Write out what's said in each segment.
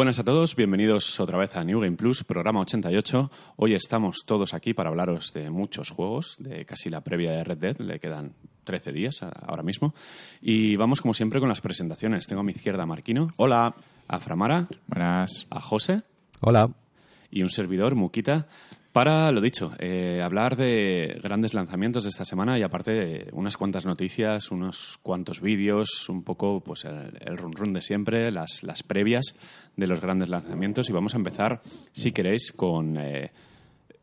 Buenas a todos, bienvenidos otra vez a New Game Plus, programa 88. Hoy estamos todos aquí para hablaros de muchos juegos, de casi la previa de Red Dead, le quedan 13 días ahora mismo. Y vamos como siempre con las presentaciones. Tengo a mi izquierda a Marquino. Hola. A Framara. Buenas. A José. Hola. Y un servidor, Muquita. Para, lo dicho, eh, hablar de grandes lanzamientos de esta semana y aparte unas cuantas noticias, unos cuantos vídeos, un poco pues el, el run run de siempre, las, las previas de los grandes lanzamientos. Y vamos a empezar, si queréis, con eh,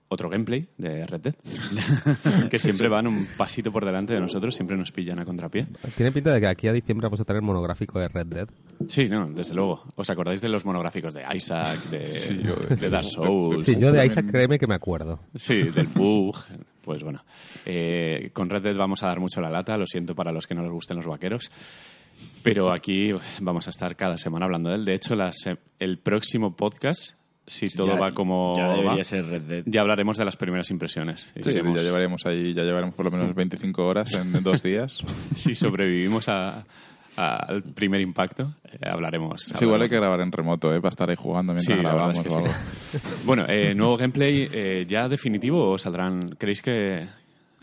otro gameplay de Red Dead, que siempre van un pasito por delante de nosotros, siempre nos pillan a contrapié. Tiene pinta de que aquí a diciembre vamos a tener monográfico de Red Dead. Sí, no, desde luego. ¿Os acordáis de los monográficos de Isaac, de, Sí, yo- de Dark Souls? Sí, yo de Isaac créeme que me acuerdo. Sí, del bug. Pues bueno, eh, con Red Dead vamos a dar mucho la lata, lo siento para los que no les gusten los vaqueros. Pero aquí vamos a estar cada semana hablando de él. De hecho, la se- el próximo podcast, si todo Ya- va como Ya va, debería ser Red Dead. ya hablaremos de las primeras impresiones. Sí, diremos ya llevaremos ahí, ya llevaremos por lo menos 25 horas en dos días. si sobrevivimos a- a- al primer impacto. eh, hablaremos. Es igual hay que grabar en remoto, ¿eh? Para estar ahí jugando mientras grabamos es que o algo. sí. Bueno, eh, nuevo gameplay eh, ya definitivo o saldrán. ¿Creéis que,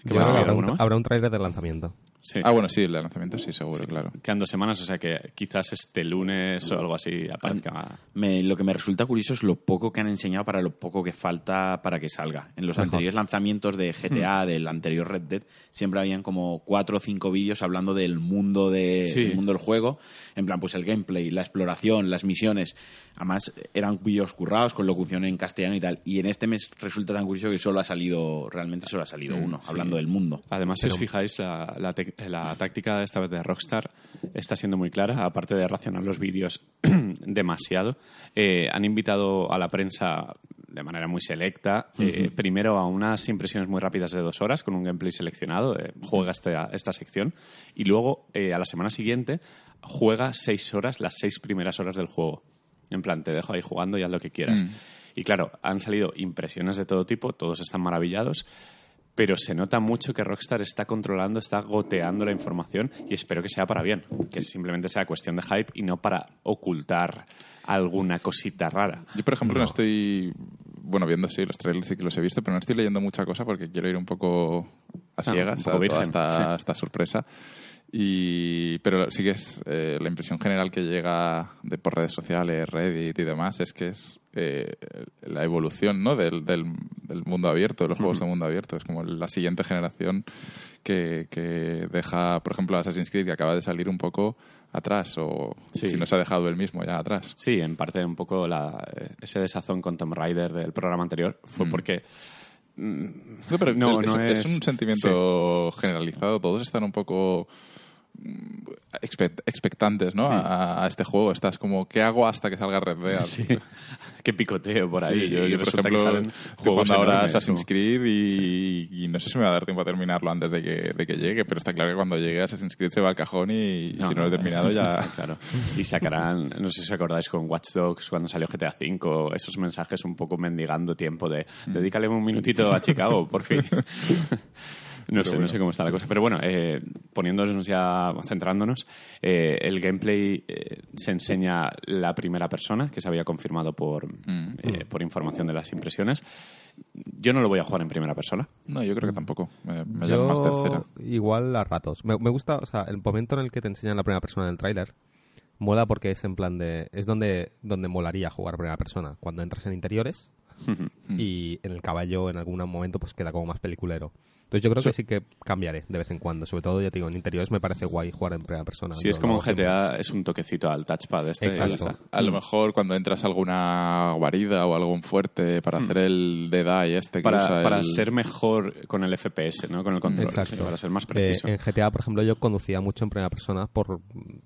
que va a salir habrá, alguno un, más? habrá un tráiler de lanzamiento. Sí. Ah, bueno, sí, el lanzamiento sí, seguro, claro. Quedan dos semanas, o sea que quizás este lunes o algo así aparezca. Me- lo que me resulta curioso es lo poco que han enseñado para lo poco que falta para que salga. En los anteriores lanzamientos de. GTA, del anterior Red Dead, siempre habían como cuatro o cinco vídeos hablando del mundo, de, Sí. del mundo del juego. En plan, pues el gameplay, la exploración, las misiones. Además, eran vídeos currados con locución en castellano y tal. Y en este mes resulta tan curioso que solo ha salido, realmente solo ha salido uno, hablando del mundo. Además, si os fijáis, la, la la táctica esta vez de Rockstar está siendo muy clara, aparte de racionar los vídeos demasiado. eh, han invitado a la prensa de manera muy selecta, eh, primero a unas impresiones muy rápidas de dos horas con un gameplay seleccionado, eh, juega esta, esta sección, y luego eh, a la semana siguiente juega seis horas, las seis primeras horas del juego. En plan, te dejo ahí jugando y haz lo que quieras. Y claro, han salido impresiones de todo tipo, todos están maravillados, pero se nota mucho que Rockstar está controlando, está goteando la información y espero que sea para bien, que simplemente sea cuestión de hype y no para ocultar alguna cosita rara. Yo, por ejemplo, no, estoy... Bueno, viendo sí, los trailers sí que los he visto, pero no estoy leyendo mucha cosa porque quiero ir un poco a Ah, ciegas un poco a toda virgen, esta, sí. esta sorpresa. Y, pero sí que es eh, la impresión general que llega de por redes sociales, Reddit y demás, es que es eh, la evolución ¿no? del, del, del mundo abierto, de los juegos de mundo abierto. Es como la siguiente generación que, que deja, por ejemplo, Assassin's Creed, que acaba de salir un poco atrás, o Sí. si no se ha dejado el mismo ya atrás. Sí, en parte un poco la- ese desazón con Tomb Raider del programa anterior fue porque... mm, No, pero No, es, no es es- un sentimiento generalizado. Todos están un poco expectantes ¿no? a, a este juego. Estás como, ¿qué hago hasta que salga Red Dead? Sí, qué picoteo por ahí. Sí, yo, yo, por ejemplo, jugando ahora Assassin's Creed y, y no sé si me va a dar tiempo a terminarlo antes de que, de que llegue, pero está claro que cuando llegue Assassin's Creed se va al cajón y si no lo he terminado ya... Está claro. Y sacarán, no sé si os acordáis con Watch Dogs cuando salió GTA V, esos mensajes un poco mendigando tiempo de dedícale un minutito a Chicago, por fin. No sé, no sé cómo está la cosa. Pero bueno, eh, poniéndonos ya, centrándonos, eh, el gameplay eh, se enseña la primera persona, que se había confirmado por, eh, por información de las impresiones. Yo no lo voy a jugar en primera persona. No, yo creo que tampoco. Me, me llama más Yo tercera. igual a ratos. Me, me gusta, o sea, el momento en el que te enseñan la primera persona del tráiler mola porque es en plan de... Es donde, donde molaría jugar primera persona. Cuando entras en interiores y en el caballo en algún momento pues queda como más peliculero. Entonces yo creo que sí que cambiaré de vez en cuando. Sobre todo, ya te digo, en interiores me parece guay jugar en primera persona. Si Yo es como un siempre. GTA, es un toquecito al touchpad este y Exacto. A lo mejor cuando entras a alguna guarida o algún fuerte para hacer el Dead Eye este que Para, usa para el- ser mejor con el FPS, ¿no? Con el control. Exacto. sí, para ser más Eh, preciso. en GTA, por ejemplo, yo conducía mucho en primera persona por,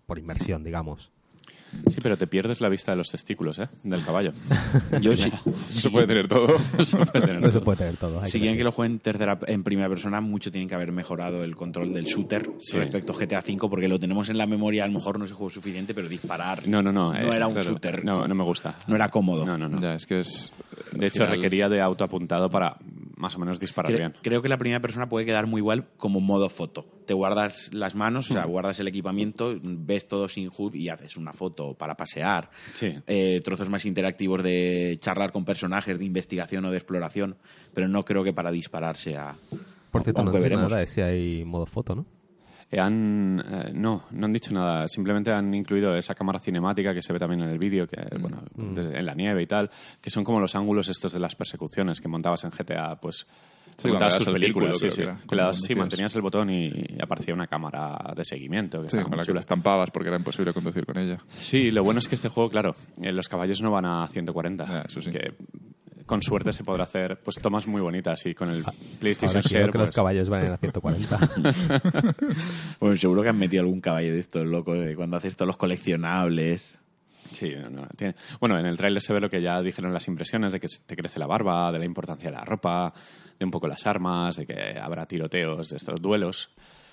por inmersión, digamos. Sí, pero te pierdes la vista de los testículos, ¿eh? Del caballo. Yo sí. No se puede tener todo. Eso puede tener No se todo. puede tener todo. Si quieren que lo jueguen en, tercera, en primera persona, mucho tienen que haber mejorado el control del shooter respecto a GTA V, porque lo tenemos en la memoria, a lo mejor no es el juego suficiente, pero disparar No, no, no. eh, no era un claro. shooter. No, no me gusta. No era cómodo. No, no, no. ya, es que es... De hecho, final- requería de autoapuntado para más o menos disparar Cre- bien. creo que la primera persona puede quedar muy igual como modo foto. Te guardas las manos, o sea, guardas el equipamiento, ves todo sin HUD y haces una foto para pasear. Sí. Eh, trozos más interactivos de charlar con personajes, de investigación o de exploración, pero no creo que para dispararse a... Por cierto, no veremos. nada de si hay modo foto, ¿no? Eh, han, eh, no, no han dicho nada. Simplemente han incluido esa cámara cinemática que se ve también en el vídeo, que bueno, desde- en la nieve y tal, que son como los ángulos estos de las persecuciones que montabas en GTA, pues Sí, montabas tus películas, círculo, sí, creo sí. que era, sí, mantenías el botón y, y aparecía una cámara de seguimiento. Que Sí, con la que la estampabas porque era imposible conducir con ella. Sí, lo bueno es que este juego, claro, eh, los caballos no van a 140. Ah, eso sí. Que con suerte se podrá hacer pues tomas muy bonitas y con el PlayStation Ahora Share que los pues, caballos vayan a 140. Bueno, seguro que han metido algún caballo de estos, loco, de cuando haces todos los coleccionables. Sí, no, no, tiene- Bueno, en el tráiler se ve lo que ya dijeron las impresiones, de que te crece la barba, de la importancia de la ropa, de un poco las armas, de que habrá tiroteos, de estos duelos.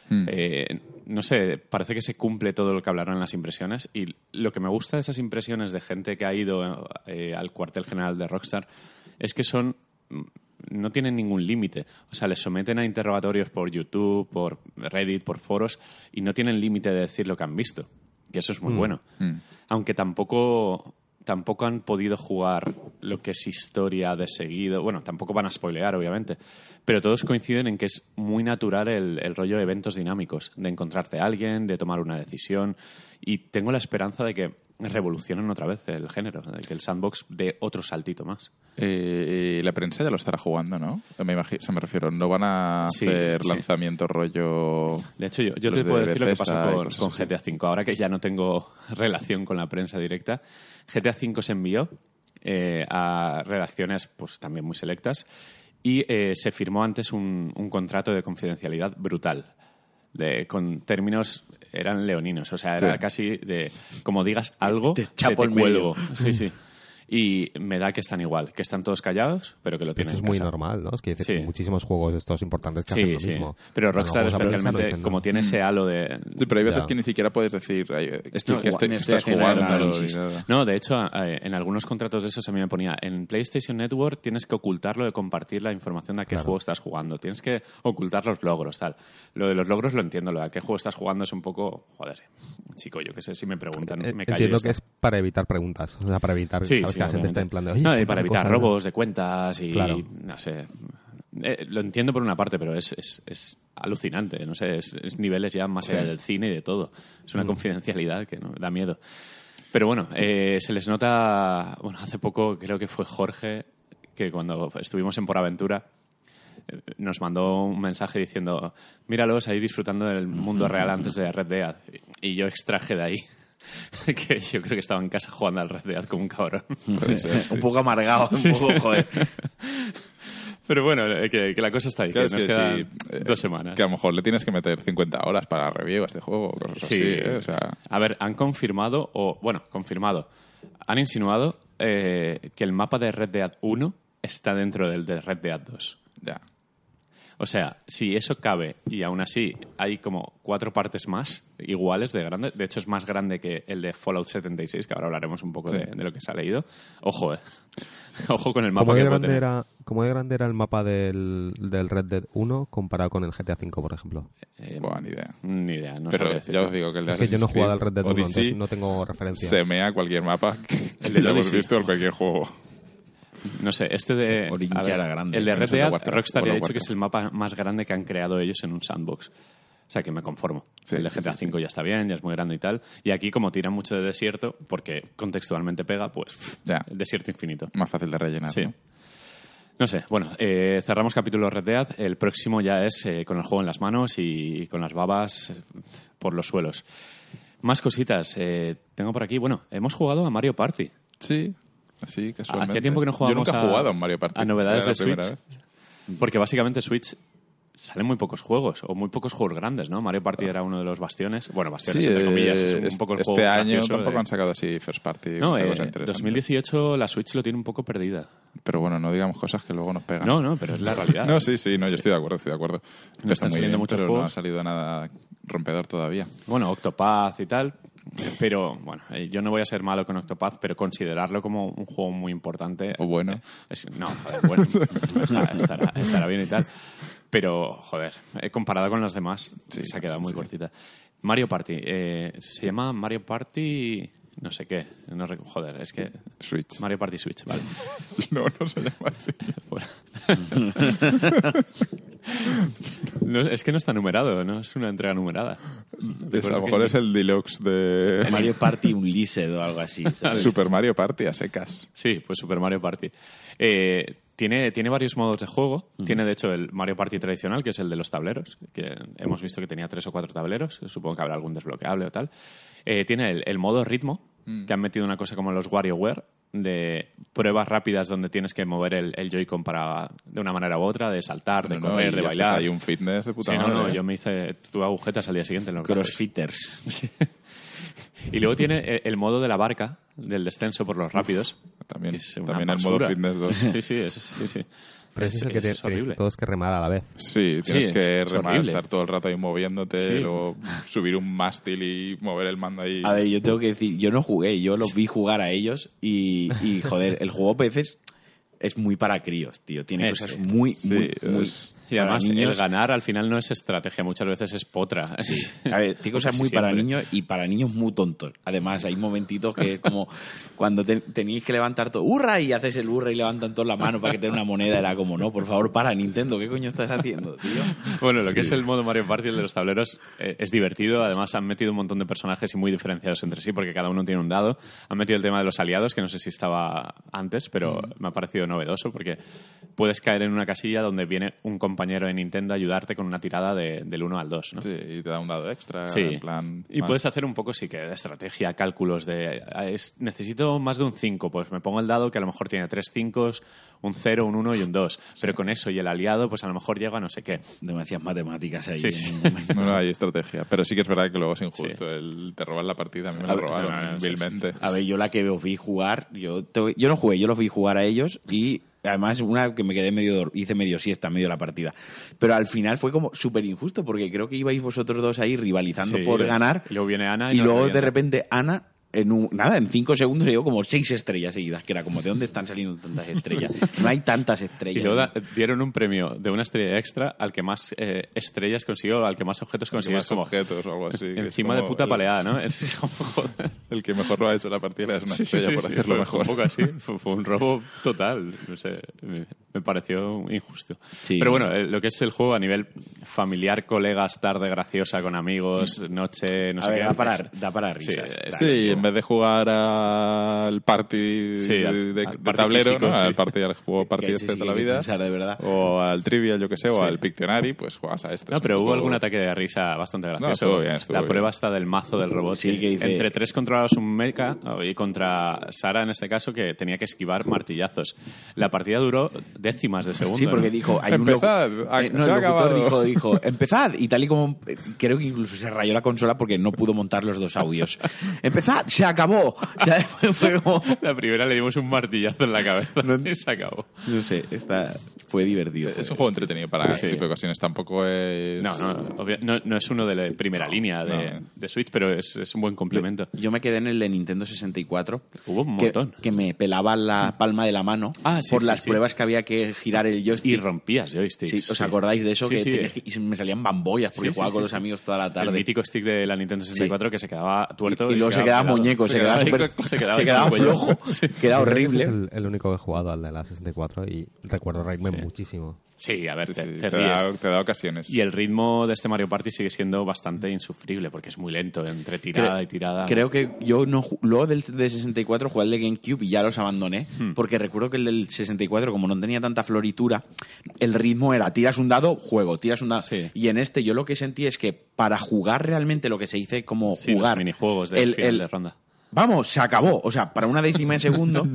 Eh, no sé, parece que se cumple todo lo que hablaron en las impresiones y lo que me gusta de esas impresiones de gente que ha ido eh, al cuartel general de Rockstar es que son mm, no tienen ningún límite. O sea, les someten a interrogatorios por YouTube, por Reddit, por foros y no tienen límite de decir lo que han visto. Que eso es muy bueno. Aunque tampoco tampoco han podido jugar lo que es historia de seguido. Bueno, tampoco van a spoilear, obviamente. Pero todos coinciden en que es muy natural el, el rollo de eventos dinámicos, de encontrarte a alguien, de tomar una decisión. Y tengo la esperanza de que revolucionen otra vez el género, de que el sandbox dé otro saltito más. Eh, la prensa ya lo estará jugando, ¿no? Me imagino, se me refiero, no van a Sí, hacer sí. lanzamiento rollo. De hecho, yo, yo te de puedo decir lo que pasó con. GTA V. Ahora que ya no tengo relación con la prensa directa, GTA V se envió eh, a redacciones pues también muy selectas y eh, se firmó antes un, un contrato de confidencialidad brutal. De, con términos eran leoninos, o sea, era Sí. casi de como digas algo, Te te, chapo te cuelgo. Sí, sí. Y me da que están igual, que están todos callados, pero que lo tienen Esto es en muy casa. normal, ¿no? Es que Sí. muchísimos juegos estos importantes que hacen Sí, lo sí. mismo. Pero Rockstar especialmente, dicen, como ¿no? tiene ese halo de, Sí, pero hay veces Ya. que ni siquiera puedes decir Estoy que, que estoy estás jugando. No, de hecho, eh, en algunos contratos de esos a mí me ponía en PlayStation Network tienes que ocultarlo de compartir la información de a qué juego estás jugando. Tienes que ocultar los logros, tal. Lo de los logros lo entiendo, lo de a qué juego estás jugando es un poco, joder, chico, yo qué sé, si me preguntan, Eh, me callo. Entiendo que es para evitar preguntas. O sea, para evitar Sí, ¿sabes? Sí, que la gente está en plan de, oye, No, y cuéntame para evitar cosas". robos de cuentas y Claro. no sé. Eh, lo entiendo por una parte, pero es, es, es alucinante. No sé, es, es niveles ya más allá del cine y de todo. Es una confidencialidad que no, da miedo. Pero bueno, eh, se les nota. Bueno, hace poco creo que fue Jorge que cuando estuvimos en Por Aventura eh, nos mandó un mensaje diciendo míralos ahí disfrutando del mundo real antes de Red Dead. Y yo extraje de ahí que yo creo que estaba en casa jugando al Red Dead como un cabrón. un poco amargado, un poco, joder. Pero bueno, eh, que, que la cosa está ahí, Claro, que es nos que quedan sí, eh, dos semanas. Que a lo mejor le tienes que meter 50 horas para review a este juego cosas Sí, así. ¿eh? O sea, a ver, han confirmado, o bueno, confirmado, han insinuado eh, que el mapa de Red Dead 1 está dentro del de Red Dead 2. ya. O sea, si eso cabe y aún así hay como cuatro partes más iguales de grande, de hecho es más grande que el de Fallout 76, que ahora hablaremos un poco Sí. de, de lo que se ha leído. Ojo, eh. Ojo con el mapa ¿Cómo que de, grande tener. era, ¿Cómo de grande era el mapa del, del Red Dead 1 comparado con el GTA 5, por ejemplo? Eh, Buah, ni idea. Ni idea, no Pero ya os digo que el de Es que yo no he jugado al Red Dead 1, Odyssey entonces no tengo referencia. Se mea cualquier mapa que, que ya hemos visto en cualquier juego. No sé, este de. A ver, era grande, El de Warcraft, Rockstar ya ha dicho que es el mapa más grande que han creado ellos en un sandbox. O sea, que me conformo. Sí, el de GTA sí, V ya está bien, ya es muy grande y tal. Y aquí, como tiran mucho de desierto, porque contextualmente pega, pues. Ya. Desierto infinito. Más fácil de rellenar. Sí. ¿no? No sé, bueno, eh, cerramos capítulo Red Dead. El próximo ya es eh, con el juego en las manos y con las babas eh, por los suelos. Más cositas. eh, tengo por aquí, bueno, hemos jugado a Mario Party. Sí, así casualmente. Hacía tiempo que no jugábamos Yo nunca a, he jugado a un Mario Party. a novedades de Switch. vez. Porque básicamente Switch salen muy pocos juegos, o muy pocos juegos grandes, ¿no? Mario Party era uno de los bastiones. Bueno, bastiones Sí, entre comillas, es un poco el este juego año tampoco de- han sacado así first party. No, eh, cosa interesante. 2018 la Switch lo tiene un poco perdida. Pero bueno, no digamos cosas que luego nos pegan. No, no, pero es la realidad. No, sí, sí, no, yo estoy de acuerdo, estoy de acuerdo. No están Está saliendo bien, muchos pero no juegos. ha salido nada rompedor todavía. Bueno, Octopath y tal. Pero bueno, eh, yo no voy a ser malo con Octopath, pero considerarlo como un juego muy importante. O bueno. eh, es- no, joder, bueno. está- estará, estará bien y tal. Pero, joder, eh, comparado con los demás, se ha quedado muy cortita. Mario Party. eh, se llama Mario Party. No sé qué. No rec- joder, es que. Switch. Mario Party Switch, vale. No, no se llama así. No, es que no está numerado, no es una entrega numerada. Es- a lo mejor es el deluxe de Mario Party Unleashed o algo así. ¿sabes? Super Mario Party a secas. Sí, pues Super Mario Party. Eh, tiene, tiene varios modos de juego. Tiene, de hecho, el Mario Party tradicional, que es el de los tableros, que hemos visto que tenía tres o cuatro tableros. Supongo que habrá algún desbloqueable o tal. Eh, tiene el, el modo ritmo, que han metido una cosa como los WarioWare, de pruebas rápidas donde tienes que mover el, el Joy-Con para, de una manera u otra, de saltar, de No, no, correr, y de bailar. Hay un fitness de puta Sí, no, madre. no, ¿eh? yo me hice, tuve agujetas al día siguiente en los. Crossfitters. Y luego tiene el modo de la barca, del descenso por los rápidos. También, es también el modo fitness 2. Sí, sí, sí, sí. Pero ese es el que es horrible. todos que remar a la vez. Sí, tienes Sí, que es remar, horrible. estar todo el rato ahí moviéndote, Sí. luego subir un mástil y mover el mando ahí. A ver, yo tengo que decir, yo no jugué, yo los vi jugar a ellos y, y, joder, el juego a veces es muy para críos, tío. Tiene cosas muy, Sí, muy, muy... Y además, niños. el ganar al final no es estrategia, muchas veces es potra. A ver, tiene cosas muy para niños y para niños muy tontos. Además, hay momentitos que es como cuando te- tenéis que levantar todo, ¡hurra! Y haces el hurra y levantan todos la mano para que te den una moneda. Era como, no, por favor, para, Nintendo, ¿qué coño estás haciendo, tío? Bueno, lo que es el modo Mario Party, el de los tableros, eh, es divertido. Además, han metido un montón de personajes y muy diferenciados entre sí, porque cada uno tiene un dado. Han metido el tema de los aliados, que no sé si estaba antes, pero me ha parecido novedoso, porque puedes caer en una casilla donde viene un compañero de Nintendo a ayudarte con una tirada de- del 1 al 2, ¿no? Sí, y te da un dado extra, Sí. en plan... Y más- puedes hacer un poco, sí que de estrategia, cálculos de. ah, es- necesito más de un 5, pues me pongo el dado que a lo mejor tiene tres 5, un 0, un 1 y un 2. Pero con eso y el aliado, pues a lo mejor llega a no sé qué. Demasiadas matemáticas ahí. Sí, sí. momento. No, hay estrategia. Pero sí que es verdad que luego es injusto. El, te roban la partida. A mí me la robaron vilmente. A ver, yo la que os vi jugar, yo, te- yo no jugué, yo los vi jugar a ellos y además una que me quedé medio, hice medio siesta, medio la partida. Pero al final fue como súper injusto porque creo que ibais vosotros dos ahí rivalizando Sí, por ganar y luego viene Ana y luego de repente Ana en un- nada, en cinco segundos se dio como seis estrellas seguidas, que era como, ¿de dónde están saliendo tantas estrellas? No hay tantas Y estrellas. luego da- dieron un premio de una estrella extra al que más eh, estrellas consiguió, al que más objetos consiguió. más como objetos o algo así. encima de puta el- paleada, ¿no? Es como, joder. El que mejor lo ha hecho la partida es una Sí, estrella sí, por sí, hacerlo fue- mejor. Fue un poco así. Fue, fue un robo total. No sé, me, pareció injusto. Sí. Pero bueno, eh, lo que es el juego a nivel familiar, colegas, tarde graciosa con amigos, noche, no a sé ver, qué. da para, da para Sí, risas. Sí, en vez de jugar al party Sí, de, al- de- al de party tablero, físico, ¿no? sí. al party al juego party este sí de toda la vida, pensar de verdad. o al trivial, yo que sé, o Sí. al Pictionary, pues juegas a esto. No, pero hubo poco- algún ataque de risa bastante gracioso. estuvo bien, estuvo la bien. prueba está del mazo del robot. Sí, que dice- Entre tres controlados un mecha y contra Sara, en este caso, que tenía que esquivar martillazos. La partida duró décimas de segundo. Sí, porque ¿no? dijo, hay un Empezad, locu- eh, no, se el locutor acabado. dijo, dijo, empezad, y tal y como eh, creo que incluso se rayó la consola porque no pudo montar los dos audios. empezad, se acabó. O sea, fue, fue como, La primera le dimos un martillazo en la cabeza y se acabó. no sé, esta, fue divertido. Es fue- un juego entretenido para Sí. este tipo de ocasiones. Tampoco es... No, no, no, no es uno de la primera línea de, No. de Switch, pero es, es un buen complemento. Yo me quedé en el de Nintendo 64. Hubo un montón. que me pelaba la palma de la mano Ah, sí, por sí, las sí. pruebas que había que girar el joystick. Y rompías joysticks. Sí, ¿Os acordáis de eso? Sí, que y me salían bambollas porque jugaba sí, con los sí. amigos toda la El tarde. mítico stick de la Nintendo 64 que se quedaba tuerto. y, y luego se quedaba muñeco, se, quedaba, se quedaba se quedaba el flojo, quedaba ese horrible. Es el, el único que he jugado al de la 64 y recuerdo reírme Sí. muchísimo. Sí, a ver, te, sí, te te, ríes. da, te da ocasiones. Y el ritmo de este Mario Party sigue siendo bastante insufrible porque es muy lento, entre tirada y tirada. Creo que yo no luego del de 64 jugué al de GameCube y ya los abandoné Hmm. porque recuerdo que el del 64 como no tenía tanta floritura, el ritmo era tiras un dado, juego, tiras un dado. Sí. Y en este yo lo que sentí es que para jugar realmente lo que se dice como Sí, jugar los minijuegos de el- final el- de ronda. Vamos, se acabó. O sea, para una décima de segundo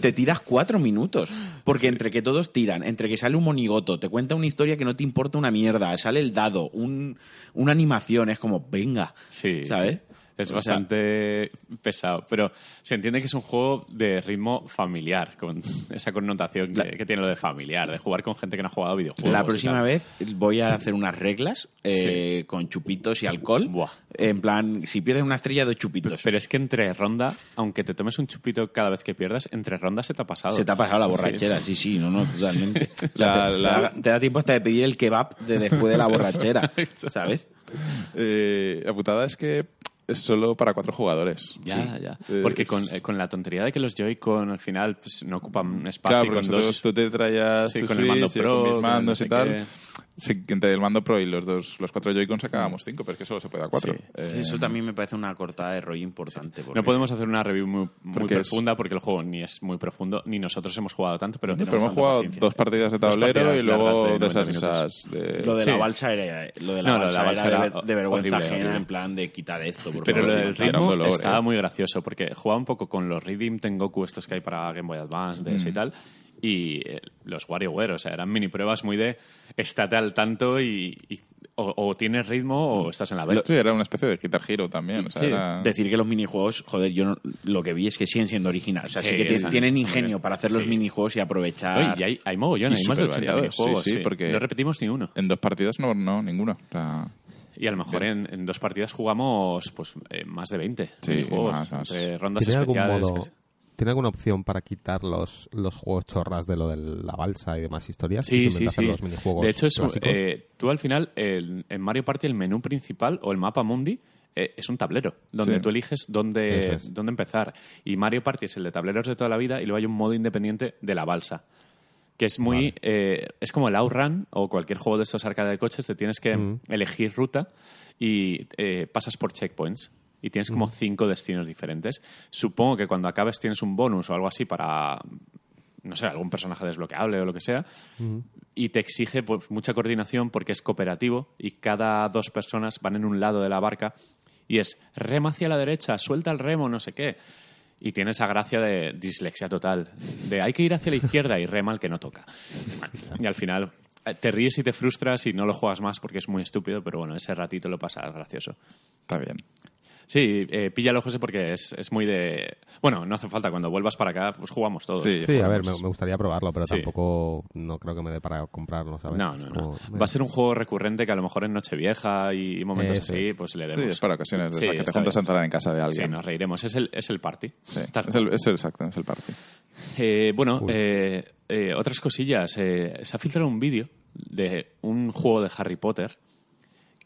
te tiras cuatro minutos. Porque entre que todos tiran, entre que sale un monigoto, te cuenta una historia que no te importa una mierda, sale el dado, un, una animación, es como, venga. Sí, ¿Sabes? sí. Es O sea, bastante pesado, pero se entiende que es un juego de ritmo familiar, con esa connotación que, que tiene lo de familiar, de jugar con gente que no ha jugado a videojuegos. La próxima vez voy a hacer unas reglas eh, con chupitos y alcohol. Buah. En plan, si pierdes una estrella, dos chupitos. Pero es que entre ronda, aunque te tomes un chupito cada vez que pierdas, entre ronda se te ha pasado. Se te ha pasado la borrachera, sí. sí, sí, no, no, totalmente. La- te da tiempo hasta de pedir el kebab de después de la borrachera, ¿sabes? Eh, la putada es que es solo para cuatro jugadores. Ya, Sí. ya. Eh, Porque con, eh, con la tontería de que los Joy-Con al final pues, no ocupan espacio Claro, porque con nosotros dos... tú te traías Sí, tu con el Switch, mando y yo Pro, con mis con mandos no sé y tal. qué. Sí, entre el mando Pro y los dos, los cuatro Joy-Con sacábamos cinco, pero es que solo se puede a cuatro. Sí. Eh, Eso también me parece una cortada de rollo importante. porque- No podemos hacer una review muy, muy Porque es- profunda porque el juego ni es muy profundo, ni nosotros hemos jugado tanto, pero... pero hemos jugado paciencia. dos partidas de tablero partidas y luego de de, 90 esas, de- Lo de Sí. la balsa era, lo de la No, lo de balsa la balsa era de, era ver- de vergüenza horrible, ajena, horrible. en plan de quitar esto, por Pero favor. lo del Era un ritmo dolor, estaba eh. muy gracioso porque jugaba un poco con los Redeem Tengoku estos que hay para Game Boy Advance de ese Mm. y tal y eh, los WarioWare, o sea, eran mini pruebas muy de estate al tanto y, y- o, o tienes ritmo o estás en la B. Sí, era una especie de Guitar Hero también. O sea, Sí. era- Decir que los minijuegos, joder, yo no- lo que vi es que siguen siendo originales. O sea, sí, Sí, que tienen muy ingenio para hacer los minijuegos y aprovechar. Oye, y hay, hay mogollón, Y hay más de 80 supervariados, minijuegos. sí, sí, porque- No repetimos ni uno. En dos partidas no, no ninguno. O sea, Y a lo mejor en, en dos partidas jugamos pues eh, más de 20 Sí, minijuegos, más, más. entre rondas ¿Tiene algún especiales. modo, ¿Tiene alguna opción para quitar los, los juegos chorras de lo de la balsa y demás historias? Sí, sí, sí. los minijuegos de hecho, es, un- clásicos? eh, tú al final, el- en Mario Party, el menú principal o el mapa mundi eh, es un tablero donde Sí. tú eliges dónde, es. dónde empezar. Y Mario Party es el de tableros de toda la vida y luego hay un modo independiente de la balsa. Que es muy. eh, es como el Outrun o cualquier juego de estos arcade de coches, te tienes que Mm. elegir ruta y eh, pasas por checkpoints. Y tienes como cinco destinos diferentes. Supongo que cuando acabes tienes un bonus o algo así para no sé, algún personaje desbloqueable o lo que sea, y te exige pues, mucha coordinación porque es cooperativo y cada dos personas van en un lado de la barca y es rema hacia la derecha, suelta el remo, no sé qué. Y tiene esa gracia de dislexia total, de hay que ir hacia la izquierda y rema el que no toca. Y al final eh, te ríes y te frustras y no lo juegas más porque es muy estúpido, pero bueno, ese ratito lo pasas gracioso. está bien. Sí, eh, píllalo, José, porque es, es muy de... Bueno, no hace falta, cuando vuelvas para acá, pues jugamos todos. Sí. Sí, a ver, me, me gustaría probarlo, pero Sí. tampoco no creo que me dé para comprarlo, ¿sabes? No, no, no. como, Va a ser un juego recurrente que a lo mejor en Nochevieja y momentos Eso así, es. pues le Sí, demos. es para ocasiones. Sí, o sea, que te juntas bien. a entrar en casa de Sí, alguien. nos reiremos. Es el, es el party. Sí, es, el, es el exacto, es el party. Eh, bueno, eh, eh, otras cosillas. Eh, se ha filtrado un vídeo de un juego de Harry Potter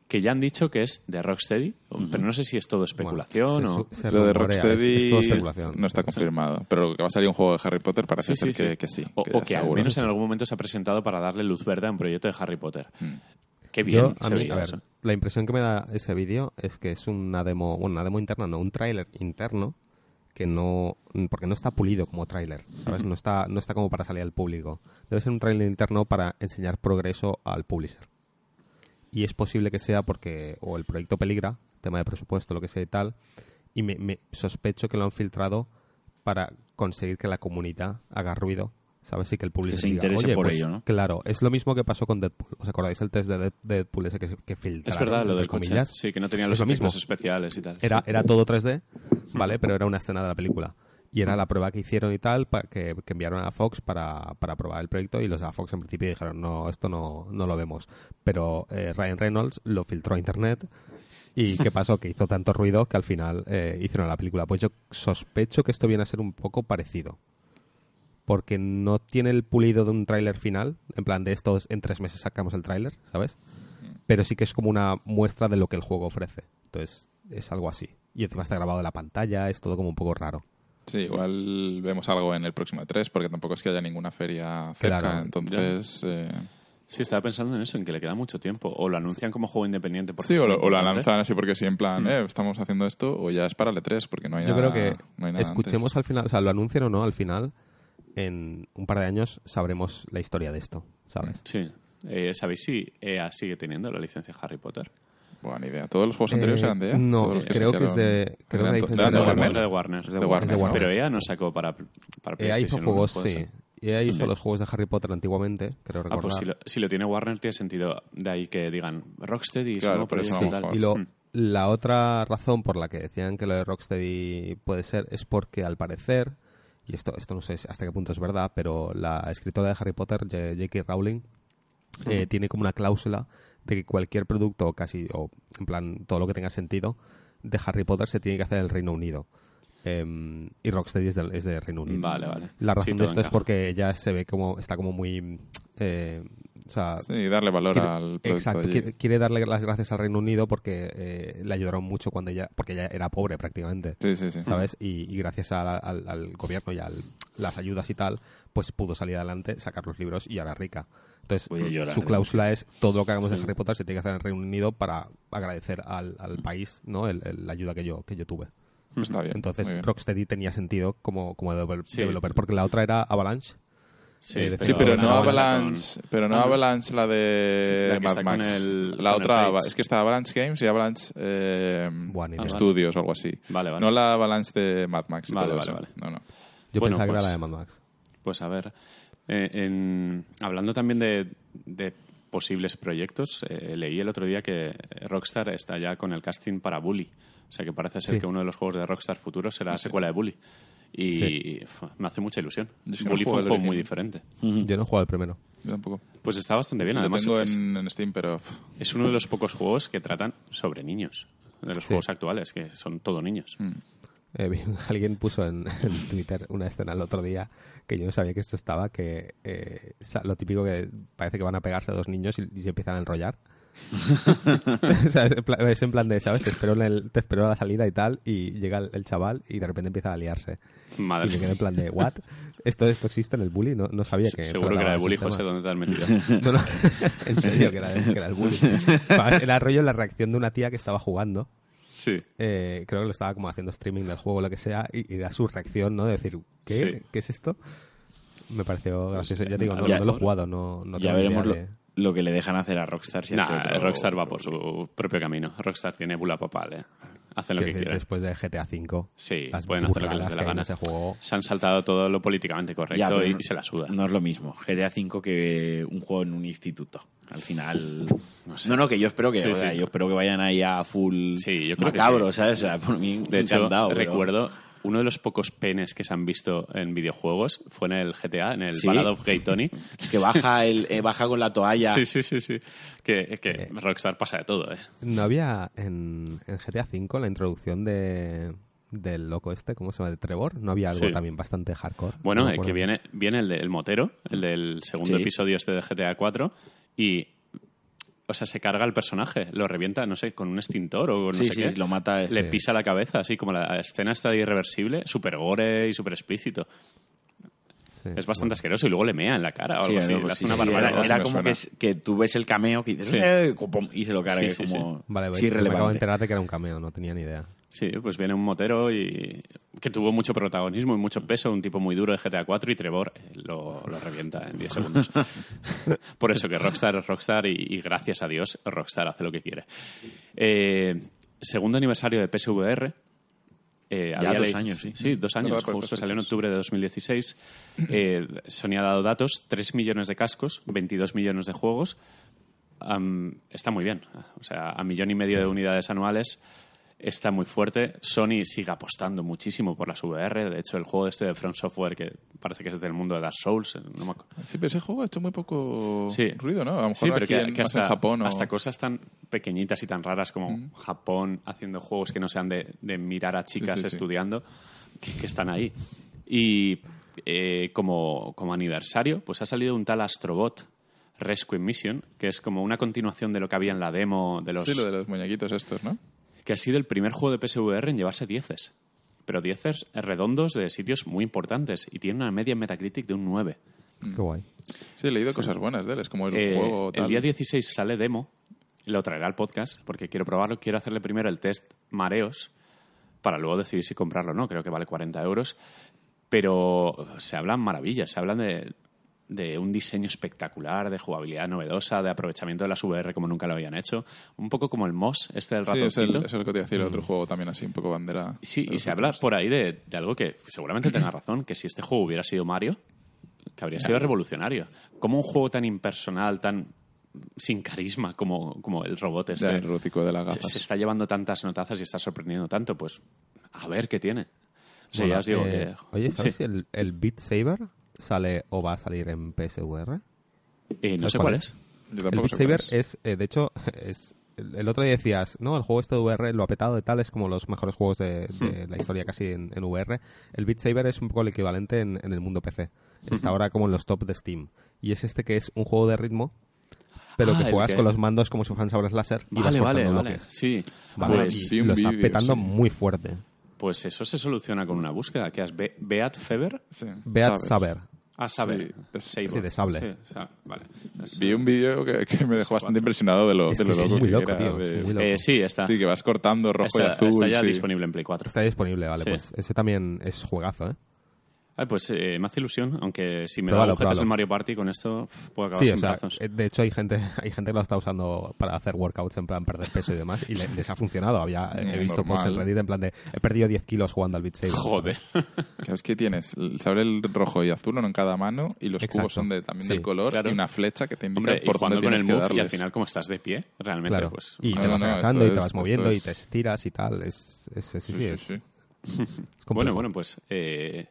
que ya han dicho que es de Rocksteady, pero no sé si es todo especulación Bueno, o... se- se Lo de es- Rocksteady es todo especulación. no está confirmado. Pero que va a salir un juego de Harry Potter parece Sí, sí, ser sí. que, que sí. O, que o que al menos en algún momento se ha presentado para darle luz verde a un proyecto de Harry Potter. Qué bien Yo, a se mí, a ver, la impresión que me da ese vídeo es que es una demo, bueno, una demo interna, no, un tráiler interno que no, porque no está pulido como tráiler, ¿sabes? No está, no está como para salir al público. Debe ser un tráiler interno para enseñar progreso al publisher. Y es posible que sea porque o el proyecto peligra, tema de presupuesto, lo que sea y tal, y me, me sospecho que lo han filtrado para conseguir que la comunidad haga ruido, ¿sabes? Y que el se diga, interese "Oye, por pues, ello, ¿no?" Claro, es lo mismo que pasó con Deadpool. ¿Os acordáis el test de Dead- Deadpool ese que, que Es verdad, lo del coche. comillas? Sí, que no tenía los lo mismo. efectos especiales y tal. Era, Sí. era todo 3D, ¿vale? Pero era una escena de la película. Y era la prueba que hicieron y tal, pa- que, que enviaron a Fox para, para probar el proyecto y los de Fox en principio dijeron, no, esto no, no lo vemos. Pero eh, Ryan Reynolds lo filtró a internet y ¿qué pasó? Que hizo tanto ruido que al final eh, hicieron la película. Pues yo sospecho que esto viene a ser un poco parecido. Porque no tiene el pulido de un tráiler final, en plan de estos en tres meses sacamos el tráiler, ¿sabes? Pero sí que es como una muestra de lo que el juego ofrece. Entonces, es algo así. Y encima está grabado en la pantalla, es todo como un poco raro. Sí, igual vemos algo en el próximo E3, porque tampoco es que haya ninguna feria cerca. Claro. entonces, eh, Sí, estaba pensando en eso, en que le queda mucho tiempo. O lo anuncian como juego independiente. porque sí, o lo, o lo importante. lanzan así porque sí, en plan, eh, estamos haciendo esto, o ya es para el E3, porque no hay Yo nada. creo que no hay nada escuchemos antes. al final, o sea, lo anuncien o no, al final, en un par de años sabremos la historia de esto, ¿sabes? Sí. Eh, ¿Sabéis si EA sigue teniendo la licencia Harry Potter? Buena idea. ¿Todos los juegos anteriores Eh, eran de EA? no, Todos los creo que es de- creo que de de Warner. Era de Warner. De Warner. Es de Warner. Pero EA no sacó para, para EA hizo uno, juegos, sí. EA hizo Sí. los juegos de Harry Potter antiguamente, creo recordar. Ah, pues si lo, si lo tiene Warner tiene sentido de ahí que digan Rocksteady, Claro, ¿no? por eso mejor. Y lo, Mm. la otra razón por la que decían que lo de Rocksteady puede ser es porque al parecer, y esto, esto no sé hasta qué punto es verdad, pero la escritora de Harry Potter, J- J.K. Rowling, eh, tiene como una cláusula de que cualquier producto, casi, o en plan todo lo que tenga sentido, de Harry Potter se tiene que hacer en el Reino Unido. Em, y Rocksteady es de, es de Reino Unido. Vale, vale. La razón de esto es porque ya se ve como está como muy eh, o sea, Sí, darle valor quiere- al producto. exacto quiere, quiere darle las gracias al Reino Unido porque eh, le ayudaron mucho cuando ella porque ella era pobre prácticamente Sí, sí, sí. sabes y, y gracias a- al, al gobierno y a las ayudas y tal pues pudo salir adelante sacar los libros y ahora rica entonces llorar su de cláusula es todo lo que hagamos de Harry Potter se tiene que hacer en el Reino Unido para agradecer al, al país no el- el- la ayuda que yo que yo tuve Está bien. entonces bien. Rocksteady tenía sentido como, como Sí. developer porque la otra era Avalanche Sí, Eh, Sí, pero no Avalanche pero no Avalanche la de La que Mad Max. el- la otra es que está Avalanche Games y Avalanche eh. Studios o algo así. Vale, vale. No la Avalanche de Mad Max. Vale, vale, vale. No, no. yo Bueno, pensaba que pues- era la de Mad Max Pues a ver, eh, en- hablando también de, de posibles proyectos, eh, leí el otro día que Rockstar está ya con el casting para Bully. O sea que parece ser Sí. que uno de los juegos de Rockstar futuros será la secuela de Bully. Y me hace mucha ilusión. Es que Bully fue un juego muy diferente. yo no he jugado el primero Yo tampoco. Pues está bastante bien. Lo Además, tengo es, en, en Steam, pero... es uno de los pocos juegos que tratan sobre niños. De los Sí. juegos actuales, que son todo niños. mm. Eh, alguien puso en, en Twitter una escena el otro día que yo no sabía que esto estaba, que eh, lo típico que parece que van a pegarse a dos niños y, y se empiezan a enrollar. O sea, es, en plan, de, ¿sabes? Te espero, en el- te espero a la salida y tal, y llega el, el chaval y de repente empieza a liarse. Y Madre me quedé en plan de, ¿what? ¿Esto, esto existe en el bully? No, no sabía que... Seguro que era de trataba Bully, José. ¿dónde te has metido? No, no, en serio, que era, que era el bully. Era rollo la reacción de una tía que estaba jugando sí. eh, creo que lo estaba como haciendo streaming del juego o lo que sea y, y era su reacción, ¿no? De decir, ¿qué? Sí. ¿Qué es esto? Me pareció gracioso. Ya digo, no, Ya- no lo he jugado, no, no ya veremos idea lo, de- lo que le dejan hacer a Rockstar. si Nah, otro- Rockstar va por su propio camino. Rockstar tiene bula papal, ¿eh? Hacen lo Quiero que decir, quieren. después de GTA V. Sí, las pueden hacer lo que les dé la gana. ese juego. Se han saltado todo lo políticamente correcto Ya, y no- se la suda. No es lo mismo GTA V que un juego en un instituto. Al final. No sé. No, no, que yo espero que, Sí, o sea, sí. yo espero que vayan ahí a full Sí, yo creo que macabro, sí. ¿sabes? O sea, por mí De hecho, encantado, pero- recuerdo uno de los pocos penes que se han visto en videojuegos fue en el GTA, en el Sí. Ballad of Gay Tony. que baja el eh, baja con la toalla. Sí, sí, sí, sí. Que, que Rockstar pasa de todo, ¿eh? ¿No había en, en GTA V la introducción de del loco este, ¿cómo se llama? De Trevor. ¿No había algo Sí. también bastante hardcore? Bueno, No eh, que viene, viene el, de- el motero, el del segundo Sí. episodio este de GTA 4, y. O sea, se carga el personaje, lo revienta, no sé, con un extintor o no Sí, sé sí, qué. lo mata, Le pisa la cabeza, así como la escena está de irreversible, súper gore y súper explícito. Sí. Es bastante asqueroso y luego le mea en la cara o Sí, algo así. no, le pues hace sí, una sí, barbaridad. era, como que, es- que tú ves el cameo que dices, Sí. "Eh", pum, y se lo carga como Vale, sí, me acabo de irrelevante. enterar de que era un cameo, no tenía ni idea. Sí, pues viene un motero y que tuvo mucho protagonismo y mucho peso, un tipo muy duro de GTA 4 y Trevor eh, lo, lo revienta en 10 segundos. Por eso que Rockstar es Rockstar y, y gracias a Dios Rockstar hace lo que quiere. Eh, segundo aniversario de PSVR. eh, Ya había dos años, sí. Sí, dos años. Justo salió en octubre de 2016. Eh, Sony ha dado datos, 3 millones de cascos, 22 millones de juegos. Am, está muy bien. O sea, a millón y medio de unidades anuales está muy fuerte. Sony sigue apostando muchísimo por las VR. De hecho, el juego este de From Software, que parece que es del mundo de Dark Souls, eh, no me Sí, pero ese juego ha hecho muy poco Sí. ruido, ¿no? A lo mejor Sí, pero aquí que, en, que hasta, en Japón o... hasta cosas tan pequeñitas y tan raras como Mm. Japón haciendo juegos que no sean de, de mirar a chicas sí. estudiando, que, que están ahí. Y eh, como, como aniversario, pues ha salido un tal Astrobot Rescue Mission, que es como una continuación de lo que había en la demo de los... Sí, lo de los muñequitos estos, ¿no? Que ha sido el primer juego de PSVR en llevarse dieces. Pero dieces redondos de sitios muy importantes y tiene una media en Metacritic de un 9. Qué guay. Sí, he leído cosas buenas de él. Es como el Eh, juego tal. el día 16 sale demo, lo traerá al podcast, porque quiero probarlo. Quiero hacerle primero el test mareos para luego decidir si comprarlo o no. Creo que vale 40 euros. Pero se hablan maravillas, se hablan de, de un diseño espectacular, de jugabilidad novedosa, de aprovechamiento de las VR como nunca lo habían hecho. Un poco como el MOS, este del Sí, es ratoncito. el, es el que te iba a decir, el otro juego también así, un poco bandera. Sí, y se habla por ahí de, de algo que seguramente tenga razón, que si este juego hubiera sido Mario, que habría sido revolucionario. Como un juego tan impersonal, tan sin carisma como, como el robot este. Ya, el de se, gafas. se está llevando tantas notazas y está sorprendiendo tanto, pues a ver qué tiene. O sea, Bueno, ya os digo eh, que... Oye, ¿sabes Sí. el Beat Saber sale o va a salir en PSVR? Eh, no ¿sabes sé cuál cuál es? El Beat Saber es. es, eh, de hecho, es el el otro día decías, no, el juego este de VR lo ha petado de tal, es como los mejores juegos de, de la historia casi en, en VR. El Beat Saber es un poco el equivalente en, en el mundo PC. Está ahora como en los top de Steam. Y es este que es un juego de ritmo, pero Ah, que juegas que- con los mandos como si fueran sabres láser y vas Vale, vale, cortando vale. bloques. Sí. Vale, Pues, y sí, un lo está petando sí. muy fuerte. pues eso se soluciona con una búsqueda. que es Be- Beat Feber? Sí, Beat. Saber. A saber. Sí, es- sí, de sable. Sí, o sea, vale. Es- Vi un vídeo que, que me dejó bastante impresionado de lo, Es de que lo sí, es loco muy que loco, tío, de- es muy loco. Eh, sí, está. Sí, que vas cortando rojo está, y azul. está ya sí. disponible en Play 4. Está disponible, vale, Sí. pues ese también es juegazo, ¿eh? Ay, pues eh, me hace ilusión, aunque si me da agujetas pruébalo. el Mario Party con esto, puedo acabar Sí, sin o sea, brazos. eh, de hecho hay gente, hay gente que lo está usando para hacer workouts en plan perder peso y demás y le- les ha funcionado. Había, he Mm, visto posts en. Reddit en plan de he perdido 10 kilos jugando al Beat Saber. Joder. Claro, es que tienes el sabre el rojo y azul uno en cada mano y los Exacto. cubos son de, también Sí. del color Claro. y una flecha que te indica Hombre, y por jugando dónde con el tienes que move y al final como estás de pie, realmente, Claro. pues... y no, te no, vas no, agachando y te es- vas moviendo esto y es- te estiras y tal. Es, es, es- sí, Sí, sí, es, es Bueno, bueno, pues eh,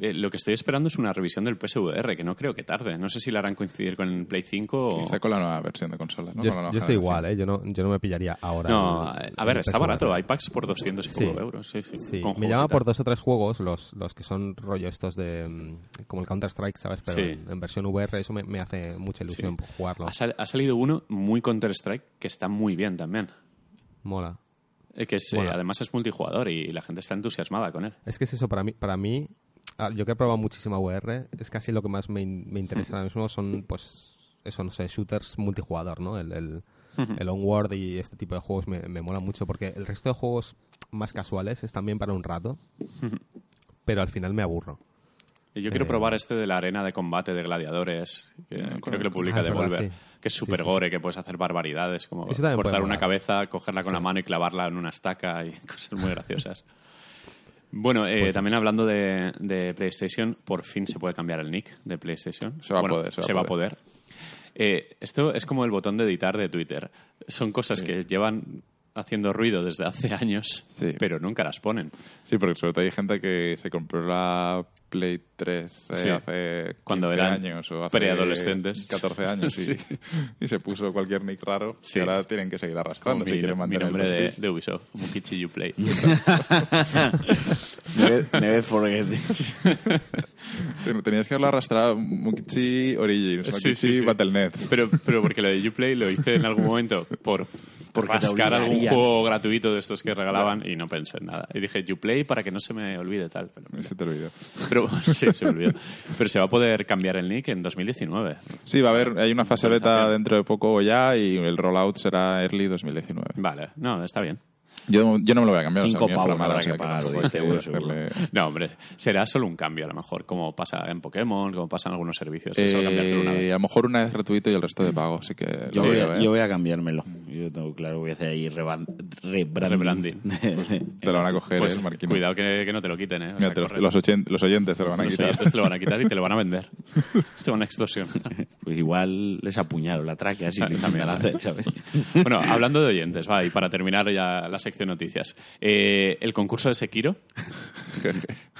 eh, lo que estoy esperando es una revisión del PSVR, que no creo que tarde. No sé si la harán coincidir con el Play 5 o... Quizá con la nueva versión de consolas, ¿no? yo, Con la nueva yo estoy igual, ¿eh? Yo no, yo no me pillaría ahora. No, el- a ver, el está PSVR. barato. Hay packs por 200 y poco Sí. euros. Sí, sí. Sí, con me llama por dos o tres juegos, los, los que son rollo estos de... mm, como el Counter-Strike, ¿sabes? Pero Sí. en, en versión VR eso me, me hace mucha ilusión jugarlo. Ha, sal- ha salido uno muy Counter-Strike que está muy bien también. Mola. Eh, Que es, eh, además es multijugador y la gente está entusiasmada con él. Es que es eso, para mí, para mí yo que he probado muchísima VR, es casi lo que más me, in- me interesa ahora mismo son, pues, eso, no sé, shooters multijugador, ¿no? El, el, el Onward y este tipo de juegos me, me mola mucho porque el resto de juegos más casuales están bien para un rato, pero al final me aburro. Y yo quiero Eh, probar este de la arena de combate de gladiadores, que creo que lo publica Ah, es verdad, Devolver, sí. que es super sí, gore, que puedes hacer barbaridades, como también cortar una molar. cabeza, cogerla con la mano y clavarla en una estaca y cosas muy graciosas. Bueno, eh, Pues también hablando de, de PlayStation, por fin se puede cambiar el nick de PlayStation. Se va a poder, se va a poder. Eh, esto es como el botón de editar de Twitter. Son cosas que llevan haciendo ruido desde hace años, Sí. pero nunca las ponen. Sí, porque sobre todo hay gente que se compró la Play 3 eh, Sí. hace Cuando 15 eran años o hace preadolescentes. 14 años y, Sí. y se puso cualquier nick raro Sí. y ahora tienen que seguir arrastrando mi, si quieren mi mantener el nombre de, de Ubisoft, Mukichi You Play. Never, never forget. Ten- Tenías que haberlo arrastrado Mukichi Origins, Mukichi sí, sí. Battle.net. Pero, pero porque lo de Uplay lo hice en algún momento por Porque te rascar algún juego gratuito de estos que regalaban y no pensé en nada. Y dije Uplay para que no se me olvide tal. Pero, Se te olvidó. pero sí, se me olvidó. Pero se va a poder cambiar el nick en 2019. Sí, va a haber, hay una fase beta dentro de poco ya y el rollout será early 2019. Vale, no, está bien. Yo, yo no me lo voy a cambiar. Cinco o sea, pavos habrá que que pagar, no o puedo 10 euros, seguro. hacerle- No, hombre, será solo un cambio a lo mejor, como pasa en Pokémon, como pasa en algunos servicios. Solo cambiártelo una Eh, vez. a lo mejor una es gratuito y el resto de pago, así que Yo, voy a, ¿eh? yo voy a cambiarmelo. Yo tengo claro, voy a hacer ahí rebranding. Te lo van a coger, Pues ¿eh, Marquino? cuidado que, que no te lo quiten, ¿eh? Mira, te los, ochen- los oyentes te lo van a Los quitar. oyentes te lo van a quitar y te lo van a vender. te van a extorsionar. Pues igual les apuñalo la tráquea si También, intentan también. hacer, ¿sabes? Bueno, hablando de oyentes, va, y para terminar ya la sección noticias. Eh, el concurso de Sekiro.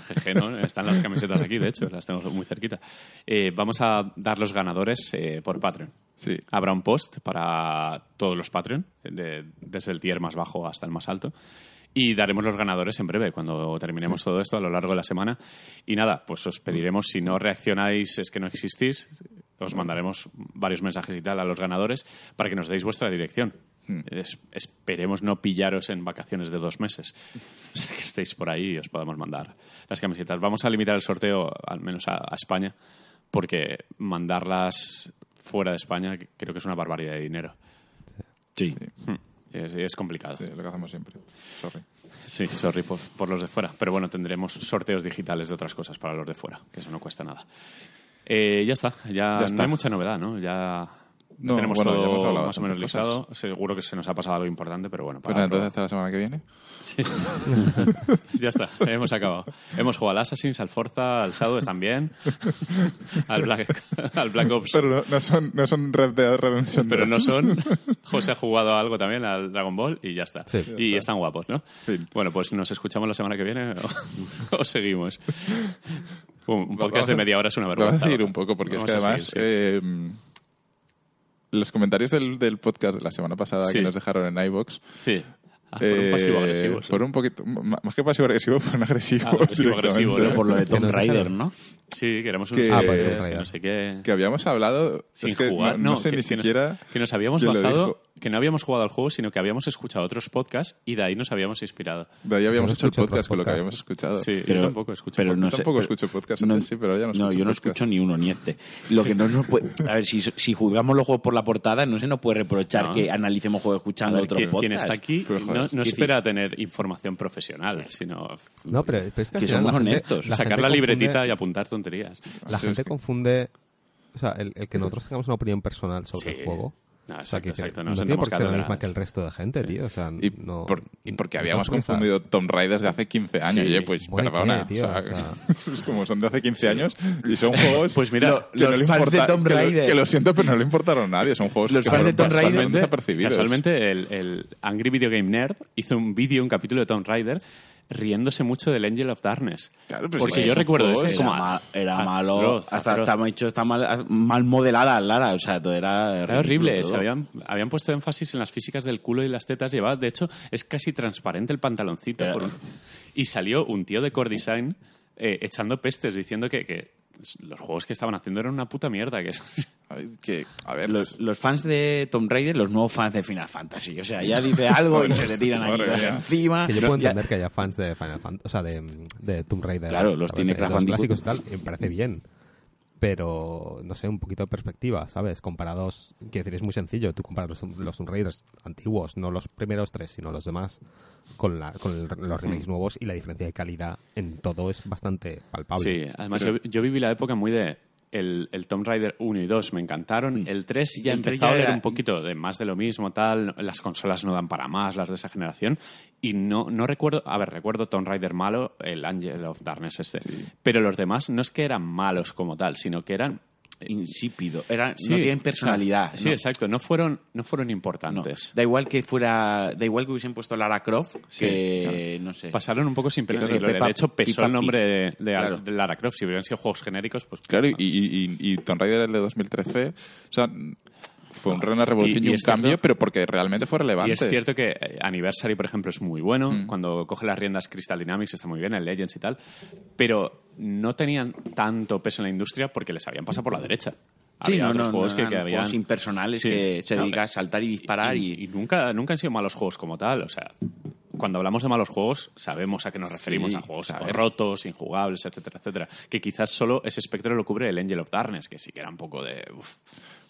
Jeje, ¿no? Están las camisetas aquí, de hecho, las tengo muy cerquita. Eh, vamos a dar los ganadores eh, por Patreon. Sí. Habrá un post para todos los Patreon, de- desde el tier más bajo hasta el más alto. Y daremos los ganadores en breve, cuando terminemos todo esto a lo largo de la semana. Y nada, pues os pediremos, si no reaccionáis, es que no existís, os mandaremos varios mensajes y tal a los ganadores para que nos deis vuestra dirección. Es- esperemos no pillaros en vacaciones de dos meses. O sea, que estéis por ahí y os podamos mandar las camisetas. Vamos a limitar el sorteo, al menos a, a España, porque mandarlas fuera de España creo que es una barbaridad de dinero. Sí. Hmm. Es, es complicado. Sí, lo que hacemos siempre. Sorry. Sí, sorry por, por los de fuera. Pero bueno, tendremos sorteos digitales de otras cosas para los de fuera, que eso no cuesta nada. Eh, ya está, ya, Ya está. no hay mucha novedad, ¿no? Ya No, tenemos bueno, ya hemos todo hablado más o menos listado. Seguro que se nos ha pasado algo importante, pero bueno. Pues para nada, entonces hasta la semana que viene. ya está, hemos acabado. Hemos jugado al Assassin's, al Forza, al Shadow también, al Black, al Black Ops, Pero no, no son, no son Red Dead Redemption pero 2. no son. José ha jugado algo también al Dragon Ball y ya está. Sí. y están guapos, ¿no? Sí. Bueno, pues nos escuchamos la semana que viene o, o seguimos. Un, podcast Vamos de media hora es una vergüenza. Vamos a seguir un poco, porque Vamos es que además seguir, sí. eh, los comentarios del, del podcast de la semana pasada Sí. que nos dejaron en iBox Sí. Ah, fueron pasivo-agresivos. Fueron un poquito, más que pasivo-agresivo, fueron agresivos. Ah, pasivo-agresivo, directamente. Pero por lo de nos Raider. ¿no? Sí, que éramos Que- unos Ah, pues, que no sé qué. Que habíamos hablado... sin es que jugar. no, no sé que- ni que nos- siquiera... que nos habíamos basado, que no habíamos jugado al juego, sino que habíamos escuchado otros podcasts y de ahí nos habíamos inspirado. De ahí habíamos no hecho el podcast con lo que habíamos escuchado. Sí, Pero- yo tampoco escucho. pero podcast. no sé, tampoco pero- escucho podcast no- antes, sí, pero ahora ya no No, escucho yo no podcast. escucho ni uno ni este. Lo que no nos puede. A ver, si, si juzgamos los juegos por la portada, no se nos puede reprochar No. que analicemos juegos escuchando otros podcasts. quien está aquí no, no ¿qué espera tener información profesional, sino No, pero, es que, somos honestos. sacar la libretita y apuntar tonterías. La gente confunde. O sea, el, el que nosotros tengamos una opinión personal sobre Sí. el juego. No, o sea, exacto, que, que exacto, no, no tiene por qué ser la misma que el resto de gente, tío. O sea, Y, no, por- y porque no habíamos confundido Tomb Raider de hace 15 años. Sí. Oye, pues Bueno, ¿y perdona. qué, tío? o sea, O sea- es como son de hace 15 años y son juegos Pues mira, Lo- que no los le fans de importa- Tomb que lo- Raider. Que, lo siento, pero no le importaron a nadie. Son juegos Los que fans de Tomb Raider- totalmente desapercibidos. Casualmente, el, el Angry Video Game Nerd hizo un vídeo, un capítulo de Tomb Raider, riéndose mucho del Angel of Darkness. Claro, pero Porque yo recuerdo ese Era, como... ma- era malo, atroz, hasta atroz. estaba hecho, está mal, mal modelada Lara, o sea, todo era, Era horrible, todo. se habían, habían puesto énfasis en las físicas del culo y las tetas. Llevaba, de hecho, es casi transparente el pantaloncito. Pero- por un- Y salió un tío de Core Design eh, echando pestes, diciendo que, que los juegos que estaban haciendo eran una puta mierda. Que que, a ver, Los, los fans de Tomb Raider, los nuevos fans de Final Fantasy. O sea, ya dice algo y se le tiran aquí encima. Que yo puedo Ya- entender que haya fans de Final Fantasy, o sea, de, de Tomb Raider. Claro, los ¿sabes? tiene Los clásicos y tal, y me parece bien. Pero, no sé, un poquito de perspectiva, ¿sabes? Comparados, quiero decir, es muy sencillo. Tú comparas los, los Tomb Raiders antiguos, no los primeros tres, sino los demás, con, la, con el- los remakes nuevos y la diferencia de calidad en todo es bastante palpable. Sí, además yo, yo viví la época muy de... El, el Tomb Raider 1 y 2 me encantaron. El 3 ya El empezó a era- un poquito de más de lo mismo, tal. Las consolas no dan para más, las de esa generación. Y no, no recuerdo... A ver, recuerdo Tomb Raider malo, el Angel of Darkness este. Pero los demás no es que eran malos como tal, sino que eran... Insípido. Era, Sí, no tienen o sea, personalidad. sí, ¿no? exacto. No fueron, no fueron No. importantes. Da igual que fuera, da igual que hubiesen puesto Lara Croft, Sí, que no sé. Pasaron un poco sin pena ni gloria. De hecho, pesó Peppa el nombre de, de- Claro. de Lara Croft. Si hubieran sido juegos genéricos, pues... Claro, y, y, y, y Tomb Raider el de 2013, o sea, fue un- una revolución Y- y, y un es cierto- cambio, pero porque realmente fue relevante. Y es cierto que eh, Anniversary, por ejemplo, es muy bueno. Mm. Cuando coge las riendas Crystal Dynamics está muy bien, el Legends y tal. Pero no tenían tanto peso en la industria porque les habían pasado por la derecha. Sí, Había no, otros no, juegos no que, que habían... juegos impersonales Sí. que se No, dedican a saltar y disparar y, y nunca, nunca han sido malos juegos como tal. O sea, cuando hablamos de malos juegos, sabemos a qué nos referimos Sí, a juegos saber. rotos, injugables, etcétera, etcétera. Que quizás solo ese espectro lo cubre el Angel of Darkness, que sí que era un poco de... uf.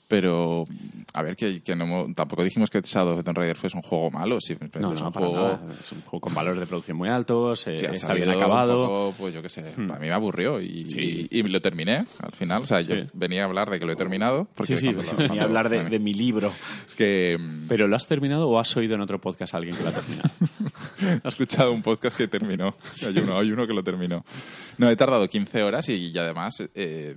Pero, a ver, que, que no, tampoco dijimos que Shadow of the Tomb Raider fuese un juego malo. Pero No, es no, un para juego nada. Es un juego con valores de producción muy altos, eh, está bien acabado. poco, pues yo qué sé, a mí me aburrió y, Sí. y, y lo terminé al final. O sea, yo venía a hablar de que lo he terminado. Porque Sí, sí, cuando venía cuando- hablar de, de mi libro. Que mm, ¿Pero lo has terminado o has oído en otro podcast a alguien que lo ha terminado? He escuchado un podcast que terminó. Hay uno, hay uno que lo terminó. No, he tardado 15 horas y, y además eh,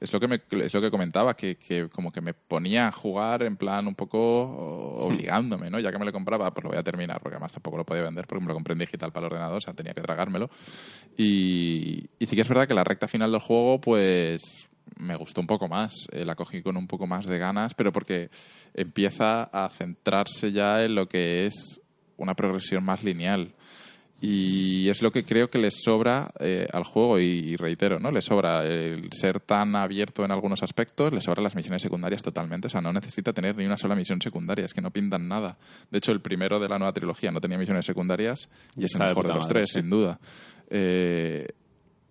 es, lo que me, es lo que comentaba, que, que como que me ponía a jugar en plan un poco o- obligándome, ¿no? Ya que me lo compraba, pues lo voy a terminar, porque además tampoco lo podía vender porque me lo compré en digital para el ordenador, o sea, tenía que tragármelo. Y, y sí que es verdad que la recta final del juego, pues me gustó un poco más, eh, la cogí con un poco más de ganas, pero porque empieza a centrarse ya en lo que es una progresión más lineal. Y es lo que creo que le sobra eh, al juego, y, y reitero, ¿no? Le sobra el ser tan abierto en algunos aspectos, le sobra las misiones secundarias totalmente. O sea, no necesita tener ni una sola misión secundaria, es que no pintan nada. De hecho, el primero de la nueva trilogía no tenía misiones secundarias y es el mejor de los madre, tres, sí. sin duda. Eh,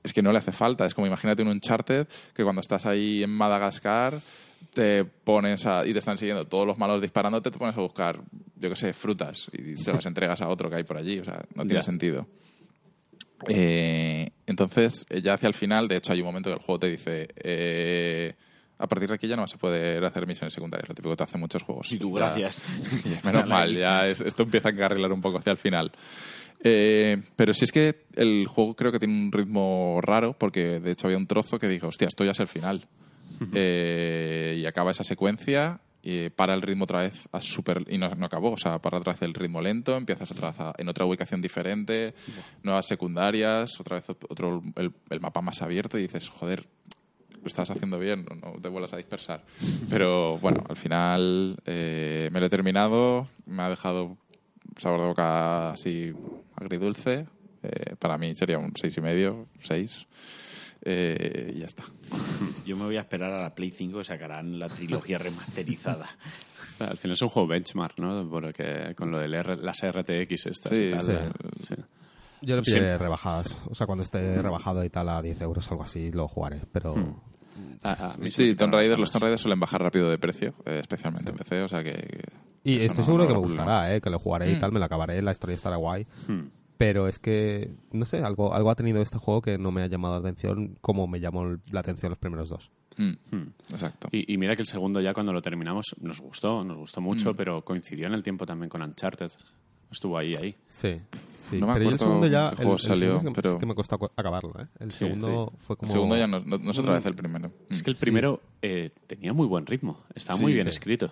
es que no le hace falta. Es como imagínate un Uncharted que cuando estás ahí en Madagascar te pones a, y te están siguiendo todos los malos disparándote, te pones a buscar, yo qué sé, frutas y se las entregas a otro que hay por allí. O sea, no tiene Ya. sentido. Eh, entonces, eh, ya hacia el final, de hecho, hay un momento que el juego te dice: eh, a partir de aquí ya no vas a poder hacer misiones secundarias, lo típico que te hacen muchos juegos. Y tú, Ya- gracias. y menos mal, ya es- esto empieza a encarrilar un poco hacia el final. Eh, pero sí es que el juego creo que tiene un ritmo raro, porque de hecho había un trozo que dijo, hostia, esto ya es el final. Eh, y acaba esa secuencia y para el ritmo otra vez a super, y no, no acabó, o sea, para otra vez el ritmo lento, empiezas otra vez a- en otra ubicación diferente, nuevas secundarias, otra vez ot- otro el, el mapa más abierto y dices, joder, lo estás haciendo bien, no, no te vuelvas a dispersar. Pero bueno, al final eh, me lo he terminado, me ha dejado sabor de boca así agridulce. Eh, para mí sería un seis y medio, seis. Eh, y ya está. Yo me voy a esperar a la Play 5 que sacarán la trilogía remasterizada. Al final es un juego benchmark, ¿no? Porque con lo de las RTX estas Sí, y tal. sí. sí. Yo lo Sí. pillaré rebajadas. O sea, cuando esté rebajado y tal a 10 euros algo así, lo jugaré. Pero A- a mí se me Sí, Tomb Raider, los Tomb Raider suelen bajar rápido de precio, eh, especialmente en PC, o sea que... Y estoy no- seguro no que me gustará, ¿eh? que lo jugaré y Mm. tal, me lo acabaré, la historia estará guay. Hmm. Pero es que, no sé, algo, algo ha tenido este juego que no me ha llamado la atención como me llamó la atención los primeros dos. Mm, Hmm. Exacto. Y, y mira que el segundo ya cuando lo terminamos nos gustó, nos gustó Mm. mucho, pero coincidió en el tiempo también con Uncharted. Estuvo ahí, ahí. Sí, sí. No me pero yo el acuerdo segundo ya, el, juego el salió, segundo es pero- es que me costó acabarlo, ¿eh? El Sí, segundo fue como... El segundo ya no, no- no es otra vez el primero. Es Mm. que el primero eh, tenía muy buen ritmo, estaba Sí, muy bien sí. escrito.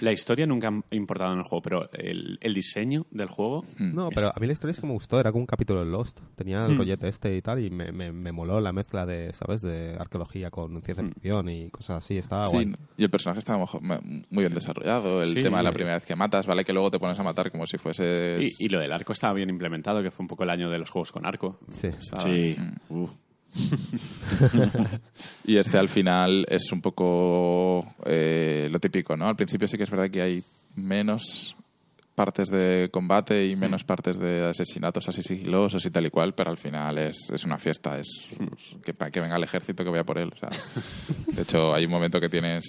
La historia nunca ha importado en el juego, pero el, el diseño del juego... Mm. No, pero a mí la historia es que me gustó, era como un capítulo de Lost. Tenía el rollete este y tal, y me, me, me moló la mezcla de, ¿sabes? De arqueología con ciencia ficción y cosas así, estaba Sí, guay. y el personaje estaba muy bien desarrollado. El Sí, tema de la primera vez que matas, ¿vale? Que luego te pones a matar como si Y, y lo del arco estaba bien implementado, que fue un poco el año de los juegos con arco. Sí. Estaba- Sí. Uf. Y este al final es un poco eh, lo típico, ¿no? Al principio sí que es verdad que hay menos partes de combate y menos partes de asesinatos así sigilosos y tal y cual, pero al final es, es una fiesta, es, es que, que venga el ejército que vaya por él. o sea. de hecho, hay un momento que tienes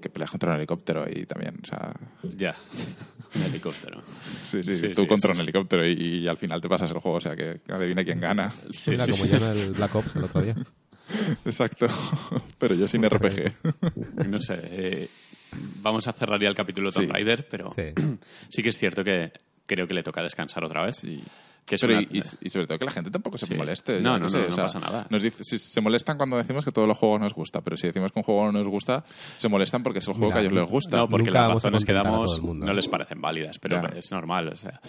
que peleas contra un helicóptero y también, o sea, Ya, un helicóptero. sí, sí, Sí, tú sí, contra sí, un sí. helicóptero y, y al final te pasas el juego, o sea, que, que adivina quién gana. Sí, Mira, sí, como en el Black Ops el otro día. Exacto, pero yo sin RPG. No sé, eh, vamos a cerrar ya el capítulo Tomb Sí. Raider, pero Sí. sí que es cierto que creo que le toca descansar otra vez. Sí. Que es Pero una- y, y- y sobre todo que la gente tampoco se Sí. moleste. No, no, sé, no, o no sea, pasa nada. Nos dice- si se molestan cuando decimos que todos los juegos nos gusta, pero si decimos que un juego no nos gusta, se molestan porque es el juego Mira, que a ellos les gusta. No, porque Nunca las razones que damos no les parecen válidas, pero Ya. es normal. O sea,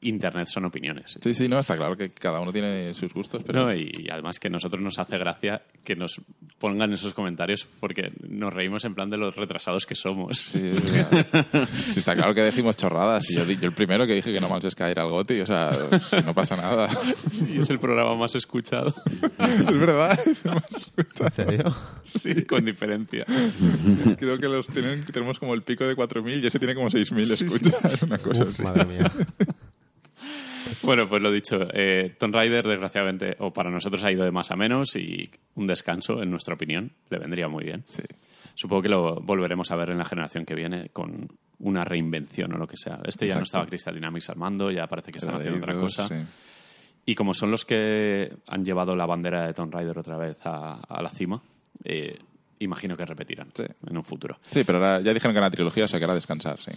Internet son opiniones. Sí, sí, no, está claro que cada uno tiene sus gustos, pero No, y, y además que a nosotros nos hace gracia que nos pongan esos comentarios porque nos reímos en plan de los retrasados que somos. Sí, o sea, sí, está claro que decimos chorradas. Y yo, yo el primero que dije que no Man's Sky era el GOTY, o sea, no pasa nada. Sí, es el programa más escuchado. es verdad. ¿En serio? Sí, con diferencia. Creo que los tienen, tenemos como el pico de 4.000 y ese tiene como 6.000 escuchas. Es una cosa Uf, así. madre mía. Bueno, pues lo dicho, eh, Tomb Raider, desgraciadamente, o para nosotros ha ido de más a menos y un descanso, en nuestra opinión, le vendría muy bien. Sí. Supongo que lo volveremos a ver en la generación que viene con una reinvención o lo que sea. Este ya no estaba Crystal Dynamics armando, ya parece que están Era haciendo otra cosa. sí. Y como son los que han llevado la bandera de Tomb Raider otra vez a, a la cima, eh, imagino que repetirán Sí. en un futuro. Sí, pero ahora ya dijeron que era trilogía, o sea que era descansar, sí.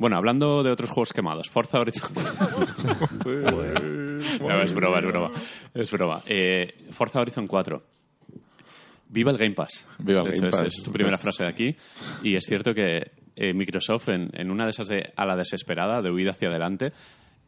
Bueno, hablando de otros juegos quemados, Forza Horizon... No, es broma, es broma. Es broma. Eh, Forza Horizon 4. Viva el Game Pass. Viva el De hecho, Game es- Pass. Es, tu primera frase de aquí. Y es cierto que eh, Microsoft, en, en una de esas de a la desesperada, de huida hacia adelante,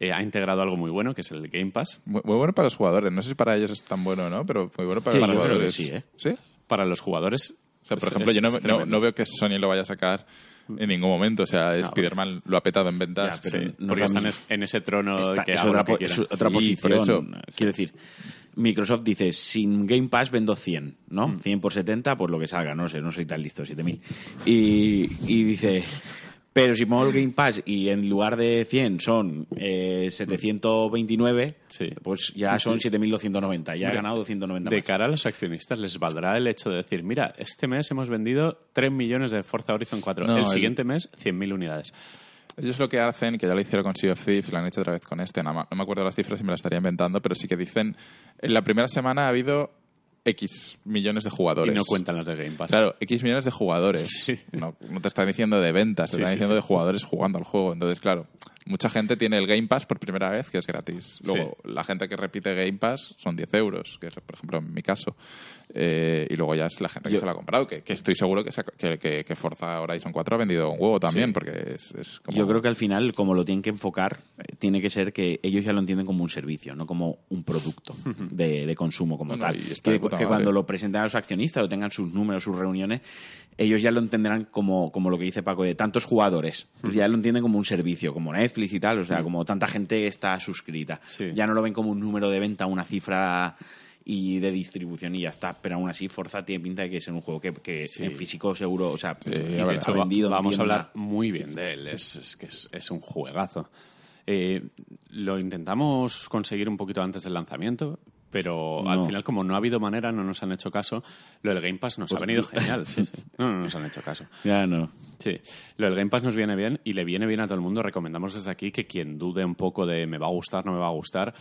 eh, ha integrado algo muy bueno, que es el Game Pass. Muy, muy bueno para los jugadores. No sé si para ellos es tan bueno o no, pero muy bueno para Sí, los yo creo que jugadores. sí, ¿eh? ¿Sí? Para los jugadores. O sea, por es- ejemplo, es- yo no, es no- no veo que Sony lo vaya a sacar en ningún momento. O sea, No, Spider-Man lo ha petado en ventas. Ya, pero Sí, no porque están en ese trono Está- que es otra, que es otra Sí, posición. por eso. Quiero decir, Microsoft dice, sin Game Pass vendo 100, ¿no? Mm. 100 por 70, por lo que salga, no sé, no soy tan listo, 7000. Y, y dice, pero si pongo el Game Pass y en lugar de 100 son eh, 729, Sí. pues ya son 7290, ya he Hombre, ganado 290 De más. cara a los accionistas les valdrá el hecho de decir, mira, este mes hemos vendido 3 millones de Forza Horizon 4, No, el el- siguiente mes 100.000 unidades. Ellos lo que hacen, que ya lo hicieron con Sea of Thieves, lo han hecho otra vez con este, no me acuerdo las cifras y me las estaría inventando, pero sí que dicen, en la primera semana ha habido X millones de Y jugadores. no cuentan los de Game Pass. Claro, X millones de jugadores. No, no te están diciendo de ventas, te Sí, están diciendo sí. de jugadores jugando al juego. Entonces, claro, mucha gente tiene el Game Pass por primera vez, que es gratis. Luego, la gente que repite Game Pass son 10 euros, que es, por ejemplo, en mi caso. Eh, y luego ya es la gente que Yo- se lo ha comprado, que, que estoy seguro que, se que, que- que Forza Horizon 4 ha vendido un huevo también, Sí. porque es, es como... Yo creo que al final, como lo tienen que enfocar, tiene que ser que ellos ya lo entienden como un servicio, no como un producto de, de consumo como No, no, tal. de que, que cuando lo presenten a los accionistas o tengan sus números, sus reuniones, ellos ya lo entenderán como, como lo que dice Paco, de tantos jugadores. Ya lo entienden como un servicio, como Netflix y tal, o sea, como tanta gente está suscrita. Sí. Ya no lo ven como un número de venta, una cifra y de distribución y ya está. Pero aún así, Forza tiene pinta de que es un juego que, que Sí. en físico seguro, o sea, Sí, de hecho, hecho, va- vendido en vamos a hablar muy bien de él. Es, es que es, es un juegazo. Eh, lo intentamos conseguir un poquito antes del lanzamiento, pero al final, como no ha habido manera, no nos han hecho caso. Lo del Game Pass nos ha venido genial. Sí, sí. No, no nos han hecho caso. Ya no. Sí, lo del Game Pass nos viene bien y le viene bien a todo el mundo. Recomendamos desde aquí que quien dude un poco de me va a gustar, no me va a gustar,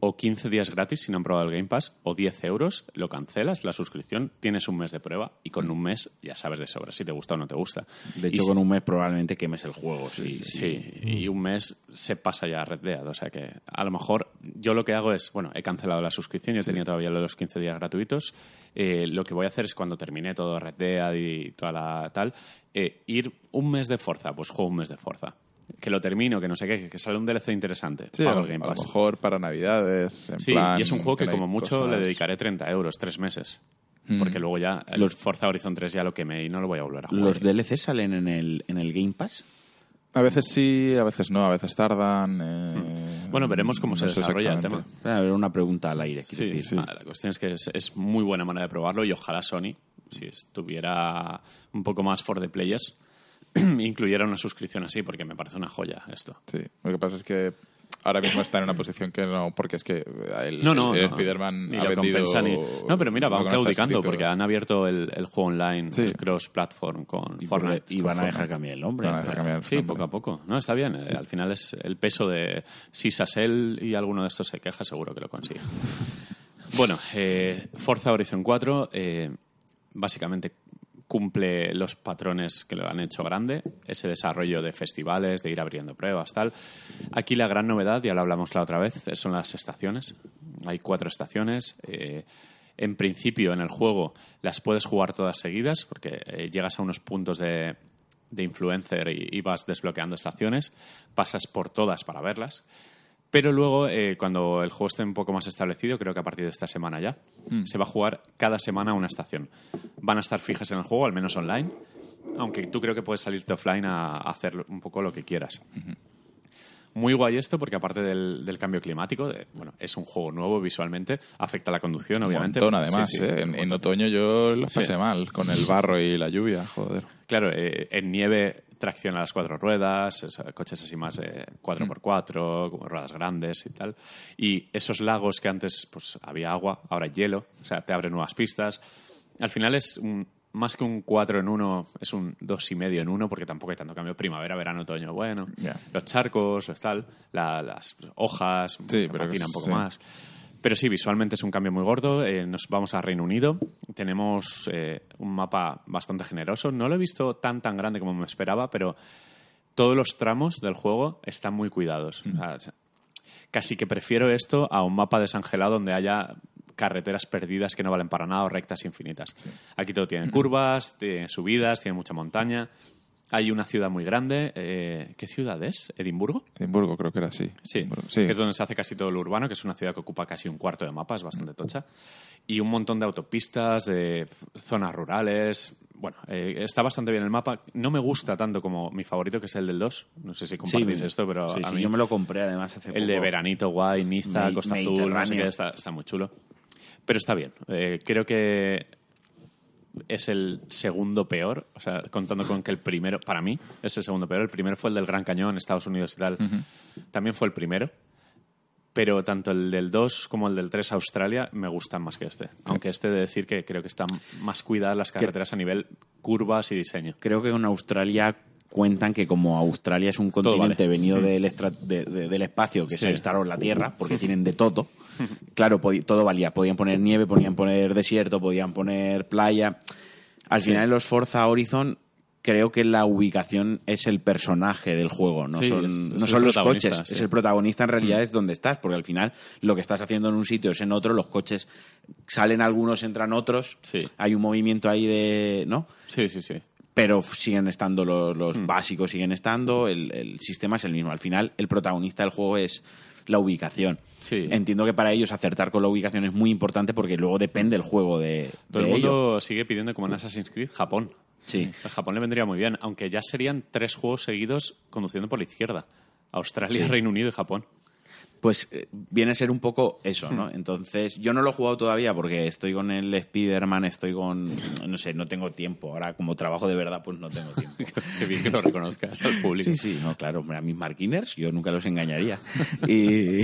o 15 días gratis si no han probado el Game Pass, o 10 euros, lo cancelas, la suscripción, tienes un mes de prueba y con un mes ya sabes de sobra si te gusta o no te gusta. De hecho, si- con un mes probablemente quemes el juego. Sí, Sí, y un mes se pasa ya a Red Dead. O sea que a lo mejor yo lo que hago es, bueno, he cancelado la suscripción, yo tenía todavía lo de los 15 días gratuitos. Eh, lo que voy a hacer es cuando termine todo Red Dead y toda la tal, eh, ir un mes de Forza, pues juego un mes de Forza. Que lo termino, que no sé qué, que sale un DLC interesante. Sí, pago el Game a lo Pass. mejor para Navidades, en Sí, plan, y es un juego que como mucho le dedicaré 30 euros, tres meses. Mm. Porque luego ya el Los- Forza Horizon 3 ya lo quemé y no lo voy a volver a jugar. ¿Los DLC salen en el, en el Game Pass? A veces sí, a veces no, a veces tardan. eh, Bueno, veremos cómo se no desarrolla el tema. A ver, una pregunta al aire. Sí, decir. ah, la cuestión es que es, es muy buena manera de probarlo y ojalá Sony, si estuviera un poco más for the players, incluyera una suscripción así, porque me parece una joya esto. Sí, lo que pasa es que ahora mismo está en una posición que no, porque es que el, No, no, el no. Spider-Man ha lo vendido... compensa ni- No, pero mira, van claudicando porque han abierto el, el juego online, Sí. el cross-platform con Y, Fortnite. y van a dejar cambiar el nombre. Van a dejar cambiar el Sí, nombre. poco a poco. No, está bien. Eh, al final es el peso de... Si Sassel y alguno de estos se queja, seguro que lo consigue. bueno, eh, Forza Horizon 4 eh, básicamente cumple los patrones que lo han hecho grande, ese desarrollo de festivales, de ir abriendo pruebas, tal. Aquí la gran novedad, ya lo hablamos la otra vez, son las estaciones. Hay cuatro estaciones. eh, en principio, en el juego las puedes jugar todas seguidas, porque eh, llegas a unos puntos de, de influencer y, y vas desbloqueando estaciones, pasas por todas para verlas. Pero luego, eh, cuando el juego esté un poco más establecido, creo que a partir de esta semana ya, se va a jugar cada semana una estación. Van a estar fijas en el juego, al menos online, aunque tú creo que puedes salirte offline a, a hacer un poco lo que quieras. Muy guay esto porque aparte del, del cambio climático, de- bueno, es un juego nuevo visualmente, afecta la conducción, Un obviamente. montón, además, Sí, sí, ¿eh? un En, otoño yo lo Sí. pasé mal, con el barro y la lluvia, joder. Claro, eh, en nieve tracciona las cuatro ruedas, o sea, coches así más eh, 4x4, como ruedas grandes y tal. Y esos lagos que antes pues había agua, ahora hay hielo, o sea, te abre nuevas pistas. Al final es un- más que un 4 en 1, es un 2 y medio en 1, porque tampoco hay tanto cambio. Primavera, verano, otoño, bueno. Los charcos, los tal, la- las hojas, Sí, pero patina un poco sí. más. Pero sí, visualmente es un cambio muy gordo. Eh, nos vamos a Reino Unido. Tenemos eh, un mapa bastante generoso. No lo he visto tan tan grande como me esperaba, pero todos los tramos del juego están muy cuidados. Mm. O sea, casi que prefiero esto a un mapa desangelado donde haya carreteras perdidas que no valen para nada o rectas infinitas. Aquí todo tiene curvas, tiene subidas, tiene mucha montaña. Hay una ciudad muy grande. eh, ¿Qué ciudad es? ¿Edimburgo? Edimburgo creo que era así. Sí, sí. que es donde se hace casi todo lo urbano, que es una ciudad que ocupa casi un cuarto de mapa, es bastante tocha. Y un montón de autopistas, de zonas rurales. Bueno, eh, está bastante bien el mapa. No me gusta tanto como mi favorito, que es el del 2. No sé si compartís esto, pero sí, a sí, mí yo me lo compré además hace el de poco. veranito guay, Niza, Costa Azul, no sé Mediterráneo. qué, está, está muy chulo. Pero está bien. Eh, creo que es el segundo peor, o sea, contando con que el primero, para mí, es el segundo peor. El primero fue el del Gran Cañón, Estados Unidos y tal. También fue el primero. Pero tanto el del 2 como el del 3 Australia me gustan más que este. Aunque este de decir que creo que están más cuidadas las carreteras a nivel curvas y diseño. Creo que en Australia cuentan que como Australia es un continente vale. venido del, extra- de- de- del espacio, que Sí. es Star Wars la Tierra, porque tienen de todo, claro, todo valía. Podían poner nieve, podían poner desierto, podían poner playa. Al Sí. final en los Forza Horizon creo que la ubicación es el personaje del juego, no Sí, son, es- no son los coches, sí. es el protagonista en realidad es donde estás, porque al final lo que estás haciendo en un sitio es en otro, los coches salen algunos, entran otros, Sí. hay un movimiento ahí de, ¿no? Sí, sí, sí. Pero siguen estando los, los Hmm. básicos, siguen estando, el, el sistema es el mismo. Al final, el protagonista del juego es la ubicación. Sí. Entiendo que para ellos acertar con la ubicación es muy importante porque luego depende el juego de, Todo de el ello. mundo sigue pidiendo, como en Assassin's Creed, Japón. Sí. A Japón le vendría muy bien, aunque ya serían tres juegos seguidos conduciendo por la izquierda. Australia, Sí. Reino Unido y Japón. Pues eh, viene a ser un poco eso, Hmm. ¿no? Entonces, yo no lo he jugado todavía porque estoy con el Spider-Man, estoy con... No sé, no tengo tiempo. Ahora, como trabajo de verdad, pues no tengo tiempo. Qué bien que lo reconozcas al público. Sí, sí, no, claro, a mis marquiners yo nunca los engañaría. Y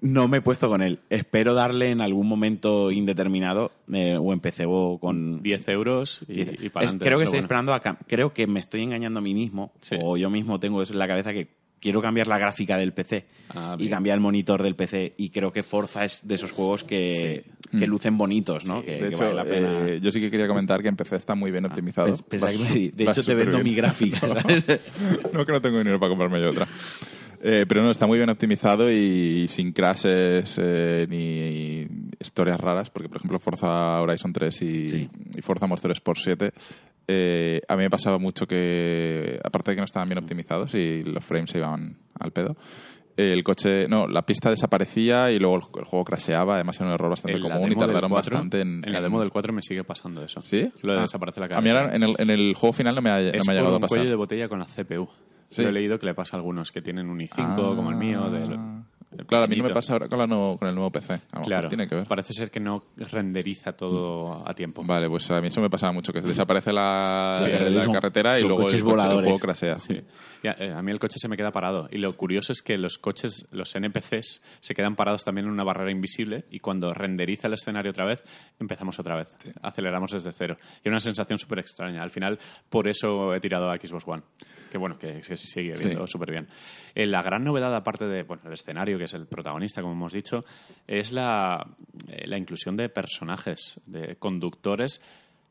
no me he puesto con él. Espero darle en algún momento indeterminado eh, o o con... 10 euros y, y para Es- adelante. creo que es estoy bueno. esperando a... Creo que me estoy engañando a mí mismo Sí. o yo mismo tengo eso en la cabeza que quiero cambiar la gráfica del PC Ah, y cambiar el monitor del PC y creo que Forza es de esos juegos que, que lucen bonitos, ¿no? Sí, que, De que hecho, vale la pena... eh, yo sí que quería comentar que en PC está muy bien optimizado. Que su- di- de hecho, te vendo bien. mi gráfica, ¿sabes? no, que no tengo dinero para comprarme yo otra. Eh, pero no, está muy bien optimizado y sin crashes eh, ni historias raras, porque por ejemplo Forza Horizon 3 y, Sí. y Forza Motorsport 7, eh, a mí me pasaba mucho que, aparte de que no estaban bien optimizados y los frames se iban al pedo, el coche, no, la pista desaparecía y luego el, el juego crasheaba, además era un error bastante En común y tardaron 4, bastante en... en la demo del 4 me sigue pasando eso. ¿Sí? Lo de Ah. desaparece la A mí ahora en el, en el juego final no me ha, no me ha por llegado a un pasar. cuello de botella con la CPU. Sí. Lo he leído que le pasa a algunos que tienen un i5 Ah. como el mío. el Claro, a mí no me pasa ahora con, la nuevo- con el nuevo PC. Claro, tiene que ver. parece ser que no renderiza todo a tiempo. Vale, pues a mí eso me pasaba mucho, que desaparece la, Sí, la son- carretera y luego el, coche, juego crasea. Sí. Ya, eh, a mí el coche se me queda parado. Y lo curioso es que los coches, los NPCs, se quedan parados también en una barrera invisible y cuando renderiza el escenario otra vez, empezamos otra vez. Aceleramos desde cero. Y una sensación súper extraña. Al final, por eso he tirado a Xbox One. Que bueno, que, sigue viendo súper bien. Eh, la gran novedad, aparte de bueno, el escenario, que es el protagonista, como hemos dicho, es la, eh, la inclusión de personajes, de conductores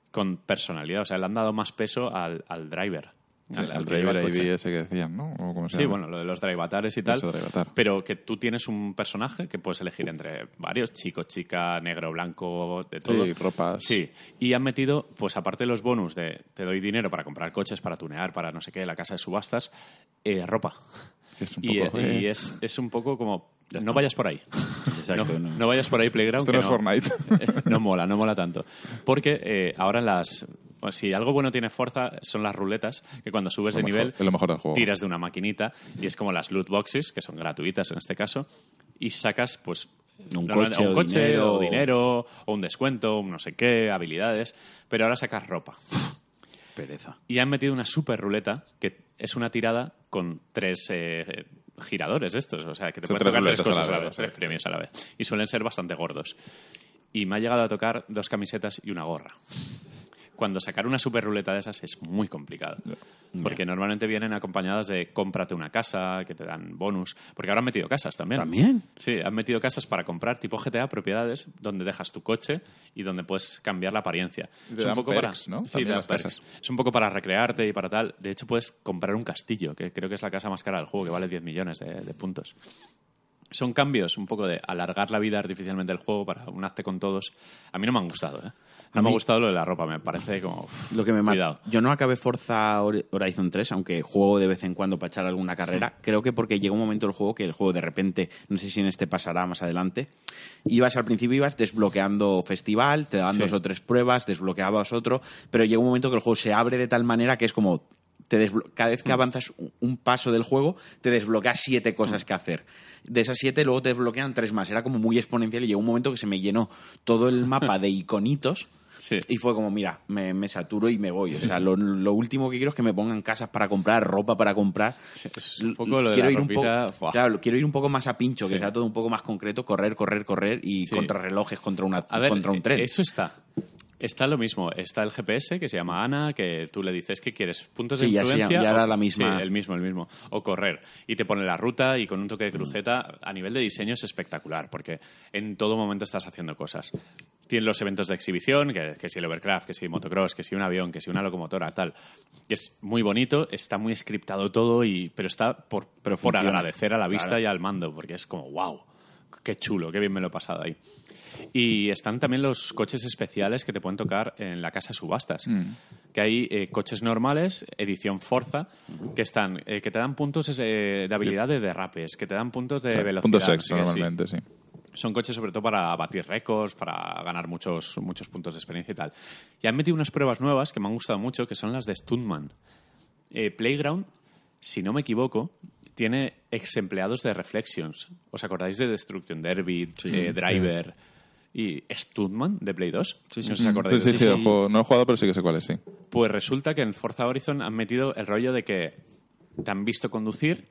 con personalidad. O sea, le han dado más peso al, al driver. Sí, al- al driver. ID ese que decían, ¿no? ¿O cómo se Sí, llama? bueno, lo de los drivatares y tal. Eso, drivatar. Pero que tú tienes un personaje que puedes elegir entre varios, chico, chica, negro, blanco, de todo. Sí, ropas. Sí, y han metido, pues aparte de los bonus de te doy dinero para comprar coches, para tunear, para no sé qué, la casa de subastas, eh, ropa. Es un y poco, eh, y eh, es, es un poco como, no vayas por ahí. Exacto, No, no. no vayas por ahí, Playground. Esto que no es Fortnite. no mola, no mola tanto. Porque eh, ahora las... bueno, si algo bueno tiene Forza son las ruletas, que cuando subes de mejor- nivel es lo mejor del juego. tiras de una maquinita y es como las loot boxes, que son gratuitas en este caso, y sacas pues Un coche o un coche dinero. o dinero o un descuento, un no sé qué, habilidades, pero ahora sacas ropa. Pereza. Y han metido una super ruleta que es una tirada con tres eh, giradores de estos. O sea, que te Son pueden tres tocar tres cosas a la vez, tres premios a la vez. Y suelen ser bastante gordos. Y me ha llegado a tocar dos camisetas y una gorra. Cuando sacar una super ruleta de esas es muy complicado. Porque normalmente vienen acompañadas de cómprate una casa, que te dan bonus. Porque ahora han metido casas también. ¿También? Sí, han metido casas para comprar tipo GTA, propiedades, donde dejas tu coche y donde puedes cambiar la apariencia. Y te dan perks, para, ¿no? Sí, te dan perks. Es un poco para recrearte y para tal. De hecho, puedes comprar un castillo, que creo que es la casa más cara del juego, que vale 10 millones de, de puntos. Son cambios un poco de alargar la vida artificialmente del juego para un acte con todos. A mí no me han gustado, ¿eh? No me ha gustado lo de la ropa, me parece como... Lo que me Cuidado. Yo no acabé Forza Hor- Horizon 3, aunque juego de vez en cuando para echar alguna carrera. Creo que porque llegó un momento del juego que el juego de repente, no sé si en este pasará más adelante, ibas al principio ibas desbloqueando festival, te daban Sí. dos o tres pruebas, desbloqueabas otro, pero llega un momento que el juego se abre de tal manera que es como te cada Mm. vez que avanzas un- un paso del juego, te desbloqueas siete cosas que hacer. De esas siete, luego te desbloquean tres más. Era como muy exponencial y llegó un momento que se me llenó todo el mapa de iconitos Sí. y fue como, mira, me, me saturo y me voy. O sea, lo, lo último que quiero es que me pongan casas para comprar, ropa para comprar. eso es un poco lo de quiero la ir un poco, quiero ir un poco más a pincho, que sea todo un poco más concreto, correr, correr, correr y Sí. contra relojes contra, una, A ver, contra un tren. eso está. Está lo mismo. Está el GPS que se llama Ana, que tú le dices que quieres puntos de Sí, ya se influencia. llama- ya era o- la misma. Sí, el mismo, el mismo. O correr. Y te pone la ruta y con un toque de cruceta. A nivel de diseño es espectacular porque en todo momento estás haciendo cosas. Tienen los eventos de exhibición, que, que si el overcraft, que si motocross, que si un avión, que si una locomotora, tal. Es muy bonito, está muy scriptado todo, y, pero está por, Pero por agradecer a la vista Claro. y al mando, porque es como, wow, qué chulo, qué bien me lo he pasado ahí. Y están también los coches especiales que te pueden tocar en la casa subastas. Que hay eh, coches normales, edición Forza, que están eh, que te dan puntos eh, de habilidad de derrapes, que te dan puntos de O sea, velocidad. puntos no ex, sé qué, sí. normalmente, sí. Son coches sobre todo para batir récords, para ganar muchos, muchos puntos de experiencia y tal. Y han metido unas pruebas nuevas que me han gustado mucho, que son las de Stuntman. Eh, Playground, si no me equivoco, tiene ex empleados de Reflections. ¿Os acordáis de Destruction Derby, eh, Driver y Stuntman de Play 2? ¿No os Mm, Sí, acordáis sí, sí, eso? el juego- no he jugado, pero sí que sé cuál es, sí. Pues resulta que en Forza Horizon han metido el rollo de que te han visto conducir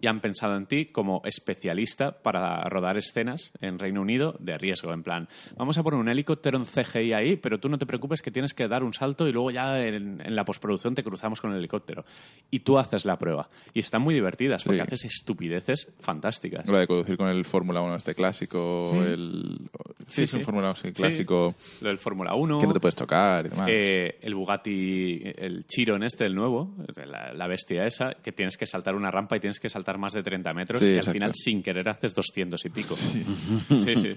y han pensado en ti como especialista para rodar escenas en Reino Unido de riesgo. En plan, vamos a poner un helicóptero en CGI ahí, pero tú no te preocupes que tienes que dar un salto y luego ya en, en la postproducción te cruzamos con el helicóptero. Y tú haces la prueba. Y están muy divertidas porque Sí. haces estupideces fantásticas. La de conducir con el Fórmula 1 este clásico, el... Sí, Sí, es un sí. Fórmula 1 sí, Sí. clásico, Lo del Fórmula 1. que no te puedes tocar y demás. Eh, el Bugatti, el Chiron este, el nuevo, la, la bestia esa, que tienes que saltar una rampa y tienes que saltar más de 30 metros Sí, y al final sin querer haces 200 y pico. Sí, sí.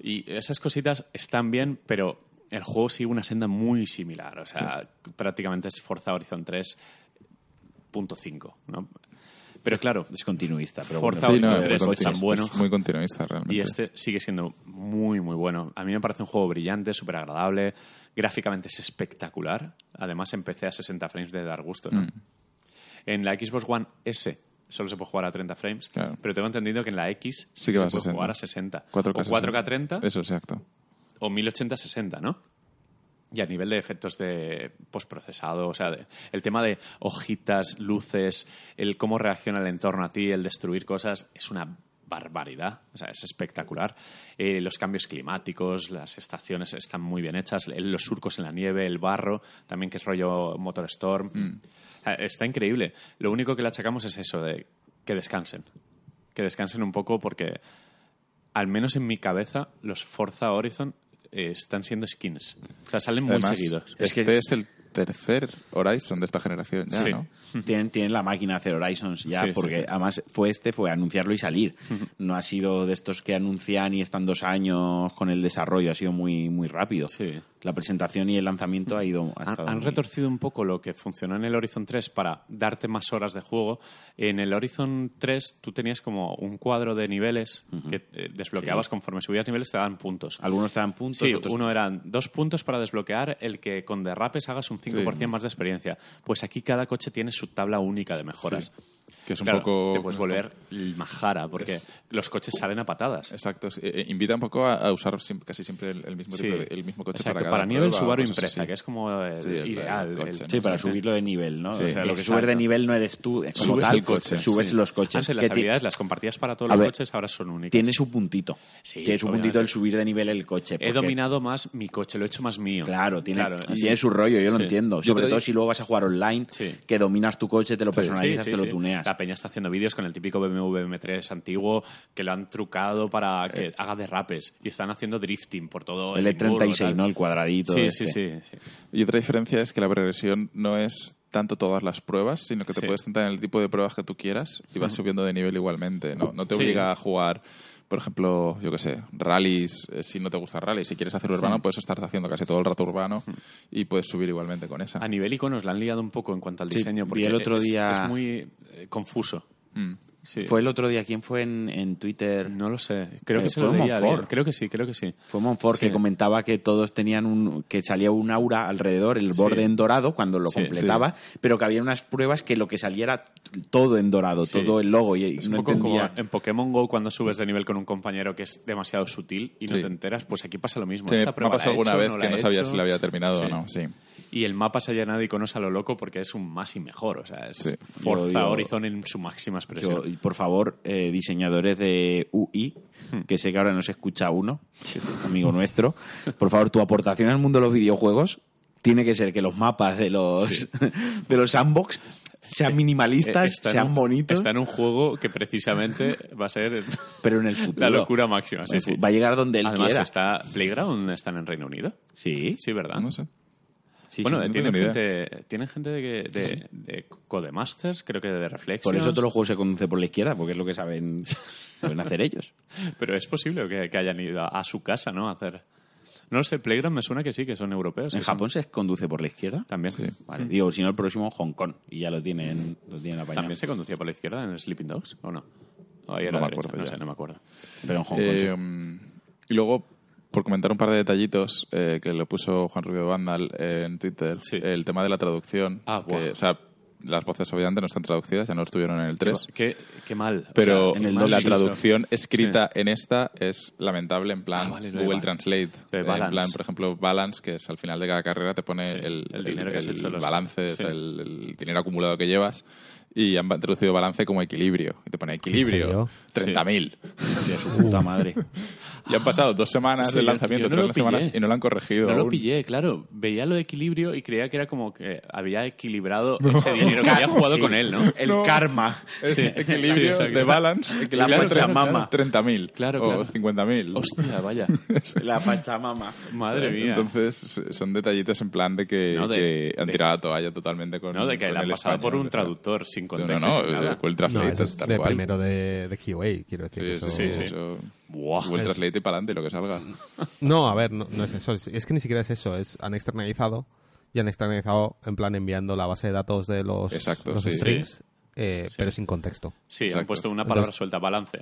Y esas cositas están bien, pero el juego sigue una senda muy similar. O sea, prácticamente es Forza Horizon 3.5, ¿no? Pero claro, Es continuista, pero Forza bueno, Sí, no, Horizon es 3 muy es tan bueno. es muy continuista realmente. Y este sigue siendo muy, muy bueno. A mí me parece un juego brillante, súper agradable. Gráficamente es espectacular. Además, empecé a 60 frames de dar gusto. ¿no? Mm. En la Xbox One S solo se puede jugar a 30 frames, Claro. pero tengo entendido que en la X Sí que se va puede 60. jugar a 60. 4K o 4K 30 Eso, exacto. o 1080-60, ¿no? Y a nivel de efectos de postprocesado, o sea, de- el tema de hojitas, luces, el cómo reacciona el entorno a ti, el destruir cosas, es una barbaridad, o sea, es espectacular. Eh, los cambios climáticos, las estaciones están muy bien hechas, los surcos en la nieve, el barro, también que es rollo Motor Storm. O sea, Está increíble. Lo único que le achacamos es eso, de que descansen. Que descansen un poco porque al menos en mi cabeza, los Forza Horizon eh, están siendo skins. O sea, salen muy Además, seguidos. Es que- este es el tercer Horizon de esta generación ya, Sí. ¿no? Tienen, tienen la máquina de hacer Horizons ya, Sí, porque sí. además fue este, fue anunciarlo y salir. No ha sido de estos que anuncian y están dos años con el desarrollo, ha sido muy, muy rápido. Sí. La presentación y el lanzamiento ha ido. ha Han, estado han muy- retorcido un poco lo que funcionó en el Horizon 3 para darte más horas de juego. En el Horizon 3 tú tenías como un cuadro de niveles que eh, desbloqueabas conforme subías niveles te daban puntos. Algunos te dan puntos, Sí, otros uno eran dos puntos para desbloquear el que con derrapes hagas un 5% más de experiencia. Pues aquí cada coche tiene su tabla única de mejoras. Que es un Claro, poco... Te puedes volver el majara porque los coches salen a patadas. Exacto. sí, eh, invita un poco a, a usar casi siempre el, el mismo Sí. tipo de- el mismo coche Exacto, para cada para nivel prueba, Subaru Impreza, que es como el Sí, el- ideal. el el- coche, Sí, para subirlo de nivel, ¿no? Sí, o sea, lo que subes de nivel no eres tú, como Subes tal, el coche, subes Sí. los coches. Antes las habilidades las compartías para todos A los ver, coches, ahora son únicas. Tiene su puntito. Sí, tiene su obviamente. puntito el subir de nivel el coche. He dominado más mi coche, lo he hecho más mío. Claro, tiene, Claro, tiene su rollo, yo lo Sí. Entiendo. Sobre todo si luego vas a jugar online, Sí. que dominas tu coche, te lo personalizas, Sí, te sí, lo sí. tuneas. La peña está haciendo vídeos con el típico BMW M3 antiguo que lo han trucado para que haga derrapes y están haciendo drifting por todo El Edimburgo, E36, tal. ¿no? El cuadradito. Sí, este. sí, sí, sí. Y otra diferencia es que la progresión no es tanto todas las pruebas, sino que te Sí. puedes centrar en el tipo de pruebas que tú quieras y vas subiendo de nivel igualmente. No, no te Sí. obliga a jugar, por ejemplo, yo qué sé, rallies, eh, si no te gusta rally. Si quieres hacer urbano, puedes estar haciendo casi todo el rato urbano y puedes subir igualmente con esa. A nivel iconos la han liado un poco en cuanto al Sí, diseño vi porque el otro es, día- es muy eh, confuso. Mm. Sí. Fue el otro día, ¿quién fue en, en Twitter? No lo sé. Creo Eh, que se fue lo leía. Monfort. Creo que sí, creo que sí. Fue Monfort Sí. que comentaba que todos tenían un que salía un aura alrededor, el borde Sí. en dorado cuando lo Sí, completaba, pero que había unas pruebas que lo que salía era todo en dorado, Sí. todo el logo y, Es un no poco entendía. como en Pokémon Go cuando subes de nivel con un compañero que es demasiado sutil y no te enteras, pues aquí pasa lo mismo. Sí, Esta me ha pasado alguna hecho, vez no que no sabía hecho. si la había terminado Sí. o no. Sí. Y el mapa se ha llenado de iconos a lo loco porque es un más y mejor. O sea, es Sí. Forza digo- Horizon en su máxima expresión. Yo- y por favor, eh, diseñadores de UI, Hmm. que sé que ahora nos escucha uno, amigo nuestro, por favor, tu aportación al mundo de los videojuegos tiene que ser que los mapas de los, de los sandbox sean Eh, minimalistas, está sean un- bonitos, Está en un juego que precisamente va a ser pero en el futuro. la locura máxima. Sí, sí. Va a llegar donde él Además, quiera. está Playground están en Reino Unido. Sí, Sí, ¿verdad? No sé. Sí, bueno, sí. tienen, gente, tienen gente de, de, de Codemasters, creo que de Reflexions. Por eso todos los juegos se conducen por la izquierda, porque es lo que saben, saben hacer ellos. Pero es posible que, que hayan ido a, su casa, ¿no? A hacer... No lo sé, Playground me suena que sí, que son europeos. ¿En son- Japón se conduce por la izquierda? También. Vale, digo, si no, el próximo Hong Kong. Y ya lo tienen, lo tienen apañado. ¿También se conducía por la izquierda en Sleeping Dogs o no? No era me derecha, acuerdo no sé, no me acuerdo. Pero en Hong Kong. Eh, sí. y luego, por comentar un par de detallitos que que lo puso Juan Rubio Vandal en Twitter, Sí. el tema de la traducción. Ah, que, buah. o sea, las voces obviamente no están traducidas, ya no estuvieron en el 3. Qué, qué mal. O Pero sea, en el qué mal la hecho. traducción escrita en esta es lamentable, en plan Ah, vale, Google Translate. de en plan, por ejemplo, balance, que es al final de cada carrera te pone Sí, el, el dinero que has hecho los- balance, sí. el, el dinero acumulado que llevas. Y han traducido balance como equilibrio. Y te pone equilibrio, serio? 30.000. De su puta madre. Y han pasado dos semanas Sí, del lanzamiento, no lo tres semanas, y no lo han corregido. No lo aún. pillé, claro. Veía lo de equilibrio y creía que era como que había equilibrado ese dinero que había jugado Sí. con él, ¿no? El No. karma. Es Sí. equilibrio Sí, de balance, equilibrio La Pachamama. 30.000 Claro, o claro. 50.000. Hostia, vaya. La Pachamama. Madre mía. Entonces, son detallitos en plan de que, No, de- que han de- tirado la toalla totalmente con. no, de que la han pasado por un o traductor sin No, contexto. no, sin no, nada. No, Translate eso es tal de cual. primero de, de QA, quiero decir. Sí, eso- sí, sí. eso-. Google Translate y para adelante lo que salga. No, a ver, no, no es eso. Es, es que ni siquiera es eso. Es, han externalizado y han externalizado en plan enviando la base de datos de los, Exacto, los sí. strings, eh, Sí. pero sin contexto. Sí, han Exacto. puesto una palabra Entonces- suelta, balance.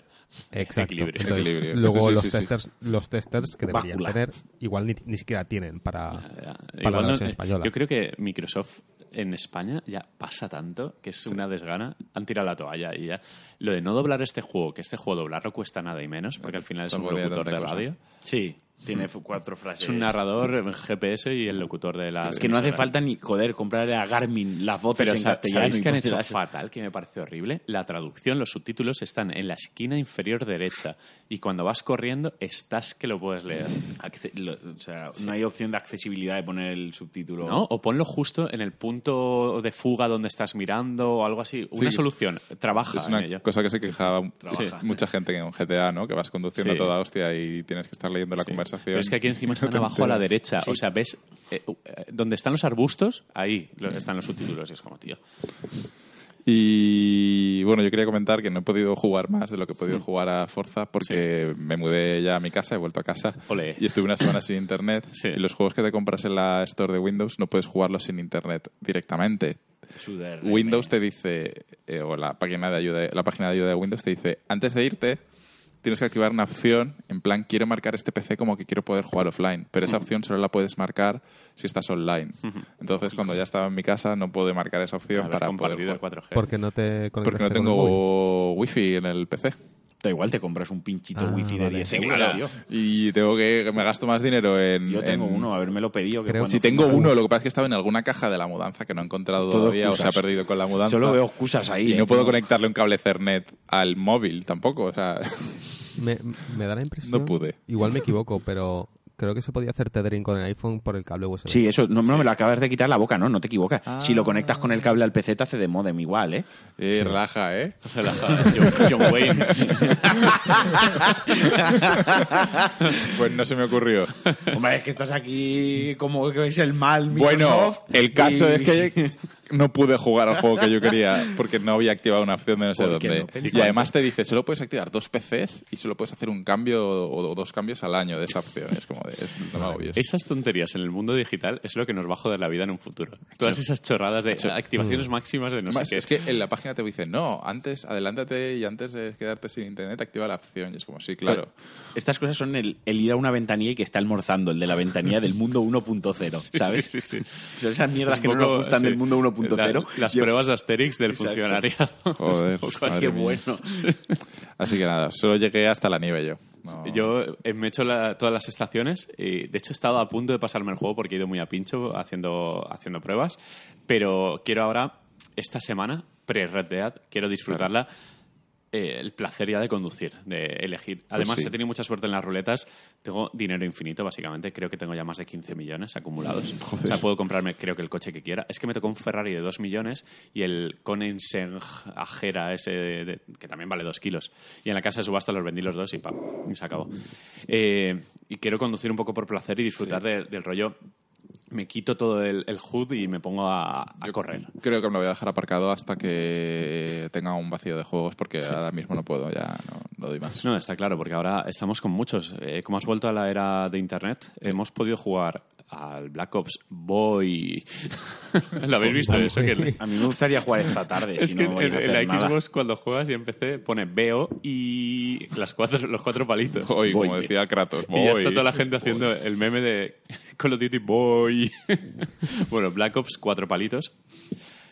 Exacto. Equilibrio. Entonces, Equilibrio. Luego Sí, sí, los, sí, sí. testers, los testers que deberían tener, igual ni, ni siquiera tienen para, Ya, para igual la no- versión española. Yo creo que Microsoft en España ya pasa tanto que es una desgana. Han tirado la toalla y ya. Lo de no doblar este juego, que este juego doblarlo cuesta nada y menos, porque al final es un locutor de radio. Sí, tiene cuatro frases. Es un narrador en GPS y el locutor de las. Es que no hace falta ni, joder, comprarle a Garmin las voces Pero en castellano. ¿sabéis que han hecho fatal? Que me parece horrible. La traducción, los subtítulos están en la esquina inferior derecha. Y cuando vas corriendo, estás que lo puedes leer. O sea, no hay opción de accesibilidad de poner el subtítulo. ¿No? O ponlo justo en el punto de fuga donde estás mirando o algo así. Una Sí, solución. Trabaja Es en una ello. cosa que se quejaba mucha gente en GTA, ¿no? Que vas conduciendo Sí. a toda hostia y tienes que estar leyendo la Sí. Pero es que aquí encima están No abajo a la derecha. O sea, ves eh, eh, donde están los arbustos, ahí están los subtítulos. Y es como, tío. Y bueno, yo quería comentar que no he podido jugar más de lo que he Mm. podido jugar a Forza porque me mudé ya a mi casa, he vuelto a casa y estuve una semana sin internet. Sí. Y los juegos que te compras en la store de Windows no puedes jugarlos sin internet directamente. Windows te dice, eh, o la página, de ayuda, la página de ayuda de Windows te dice, antes de irte, tienes que activar una opción, en plan, quiero marcar este PC como que quiero poder jugar offline, pero esa opción solo la puedes marcar si estás online. Entonces, cuando ya estaba en mi casa, no pude marcar esa opción para poder jugar. 4G. Porque no te Porque no conectaste con el tengo wifi en el PC. Da igual, te compras un pinchito Ah, wifi de vale. 10 Sí, euros, claro. tío. Y tengo que, me gasto más dinero en... Yo tengo en- uno, haberme lo pedido. Que Creo- Si tengo uno, lo que pasa es que estaba en alguna caja de la mudanza que no he encontrado Todo todavía o se ha perdido con la mudanza. Solo veo excusas ahí. y ¿eh? no puedo conectarle un cable Ethernet al móvil tampoco, o sea... Me, me da la impresión. No pude. Igual me equivoco, pero creo que se podía hacer tethering con el iPhone por el cable USB. Sí, eso, no, no me lo acabas de quitar la boca, no, no te equivocas. Si Ah. lo conectas con el cable al PC te hace de modem igual, ¿eh? Eh, Relaja, ¿eh? John, John Wayne. Pues no se me ocurrió. Hombre, es que estás aquí como que es el mal Bueno, Microsoft el caso y- es que no pude jugar al juego que yo quería porque no había activado una opción de no sé ¿Por qué dónde. no? y además te dice, solo puedes activar dos PCs y solo puedes hacer un cambio o o dos cambios al año de esa opción. Es como de, es- no me. Esas tonterías en el mundo digital es lo que nos va a joder la vida en un futuro. Todas esas chorradas de activaciones máximas de no Además, sé qué. es que en la página te dice, no, antes adelántate y antes de quedarte sin internet activa la opción. Y es como, sí, claro. Estas cosas son el, el ir a una ventanilla y que está almorzando, el de la ventanilla del mundo 1.0, ¿sabes? Sí, sí, sí. Son esas mierdas Es que no nos gustan sí. del mundo 1.0. La- las Yo- pruebas de Asterix del Exacto. funcionariado. Joder. Qué bueno. Así que nada, solo llegué hasta la nieve yo. No. Yo eh, me he hecho la- todas las estaciones y de hecho he estado a punto de pasarme el juego porque he ido muy a pincho haciendo, haciendo pruebas, pero quiero ahora, esta semana, pre-Red Dead, quiero disfrutarla. Eh, el placer ya de conducir, de elegir. Además, sí. he tenido mucha suerte en las ruletas. Tengo dinero infinito, básicamente. Creo que tengo ya más de 15 millones acumulados. O sea, puedo comprarme, creo que el coche que quiera. Es que me tocó un Ferrari de 2 millones y el Koenigsegg Ajera ese, de- de- que también vale 2 kilos. Y en la casa de subasta los vendí los dos y pam, y se acabó. Eh, y quiero conducir un poco por placer y disfrutar de- del rollo. Me quito todo el, el HUD y me pongo a, a correr. Creo que me lo voy a dejar aparcado hasta que tenga un vacío de juegos porque ahora mismo no puedo, ya no, no doy más. No, está claro, porque ahora estamos con muchos. Eh, como has vuelto a la era de Internet, hemos podido jugar al Black Ops Boy. ¿Lo habéis visto eso? Que A mí me gustaría jugar esta tarde. es si que no voy en, a en la nada. Xbox cuando juegas y en PC pone veo y las cuatro, los cuatro palitos. Como Voy. decía Kratos, Y ya está voy. toda la gente haciendo el meme de Call of Duty Boy. bueno, Black Ops, cuatro palitos.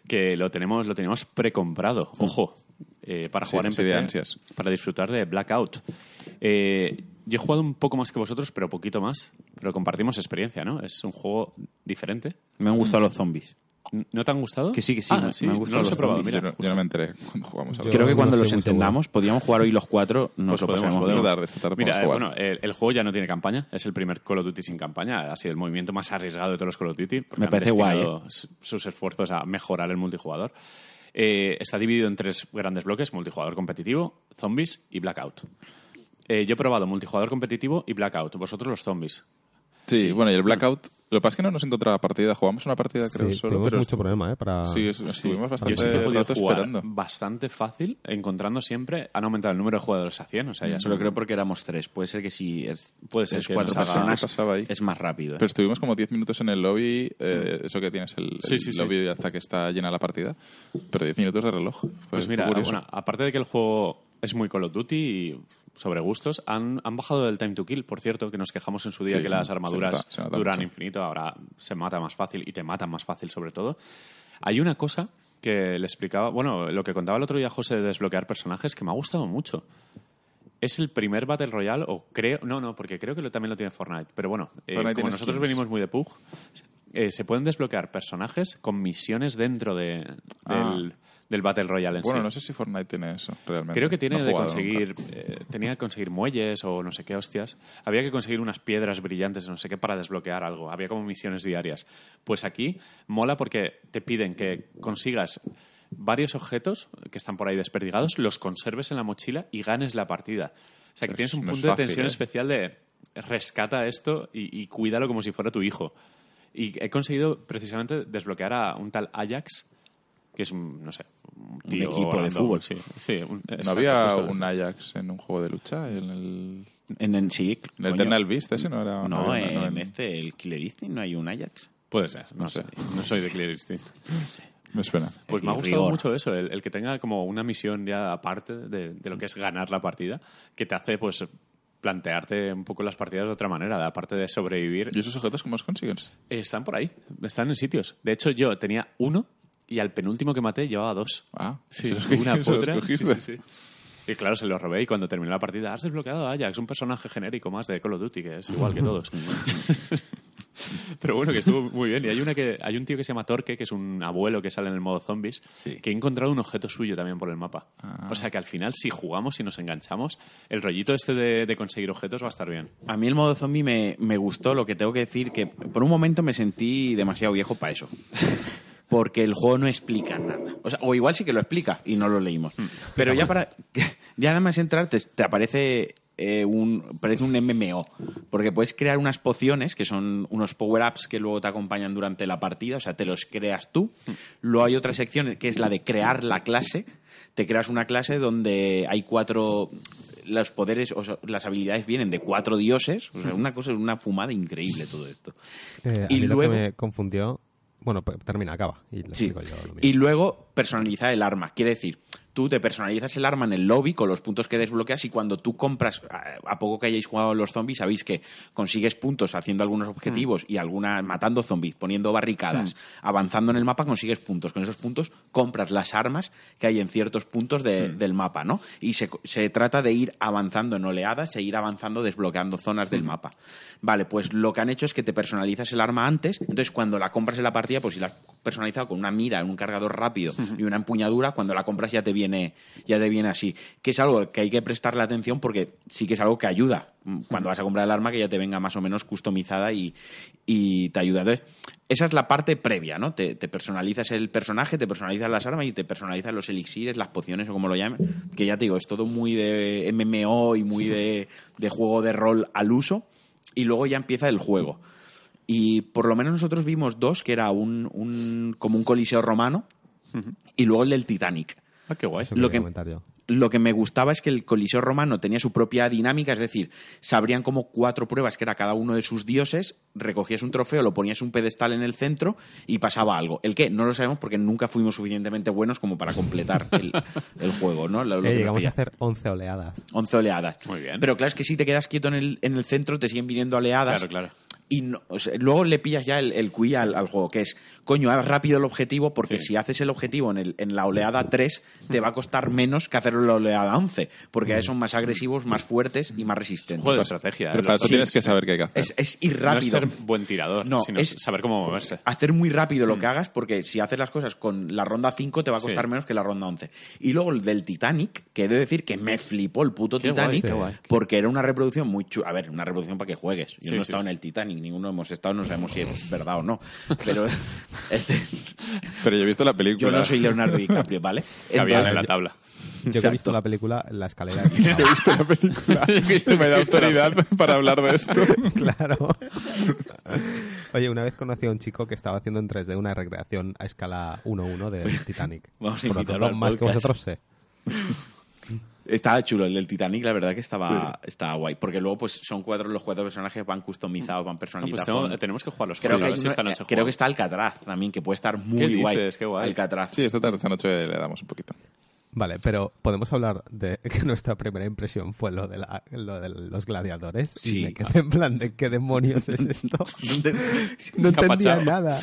Que lo tenemos, lo tenemos precomprado. Ojo. Eh, para Sí, jugar en sí, de PC. ansias. Para disfrutar de Blackout. Eh, yo he jugado un poco más que vosotros, pero poquito más. Pero compartimos experiencia, ¿no? Es un juego diferente. Me han gustado los zombies. ¿No te han gustado? Que sí, que sí, Ah, me- sí. me han no gustado los he probado, zombies. Yo mira. no, yo no me enteré cuando jugamos a Creo que no cuando los muy seguro. entendamos, podíamos jugar hoy los cuatro. Nos Pues lo podemos, podemos. bien. tarde, esta tarde Mira, eh, jugar. bueno, el, el juego ya no tiene campaña. Es el primer Call of Duty sin campaña. Ha sido el movimiento más arriesgado de todos los Call of Duty. porque Me han parece guay, s- sus esfuerzos a mejorar el multijugador. Eh, está dividido en tres grandes bloques: multijugador competitivo, zombies y blackout. Eh, yo he probado multijugador competitivo y blackout. Vosotros los zombies. Sí, bueno, y el Blackout. Lo que pasa es que no nos encontraba partida. Jugamos una partida, creo, Sí, solo. tuvimos Pero mucho problema, ¿eh? Para... Sí, es- estuvimos Yo bastante he podido jugar esperando. bastante fácil, encontrando siempre. Han aumentado el número de jugadores a 100. O sea, ya Solo creo porque éramos tres. Puede ser que si es, Puede ser es que cuatro personas pasaba ahí. es más rápido. ¿eh? Pero estuvimos como 10 minutos en el lobby, eh, eso que tienes, el, Sí, el sí, sí. lobby hasta que está llena la partida. Pero 10 minutos de reloj. Fue- Pues mira, bueno, aparte de que el juego es muy Call of Duty y sobre gustos, han, han bajado el time to kill, por cierto, que nos quejamos en su día Sí, que las se armaduras se duran mucho. infinito, ahora se mata más fácil y te matan más fácil sobre todo. Hay una cosa que le explicaba, bueno, lo que contaba el otro día José de desbloquear personajes que me ha gustado mucho. Es el primer Battle Royale, o creo, no, no, porque creo que lo- también lo tiene Fortnite, pero bueno, eh, Fortnite como nosotros skins. venimos muy de PUG, eh, se pueden desbloquear personajes con misiones dentro de, Ah. Del, Battle Royale en Bueno, sí. no sé si Fortnite tiene eso, realmente. Creo que tiene No de conseguir. eh, tenía que conseguir muelles o no sé qué hostias. Había que conseguir unas piedras brillantes, no sé qué, para desbloquear algo. Había como misiones diarias. Pues aquí mola porque te piden que consigas varios objetos que están por ahí desperdigados, los conserves en la mochila y ganes la partida. O sea que tienes un no punto de tensión ¿eh? especial de rescata esto y, y cuídalo como si fuera tu hijo. Y he conseguido precisamente desbloquear a un tal Ajax, que es un, no sé, un, tío equipo de fútbol. Sí, sí, un- ¿No exacto, había un Ajax en un juego de lucha? En el, En, en- sí, en el. Eternal Beast ese no era... No, había- en, en- este, el Killer Instinct, no hay un Ajax. Puede ser, no, No sé. sé. No soy de Clear Instinct. Me suena. Pues me ha gustado rigor. mucho eso, el, el que tenga como una misión ya aparte de, de lo que es ganar la partida, que te hace pues plantearte un poco las partidas de otra manera, de- aparte de sobrevivir. ¿Y esos objetos cómo los consigues? Eh, Están por ahí, están en sitios. De hecho, yo tenía uno y al penúltimo que maté llevaba dos. Ah, Sí, ¿se los una potra. Sí, sí, sí. Y claro, se lo robé y cuando terminó la partida, has desbloqueado a Ajax, un personaje genérico más de Call of Duty, que es igual que todos. Pero bueno, que estuvo muy bien. Y hay, una que, hay un tío que se llama Torque, que es un abuelo que sale en el modo zombies, que he encontrado un objeto suyo también por el mapa. Ah. O sea que al final, si jugamos y nos enganchamos, el rollito este de, de conseguir objetos va a estar bien. A mí el modo zombie me, me gustó, lo que tengo que decir que por un momento me sentí demasiado viejo para eso. Porque el juego no explica nada. O, sea, o igual sí que lo explica y no lo leímos. Pero ya para. Ya nada más entrar te, te aparece. eh, un, parece un MMO. Porque puedes crear unas pociones que son unos power-ups que luego te acompañan durante la partida. O sea, te los creas tú. Luego hay otra sección que es la de crear la clase. Te creas una clase donde hay cuatro los poderes, o sea, las habilidades vienen de cuatro dioses. O sea, una cosa es una fumada increíble todo esto. Eh, a y mí luego, lo que me confundió... Bueno, pues termina, acaba. Y sí, yo lo y luego personalizar el arma. Quiere decir, tú te personalizas el arma en el lobby con los puntos que desbloqueas y cuando tú compras, a, poco que hayáis jugado los zombies, sabéis que consigues puntos haciendo algunos objetivos y algunas matando zombies, poniendo barricadas, avanzando en el mapa, consigues puntos. Con esos puntos compras las armas que hay en ciertos puntos de- del mapa, ¿no? Y se, se trata de ir avanzando en oleadas e ir avanzando desbloqueando zonas del mapa. Vale, pues lo que han hecho es que te personalizas el arma antes, entonces cuando la compras en la partida, pues si la has personalizado con una mira, un cargador rápido y una empuñadura, cuando la compras ya te viene ya te viene así, que es algo que hay que prestarle atención porque sí que es algo que ayuda mm, cuando vas a comprar el arma que ya te venga más o menos customizada y, y te ayuda. Entonces, esa es la parte previa, ¿no? Te, te personalizas el personaje, te personalizas las armas y te personalizas los elixires, las pociones o como lo llamen, que ya te digo, es todo muy de MMO y muy de, de juego de rol al uso, y luego ya empieza el juego. Y por lo menos nosotros vimos dos, que era un, un como un coliseo romano, y luego el del Titanic. Ah, qué guay. Eso Lo que-. Lo que me gustaba es que el Coliseo romano tenía su propia dinámica, es decir, sabrían como cuatro pruebas que era cada uno de sus dioses, recogías un trofeo, lo ponías un pedestal en el centro y pasaba algo. ¿El qué? No lo sabemos porque nunca fuimos suficientemente buenos como para completar el, el juego, ¿no? Lo- lo Eh, que nos llegamos a hacer 11 oleadas. 11 oleadas. Muy bien. Pero claro, es que si te quedas quieto en el, en el centro, te siguen viniendo oleadas. Claro, claro. Y no- o sea, luego le pillas ya el, el QI al, al juego, que es, coño, haz rápido el objetivo, porque Sí. si haces el objetivo en, el, en la oleada 3, te va a costar menos que hacerlo en la oleada 11, porque ahí son más agresivos, más fuertes y más resistentes. Juego de estrategia. Pero ¿eh? para eso Los- tienes que saber qué hay que hacer. es, es ir No es rápido. Ser buen tirador, No, sino es- saber cómo moverse. hacer muy rápido Mm. lo que hagas, porque si haces las cosas con la ronda 5 te va a costar Sí. menos que la ronda 11. Y luego el del Titanic, que he de decir que me flipó el puto Qué Titanic, porque era una reproducción muy chula. A ver, una reproducción para que juegues. Yo Sí, no he estado en el Titanic, ninguno hemos estado, no sabemos si es verdad o no. Pero este, Pero yo he visto la película. yo no soy Leonardo DiCaprio, ¿vale? En Entonces- la tabla. Yo que he visto la película, la escalera. He visto la película. Me da autoridad para hablar de esto. claro. Oye, una vez conocí a un chico que estaba haciendo en 3D una recreación a escala 1-1 del Titanic. Vamos a invitarlo al más que vosotros sé. Estaba chulo el del Titanic, la verdad que estaba, estaba guay. Porque luego, pues, son cuatro, los cuatro personajes van customizados, van No, pues personalizados. tengo- con- tenemos que jugar los Creo, que, si esta noche creo que está Alcatraz también, que puede estar muy ¿Qué guay. dices? Qué guay. Alcatraz. Sí, esta tarde, esta noche le damos un poquito. Vale, pero podemos hablar de que nuestra primera impresión fue lo de, la- lo de los gladiadores. Sí. Y me quedé en plan de qué demonios es esto. ¿Dónde- No entendía nada.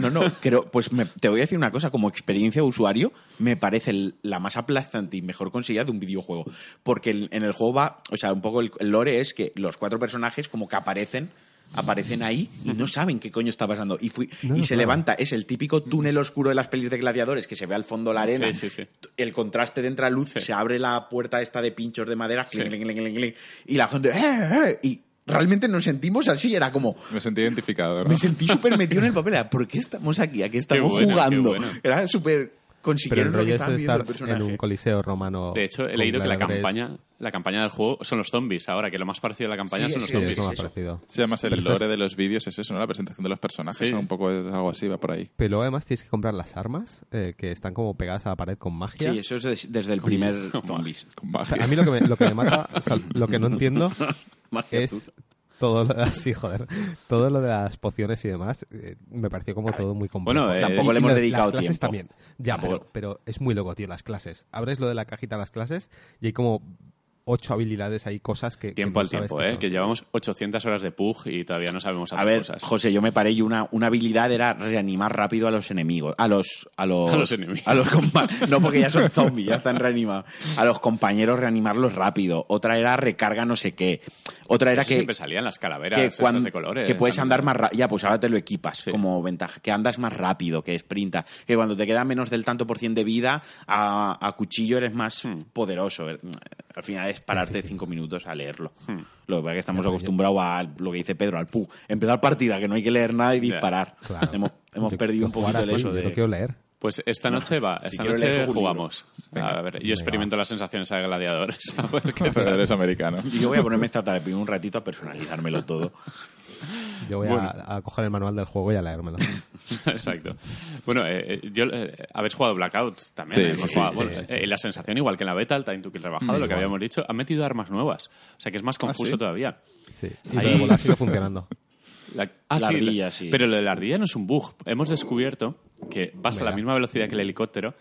No, no, pero pues me- te voy a decir una cosa, como experiencia de usuario, me parece la más aplastante y mejor conseguida de un videojuego. Porque en el juego va, o sea, un poco el lore es que los cuatro personajes como que aparecen aparecen ahí y no saben qué coño está pasando. Y, fui, No, y se claro. levanta, es el típico túnel oscuro de las pelis de gladiadores que se ve al fondo la arena. Sí, sí, sí. El contraste de entra luz, se abre la puerta esta de pinchos de madera, clink, clink, clink, y la gente, ¡eh, eh! Y realmente nos sentimos así, era como, Me sentí identificado, ¿no? me sentí súper metido en el papel. Era, ¿Por qué estamos aquí? ¿A qué estamos jugando? Era súper... Pero Consiguieron el lo que rollo es estaban de viendo el estar en un coliseo romano. De hecho, he leído que la campaña, la campaña del juego son los zombies ahora, que lo más parecido a la campaña Sí, son los sí, Sí, zombies. me ha eso. parecido. Sí, además el Pero lore de los vídeos es eso, ¿no? La presentación de los personajes, Sí. ¿no? Un poco es algo así, va por ahí. Pero luego además tienes que comprar las armas eh, que están como pegadas a la pared con magia. Sí, eso es des- desde el primer zombies. Con O magia. sea, a mí lo que me, lo que me mata, o sea, lo que no entiendo es todo lo de las, sí, joder, todo lo de las pociones y demás. eh, me pareció como todo muy complejo. Bueno, eh, Tampoco le hemos las- dedicado las clases tiempo. también. Ya, pero, pero es muy loco, tío, las clases. Abres lo de la cajita de las clases y hay como ocho habilidades, hay cosas que. que Tiempo no al sabes tiempo, ¿eh? son. Que llevamos 800 horas de pug y todavía no sabemos hacer A ver, cosas. José, yo me paré y una, una habilidad era reanimar rápido a los enemigos. A los... A los, A los enemigos. a los compa- no, porque ya son zombies, ya están reanimados. A los compañeros reanimarlos rápido. Otra era recarga no sé qué. Otra era Eso que... siempre salían las calaveras que, estas cuan- de colores. que puedes andar más rápido. Ya, pues ahora te lo equipas Sí. como ventaja. Que andas más rápido, que sprinta. Que cuando te queda menos del tanto por cien de vida, a, a cuchillo eres más Hmm. poderoso. Al final es pararte cinco minutos a leerlo. Hmm. Lo que pasa es que estamos acostumbrados a lo que dice Pedro, al pu. Empezar partida, que no hay que leer nada y disparar. Claro. Hemos, hemos Yo- perdido yo un poquito de eso. Yo De... no quiero leer. Pues esta noche va, esta noche jugamos. A ver, yo Venga, experimento las sensaciones a gladiadores. A ver qué Pero tal. eres americano. Y yo voy a ponerme esta tarde un ratito a personalizármelo todo. Yo voy Bueno. a, a coger el manual del juego y a leérmelo. Exacto. Bueno, eh, eh, yo, eh, habéis jugado Blackout también. Sí, eh, jugado- sí, bueno, sí, sí. eh, la sensación igual que en la beta, el Time to Kill rebajado, lo que igual. habíamos dicho, han metido armas nuevas. O sea que es más confuso ¿sí? todavía. Sí. Y lo Ahí- volar sigue funcionando. La, ah, La sí, ardilla, la- sí. Pero lo de la ardilla no es un bug. Hemos descubierto que vas a la misma velocidad que el helicóptero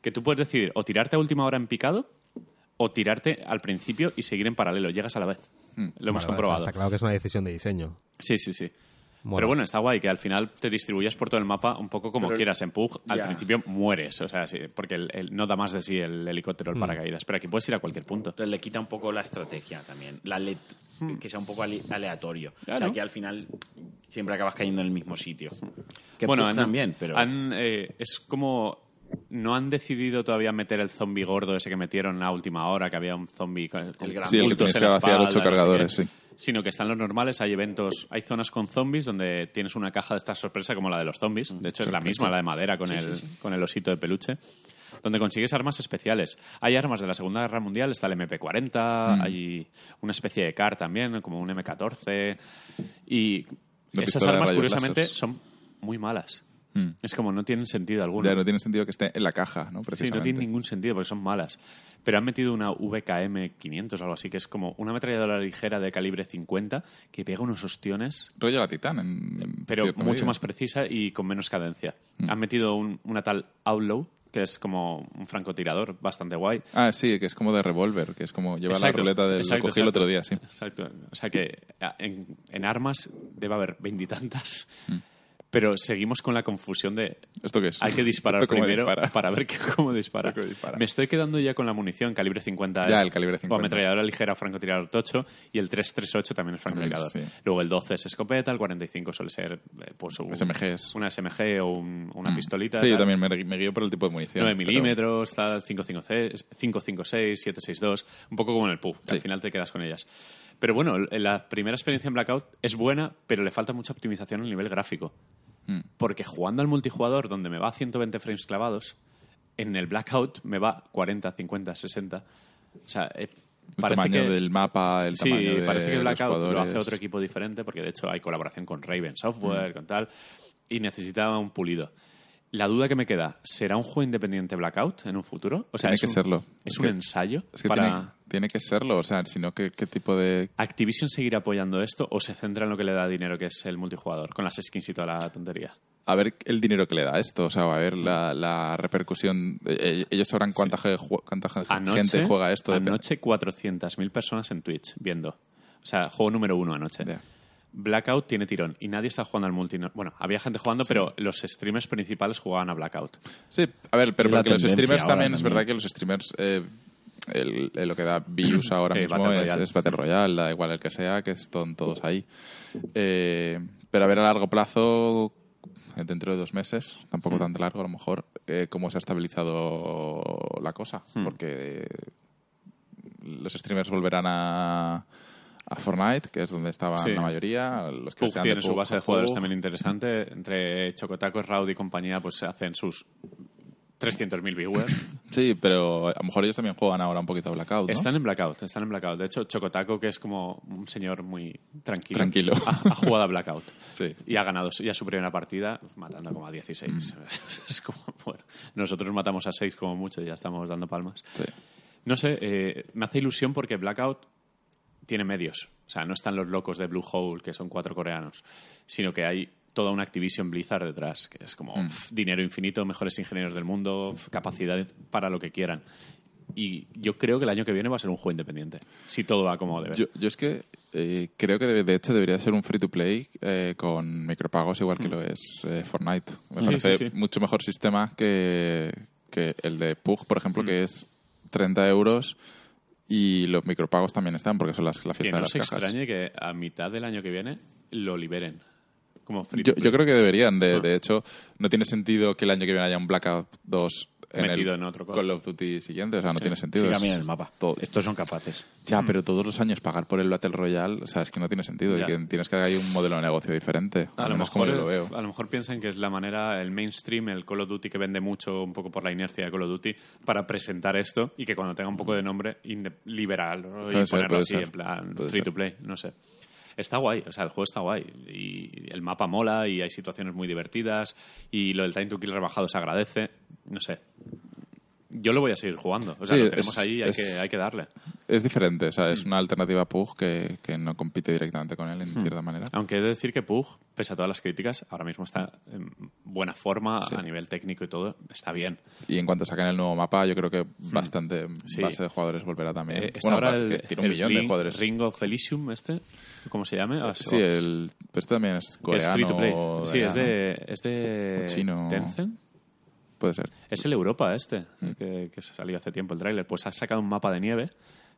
que tú puedes decidir o tirarte a última hora en picado o tirarte al principio y seguir en paralelo. Llegas a la vez. Lo hemos Vale, comprobado. Está claro que es una decisión de diseño. Sí, sí, sí. Pero bueno, está guay que al final te distribuyas por todo el mapa un poco como Pero- quieras. En Pug, al principio mueres, o sea, sí, porque el- el- no da más de sí el helicóptero, el paracaídas. Pero aquí puedes ir a cualquier punto. Entonces le quita un poco la estrategia también. La le- que sea un poco ale- aleatorio. O Claro. sea, que al final siempre acabas cayendo en el mismo sitio. Que bueno, Pug han- también, pero... han, eh, es como no han decidido todavía meter el zombie gordo ese que metieron a última hora, que había un zombie con, con gran Sí, el que en que vaciar ocho no sé cargadores, sí. Sino que están los normales, hay eventos, hay zonas con zombies donde tienes una caja de esta sorpresa como la de los zombies. De hecho, es la misma, la de madera con, el, con el osito de peluche. Donde consigues armas especiales. Hay armas de la Segunda Guerra Mundial, está el MP40, hay una especie de CAR también, como un M14. Y esas pistola de armas, rayos curiosamente, láser. son muy malas. Mm. Es como no tienen sentido alguno. Ya no tiene sentido que esté en la caja, ¿no? Sí, no tiene ningún sentido porque son malas. Pero han metido una VKM 500 o algo así, que es como una ametralladora ligera de calibre 50 que pega unos ostiones, Rollo la Titán, en, pero mucho medida. más precisa y con menos cadencia. Mm. Han metido un- una tal Outlaw, que es como un francotirador bastante guay. Ah, sí, que es como de revólver, que es como lleva Exacto, la ruleta del... exacto, lo cogí el otro día, sí. Exacto. O sea que en armas debe haber veintitantas, Mm. Pero seguimos con la confusión de ¿Esto qué es? hay que disparar ¿Esto cómo primero dispara? para ver que- cómo dispara. Me estoy quedando ya con la munición calibre 50 Ya, es- el calibre o 50. ametralladora ligera o francotirador tocho y el 338 también es francotirador. Sí. Luego el 12 es escopeta, el 45 suele ser eh, pues un- SMGs. una SMG o un- una Mm. pistolita. Sí, yo también me, me guío por el tipo de munición. 9 pero- milímetros, tal, 556, 556, 762, un poco como en el PUB, que Sí. al final te quedas con ellas. Pero bueno, la primera experiencia en Blackout es buena, pero le falta mucha optimización a nivel gráfico. Mm. Porque jugando al multijugador, donde me va a 120 frames clavados, en el Blackout me va 40, 50, 60. O sea, eh, El parece tamaño que... del mapa, el Sí, tamaño de parece que Blackout lo hace otro equipo diferente, porque de hecho hay colaboración con Raven Software, Mm. con tal, y necesitaba un pulido. La duda que me queda, ¿será un juego independiente Blackout en un futuro? O sea, Tiene es que un- serlo. ¿Es Es un que- ensayo Es que para... tiene, tiene que serlo, o sea, si no, ¿qué, qué tipo de...? ¿Activision seguirá apoyando esto o se centra en lo que le da dinero, que es el multijugador, con las skins y toda la tontería? A ver el dinero que le da esto, o sea, a ver la, la repercusión. Eh, Ellos sabrán cuánta, cuánta Anoche, gente juega esto. de- Anoche 400.000 personas en Twitch viendo. O sea, juego número uno anoche. Blackout tiene tirón y nadie está jugando al multi. Bueno, había gente jugando, pero los streamers principales jugaban a Blackout. Sí, a ver, pero porque los streamers también, es verdad que los streamers, eh, el- el- lo que da views ahora Sí, mismo Battle es, Royale. es Battle Royale, da igual el que sea, que están todos ahí. Eh, pero a ver a largo plazo, eh, dentro de dos meses, Mm. tampoco tan largo a lo mejor, eh, cómo se ha estabilizado la cosa. Mm. Porque los streamers volverán a, a Fortnite, que es donde estaban Sí. la mayoría. Los que Pug tiene su Pug, base de jugadores también interesante. Entre Chocotacos, Raud y compañía, pues hacen sus 300.000 viewers. Sí, pero a lo mejor ellos también juegan ahora un poquito a Blackout, ¿no? Están en Blackout, están en Blackout. De hecho, Chocotaco, que es como un señor muy tranquilo, Tranquilo. Ha, ha jugado a Blackout. Sí. Y ha ganado ya su primera partida matando como a 16. Mm. es como, bueno, nosotros matamos a 6 como mucho y ya estamos dando palmas. Sí. No sé, eh, me hace ilusión porque Blackout tiene medios. O sea, no están los locos de Blue Hole, que son cuatro coreanos, sino que hay toda una Activision Blizzard detrás, que es como Mm. pf, dinero infinito, mejores ingenieros del mundo, pf, capacidad para lo que quieran. Y yo creo que el año que viene va a ser un juego independiente, si todo va como debe. Yo, yo es que eh, creo que de, de hecho debería ser un free to play eh, con micropagos igual que lo es eh, Fortnite. Me Mm. Sí, parece sí, sí. mucho mejor sistema que, que el de Pug, por ejemplo, Mm. que es 30 euros y los micropagos también están porque son las, la que fiesta no de las se cajas. extrañe que a mitad del año que viene lo liberen. Como free Yo, creo que deberían. De, Ah. de hecho, no tiene sentido que el año que viene haya un Blackout 2 en Metido el en otro Call of Duty siguiente. O sea, no tiene sentido. Sí, cambian el mapa. todo- Estos son capaces. Ya, pero todos los años pagar por el Battle Royale, o sea, es que no tiene sentido. Ya. Y que tienes que hay un modelo de negocio diferente. A lo, mejor, como yo lo veo. a lo mejor piensan que es la manera, el mainstream, el Call of Duty que vende mucho un poco por la inercia de Call of Duty, para presentar esto y que cuando tenga un poco de nombre, inde- liberarlo y ser, ponerlo así ser. en plan Puede free ser. to play, no sé. Está guay, o sea, el juego está guay y el mapa mola y hay situaciones muy divertidas y lo del time to kill rebajado se agradece, no sé. Yo lo voy a seguir jugando, o sea, Sí, lo tenemos es- ahí y hay, es- que, hay que darle. Es diferente, o sea, Mm. es una alternativa a Pug que, que no compite directamente con él en cierta manera. Aunque he de decir que Pug, pese a todas las críticas, ahora mismo está en buena forma a nivel técnico y todo, está bien. Y en cuanto saquen el nuevo mapa, yo creo que bastante Hmm. Sí. base de jugadores volverá también. Eh, está bueno, ahora el, tiene un el millón de Ring- jugadores. Ring of Elysium, este, ¿cómo se llama? Sí, el, pero este también es es coreano. o Sí, es de, es de chino. Tencent. Puede ser. Es el Europa este, Mm. que, que salió hace tiempo el tráiler. Pues ha sacado un mapa de nieve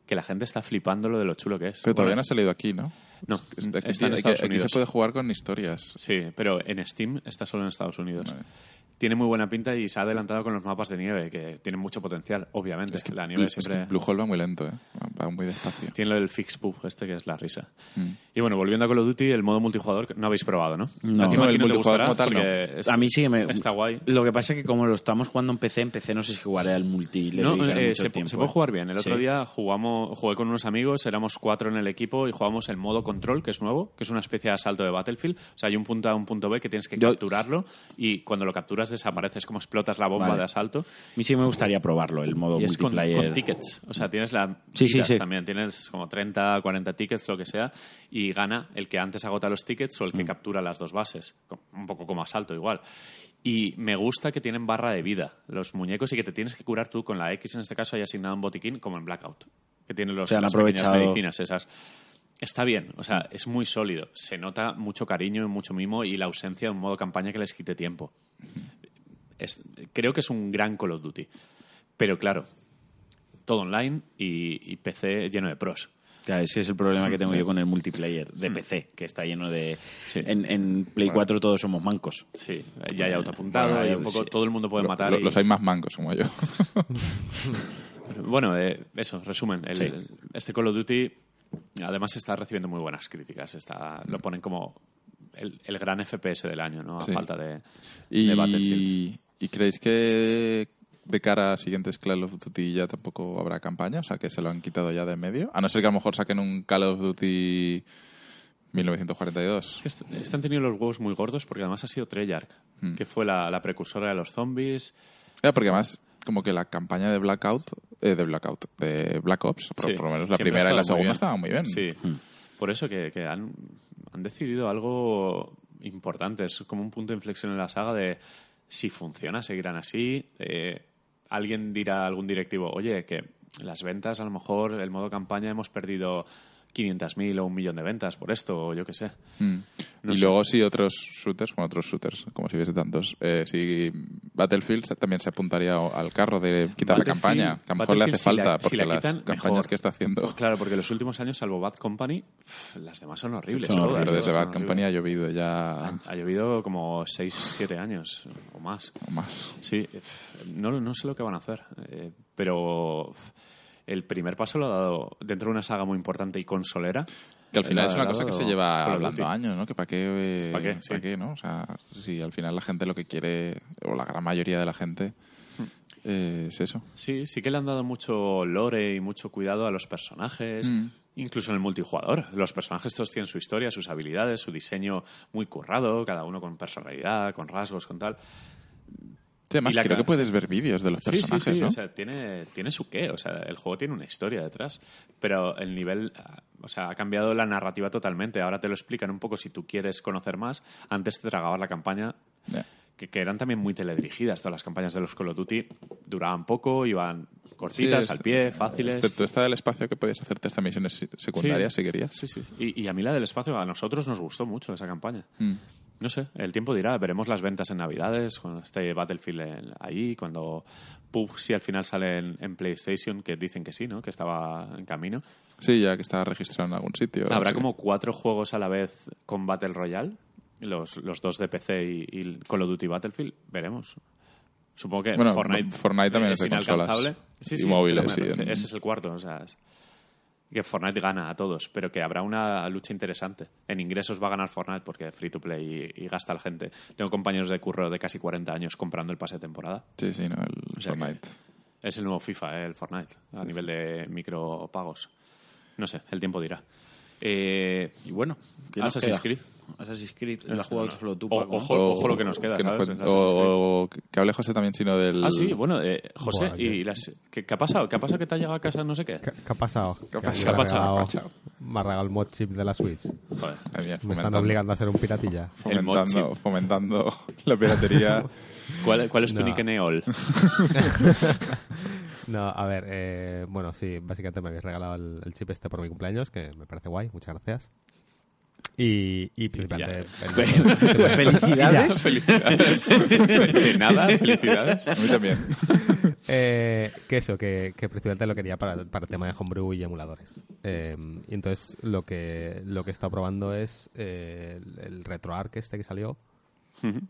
que la gente está flipando lo de lo chulo que es. Pero todavía no ha salido aquí, ¿no? No, Está- aquí, está en aquí- Estados aquí Unidos. se puede jugar con historias. Sí, pero en Steam está solo en Estados Unidos. Vale. Tiene muy buena pinta y se ha adelantado con los mapas de nieve, que tienen mucho potencial, obviamente. la nieve es siempre... que Blue Hole va muy lento, ¿eh? Va muy despacio. Tiene lo del fix pub este que es la risa. Mm. Y bueno, volviendo a Call of Duty, el modo multijugador que no habéis probado, ¿no? No. A ti, No, el te multijugador tal, no. es- A mí sí que me... Está guay. Lo que pasa es que como lo estamos jugando en PC, en PC no sé si jugaré al multi. le No, eh, mucho se, tiempo, se puede eh. jugar bien. El otro Sí. día jugamos, jugué con unos amigos, éramos cuatro en el equipo y jugamos el modo control, que es nuevo, que es una especie de asalto de Battlefield. O sea, hay un punto A, un punto B que tienes que Yo- capturarlo y cuando lo capturas desaparece, es como explotas la bomba Vale. de asalto. A mí sí me gustaría probarlo, el modo Y es con, multiplayer. con tickets. O sea, tienes la Sí, sí, sí. también. Tienes como 30, 40 tickets, lo que sea, y gana el que antes agota los tickets o el que Mm. captura las dos bases. Co- Un poco como asalto, igual. Y me gusta que tienen barra de vida los muñecos y que te tienes que curar tú con la X, en este caso hay asignado un botiquín, como en Blackout. Que tiene los, Se han las pequeñas aprovechado. medicinas esas. Está bien, o sea, es muy sólido. Se nota mucho cariño y mucho mimo y la ausencia de un modo campaña que les quite tiempo. Es- creo que es un gran Call of Duty. Pero claro, todo online y, y PC lleno de pros. Claro, ese es el problema que tengo yo con el multiplayer de PC, que está lleno de... Mm. Sí. En, en Play 4 todos somos mancos. Sí, ya hay autoapuntado Bueno, un poco sí. todo el mundo puede Lo- matar. lo- y- Los hay más mancos como yo. Bueno, eh, eso, resumen. El, Sí. el- este Call of Duty además está recibiendo muy buenas críticas. Está, lo ponen como el, el gran FPS del año, ¿no? A Sí. falta de, de Battlefield. y, ¿Y creéis que de cara a siguientes Call of Duty ya tampoco habrá campaña? O sea, que se lo han quitado ya de en medio. A no ser que a lo mejor saquen un Call of Duty 1942. Es que est- están teniendo los huevos muy gordos porque además ha sido Treyarch, Mm. que fue la, la precursora de los zombies. Ya, porque además, como que la campaña de Blackout, eh, de Blackout, de Black Ops, por, Sí, por lo menos la siempre primera y la segunda estaban muy bien. Sí, Hmm. por eso que, que han, han decidido algo importante. Es como un punto de inflexión en la saga de si funciona, seguirán así. Eh, alguien dirá a algún directivo, oye, que las ventas, a lo mejor, el modo campaña hemos perdido 500.000 o un millón de ventas por esto, o yo qué sé. Mm. No y sé. luego sí otros shooters, bueno, otros shooters, como si hubiese tantos. Eh, sí, Battlefield también se apuntaría al carro de quitar la campaña, que a lo mejor le hace si la- falta, si porque la las campañas mejor. que está haciendo... Claro, porque los últimos años, salvo Bad Company, pff, las demás son horribles. Pero desde Bad Company ha llovido ya Ha, ha llovido como 6, 7 años o más. o más. Sí, no, no sé lo que van a hacer, eh, pero el primer paso lo ha dado dentro de una saga muy importante y consolera. Que al final es una cosa que se lleva hablando Duty. años, ¿no? Que para qué, eh, ¿Pa qué? ¿pa' Sí. qué, ¿no? O sea, si al final la gente lo que quiere, o la gran mayoría de la gente, Hmm. eh, es eso. Sí, sí que le han dado mucho lore y mucho cuidado a los personajes, Mm. incluso en el multijugador. Los personajes todos tienen su historia, sus habilidades, su diseño muy currado, cada uno con personalidad, con rasgos, con tal. Sí, además, Y la creo que puedes ver vídeos de los Sí, sí, personajes, sí, ¿no? o sea, tiene, tiene su qué, o sea, el juego tiene una historia detrás, pero el nivel, o sea, ha cambiado la narrativa totalmente, ahora te lo explican un poco si tú quieres conocer más, antes te tragabas la campaña, Ya. que, que eran también muy teledirigidas, todas las campañas de los Call of Duty duraban poco, iban cortitas, Sí, es- al pie, fáciles. Excepto esta del espacio que podías hacerte estas misiones se- secundarias si querías. Sí, sí. Y, y a mí la del espacio, a nosotros nos gustó mucho esa campaña. Mm. No sé, el tiempo dirá, veremos las ventas en Navidades, cuando esté Battlefield en- ahí, cuando PUBG si al final sale en, en PlayStation, que dicen que sí, ¿no? Que estaba en camino. Sí, ya que está registrado en algún sitio. Habrá Sí. como cuatro juegos a la vez con Battle Royale, los, los dos de PC y, Call of Duty Battlefield, veremos. Supongo que Bueno, Fortnite, Fortnite también es de inalcanzable. consolas Sí, y sí, móviles, sí, Ese es el cuarto, o sea, es- que Fortnite gana a todos, pero que habrá una lucha interesante. En ingresos va a ganar Fortnite porque free to play y, y gasta la gente. Tengo compañeros de curro de casi 40 años comprando el pase de temporada. Sí, sí, no, el O sea que Fortnite. es el nuevo FIFA, eh, el Fortnite, a nivel de micropagos. No sé, el tiempo dirá. Eh, Y bueno, ¿qué nos Assassin's queda? Creed. Assassin's Creed, lo has jugado solo tú. O- Paco. ojo, ojo lo que nos queda, que ¿sabes? o, o que hable José también, sino del... Ah, sí, bueno, eh, José, Buah, ¿y las, ¿qué, qué ha pasado? ¿Qué ha pasado que te ha llegado a casa no sé qué? ¿Qué, qué ha pasado? ¿Qué ha pasado? me ha ¿Qué ha pasado? Me ha regalado el mod chip de la Switch. Joder. Mía, Me están obligando a ser un piratilla. Fomentando, fomentando la piratería. ¿Cuál, cuál es tu No. nick en EOL? No, a ver, eh, bueno, sí, básicamente me habéis regalado el, el chip este por mi cumpleaños, que me parece guay, muchas gracias. Y, y principalmente... Felicidades. Felicidades. De nada, felicidades. A mí también. Eh, que eso, que, que principalmente lo quería para, para el tema de homebrew y emuladores. Eh, y entonces lo que, lo que he estado probando es eh, el, el RetroArch este que salió, Ujú.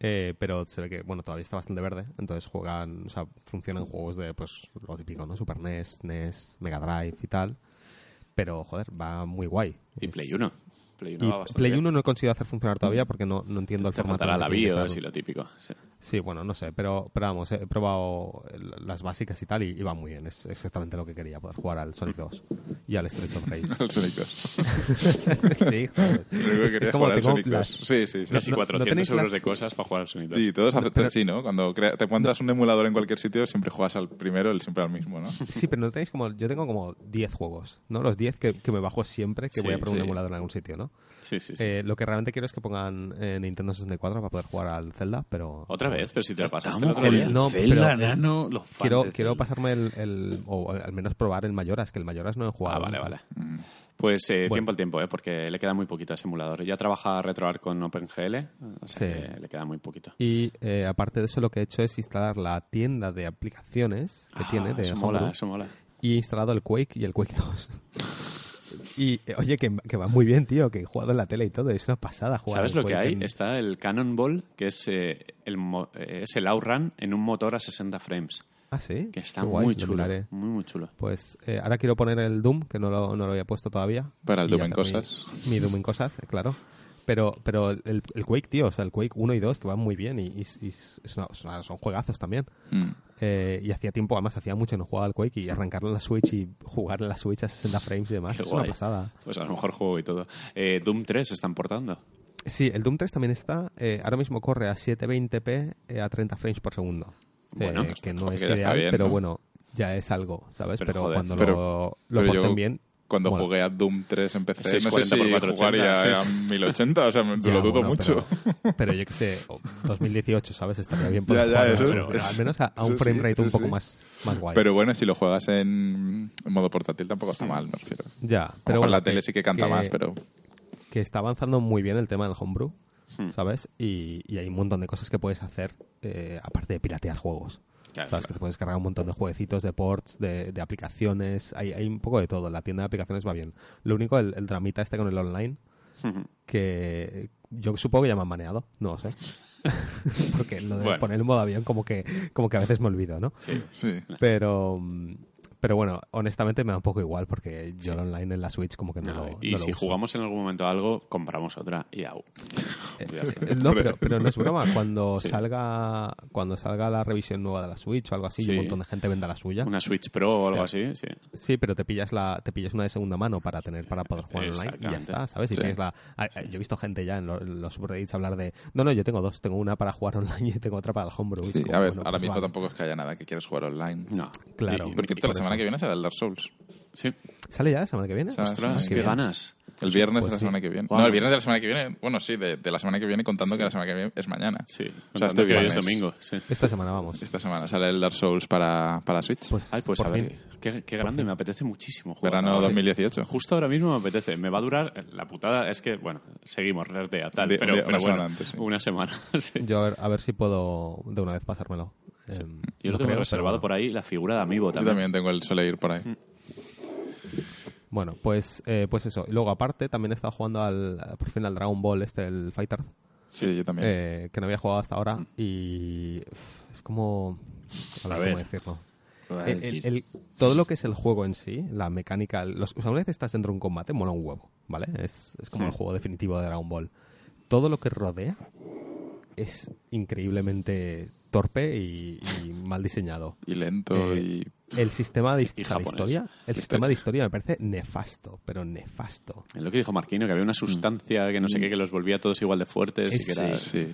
Eh, pero se ve que, bueno, todavía está bastante verde, entonces juegan, o sea, funcionan juegos de, pues, lo típico, ¿no? Super NES, NES, Mega Drive y tal, pero, joder, va muy guay. Y Es- Play 1. Play 1 Y va bastante Play bien. 1 no he conseguido hacer funcionar todavía porque no, no entiendo el Te formato. el la BIOS y lo típico. sí. Sí, bueno, no sé, pero, pero vamos, he probado las básicas y tal y, y va muy bien. Es exactamente lo que quería, poder jugar al Sonic 2 y al Streets of Rage. El Sonic 2. sí, joder. Creo que Es- como jugar al Sonic 2. las- Sí, sí, sí. Casi no- no 400 tenéis euros las- de cosas para jugar al Sonic 2. Sí, todos hacen pero- sí, ¿no? Cuando crea- te encuentras un emulador en cualquier sitio, siempre juegas al primero, el siempre al mismo, ¿no? Sí, pero no tenéis como. Yo tengo como 10 juegos, ¿no? Los 10 que, que me bajo siempre que Sí, voy a poner un sí. emulador en algún sitio, ¿no? Sí, sí, sí. Eh, lo que realmente quiero es que pongan eh, Nintendo 64 para poder jugar al Zelda, pero. Otra vez, pero si te lo pasaste el otro día. No, Zelda, pero- nano, los fans Quiero, de quiero Zelda. pasarme el, el- O al menos probar el Mayoras, que el Mayoras no he jugado. Ah, vale, nunca. vale. Pues eh, Bueno. tiempo al tiempo, ¿eh? porque le queda muy poquito a ese emulador. Ya trabaja RetroArch con OpenGL, o sea Sí. que le queda muy poquito. Y eh, aparte de eso, lo que he hecho es instalar la tienda de aplicaciones que Ah, tiene de eso mola, eso mola. y he instalado el Quake y el Quake 2. y eh, oye, que, que va muy bien, tío, que he jugado en la tele y todo. Es una pasada jugar ¿Sabes lo que hay? en- Está el Cannonball, que es, eh, el, eh, es el outrun en un motor a 60 frames, Ah, sí. que está guay, muy lo chulo. Muy, muy chulo. Pues eh, ahora quiero poner el Doom, que no lo, no lo había puesto todavía. Para el Doom en mi- cosas. Mi, Doom en cosas, eh, claro. Pero, pero el, el Quake, tío, o sea, el Quake 1 y 2, que van muy bien y, son juegazos también. Mm. Eh, y hacía tiempo, además hacía mucho que no jugaba al Quake y arrancarlo en la Switch y jugar en la Switch a 60 frames y demás. Qué es guay. una pasada. Pues a lo mejor juego y todo. Eh, Doom 3 se están portando. Sí, el Doom 3 también está. eh, ahora mismo corre a 720p eh, a 30 frames por segundo. Bueno, que no es ideal, bien, pero ¿no? bueno, ya es algo, ¿sabes? Pero, Pero, joder, cuando pero- lo, lo pero yo porten bien. Cuando jugué a Doom 3 en PC, no sé 640 si por 480, jugaría sí. a 1080, o sea, me- Ya, lo dudo bueno, mucho. Pero, pero yo qué sé, o 2018, ¿sabes? Estaría bien Ya, poder ya, jugar, eso- pero- pero eso- al menos a, a un frame sí, rate un poco sí. más, más guay. Pero bueno, si lo juegas en, en modo portátil tampoco está mal, me refiero. ya, A pero mejor bueno, la tele sí que canta más, pero... que está avanzando muy bien el tema del homebrew, Hmm. ¿sabes? Y, y hay un montón de cosas que puedes hacer eh, aparte de piratear juegos. Claro, ¿Sabes? Que te puedes cargar un montón de jueguecitos, de ports, de, de aplicaciones. Hay, hay un poco de todo. La tienda de aplicaciones va bien. Lo único, el, el dramita este con el online, que yo supongo que ya me han maneado. No lo sé. Porque lo de Bueno. poner el modo avión como que, como que a veces me olvido, ¿no? Sí. Sí. Pero... mm, Pero bueno, honestamente me da un poco igual porque yo el online en la Switch como que no, No, lo y no lo si uso. jugamos en algún momento algo, compramos otra y au. Ya está. Eh, No, pero, pero no es broma. Cuando Sí. salga cuando salga la revisión nueva de la Switch o algo así, y Sí. un montón de gente venda la suya. Una Switch Pro o algo Ya. así, sí. Sí, pero te pillas la te pillas una de segunda mano para tener para poder jugar online y ya está, ¿sabes? Y Sí. tienes la yo he visto gente ya en, lo- en los subreddits hablar de, no, no, yo tengo dos, tengo una para jugar online y tengo otra para el homebrew. Sí, como, a ver, bueno, ahora pues mismo vale. tampoco es que haya nada que quieras jugar online. No. Claro. Y- Porque y- la por semana que viene será el Dark Souls. sí. ¿Sale ya la semana que viene? Ostras, Qué ganas. El viernes Pues de la sí. semana que viene. No, el viernes de la semana que viene. Bueno, sí, de, de la semana que viene, contando que la semana que viene es mañana. Sí. O sea, este que hoy es viernes. domingo, sí. Esta semana vamos. Esta semana sale el Dark Souls para, para Switch. Pues, Ay, pues por a ver, qué, qué grande, me apetece muchísimo jugar. Verano Sí. 2018. Justo ahora mismo me apetece. Me va a durar. La putada es que, bueno, seguimos, Redea, tal. De- pero de- pero una bueno, semana antes, sí. una semana. sí. Yo a ver, a ver si puedo de una vez pasármelo. Em, Yo lo tengo reservado por ahí, la figura de Amiibo Yo también. también tengo el Soleil por ahí. Bueno, pues, eh, pues eso. Y luego, aparte, también he estado jugando al, por fin al Dragon Ball, este, el Fighter, Sí, yo también. eh, que no había jugado hasta ahora. Y uf, es como... A ver, A ver. ¿cómo decirlo? El- el- el- todo lo que es el juego en sí, la mecánica... Los, o sea, una vez estás dentro de un combate, mola un huevo, ¿vale? Es, es como el juego definitivo de Dragon Ball. Todo lo que rodea es increíblemente torpe y, y mal diseñado. y lento Eh, y El sistema de, historia, el sistema de historia me parece nefasto, pero nefasto. Es lo que dijo Marquino, que había una sustancia que no sé qué, que los volvía todos igual de fuertes y que era... Sí.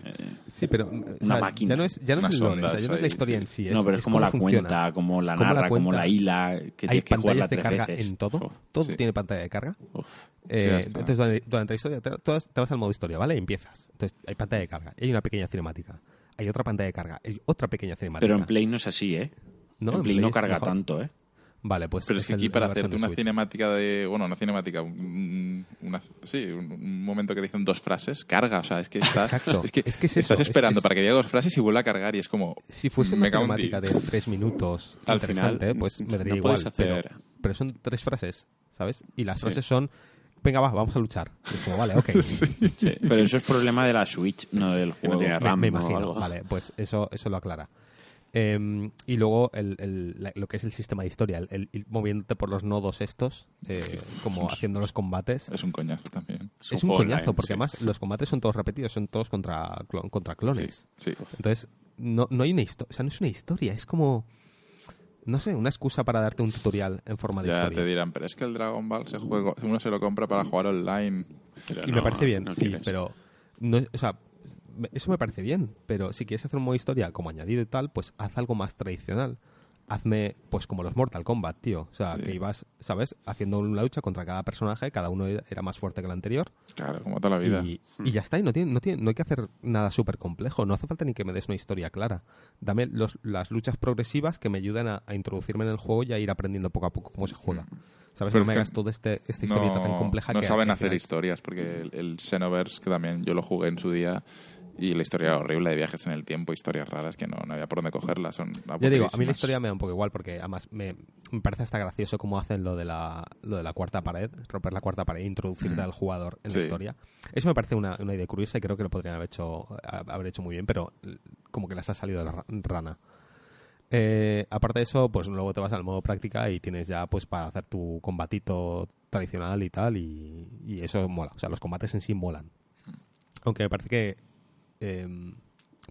Sí, pero o Una sea, máquina. ya no es, ya no es o sea, ya no es la historia sí. en sí. no, pero es, como la funciona. cuenta, como la narra, como la hila, que Hay tienes que pantallas de carga veces. en todo. Uf, todo sí. tiene pantalla de carga. Uf. Eh, entonces, durante, durante la historia, te, vas- te vas al modo historia, ¿vale? Y empiezas. Entonces, hay pantalla de carga. y Hay una pequeña cinemática. Hay otra pantalla de carga. Hay otra pequeña cinemática. Pero en Play no es así, ¿eh? No, en en Play Play no es carga mejor. tanto, ¿eh? Vale, pues. Pero es que el- aquí para hacerte una Switch. cinemática de... Bueno, una cinemática, un, una, sí, un, un momento que dicen dos frases, carga, o sea, es que estás... Exacto. Es que, Es que es eso, estás es- esperando es- para que diga dos frases y vuelva a cargar y es como... Si fuese una cinemática ti. de tres minutos Al interesante, final, pues me no daría igual. puedes hacer- Pero, pero son tres frases, ¿sabes? Y las Sí. frases son. Venga, va, vamos a luchar. Y como, vale, ok. Pero eso es problema de la Switch, no del Que no juego. tiene me, RAM me o imagino. algo. Vale, pues eso, eso lo aclara. Eh, y luego el, el- la- lo que es el sistema de historia, el, ir moviéndote por los nodos estos, eh, como haciendo los combates. Es un coñazo también. Es Es un un juego coñazo, porque sí. además los combates son todos repetidos, son todos contra, clon- contra clones. Sí, sí. Entonces, no, no hay una historia, o sea, no es una historia, es como, no sé, una excusa para darte un tutorial en forma de Ya historia. te dirán, pero es que el Dragon Ball se juega, uno se lo compra para jugar online. Pero y no, me parece bien, no sí, quieres. pero, no, o sea, eso me parece bien, pero si quieres hacer un modo historia como añadido y tal, pues haz algo más tradicional. Hazme, pues como los Mortal Kombat, tío. O sea, Sí. que ibas, ¿sabes? Haciendo una lucha contra cada personaje, cada uno era más fuerte que el anterior. Claro, como toda la vida. Y, y ya está, y no, tiene, no, tiene, no hay que hacer nada súper complejo, no hace falta ni que me des una historia clara. Dame los- las luchas progresivas que me ayuden a, a introducirme en el juego y a ir aprendiendo poco a poco cómo se juega. ¿Sabes? Pero no me hagas toda este, esta historieta tan compleja no que saben que al hacer historias, porque el, el Xenoverse, que también yo lo jugué en su día, y la historia horrible de viajes en el tiempo, historias raras que no, no había por dónde cogerlas. Son Ya digo, a mí la historia me da un poco igual porque además me, me parece hasta gracioso cómo hacen lo de la, lo de la cuarta pared, romper la cuarta pared e introducirte Mm. al jugador en Sí. la historia. Eso me parece una, una idea curiosa y creo que lo podrían haber hecho, haber hecho muy bien, pero como que les ha salido de la ra- rana. Eh, aparte de eso, pues luego te vas al modo práctica y tienes ya pues para hacer tu combatito tradicional y tal y, y eso mola. O sea, los combates en sí molan. Aunque me parece que... em,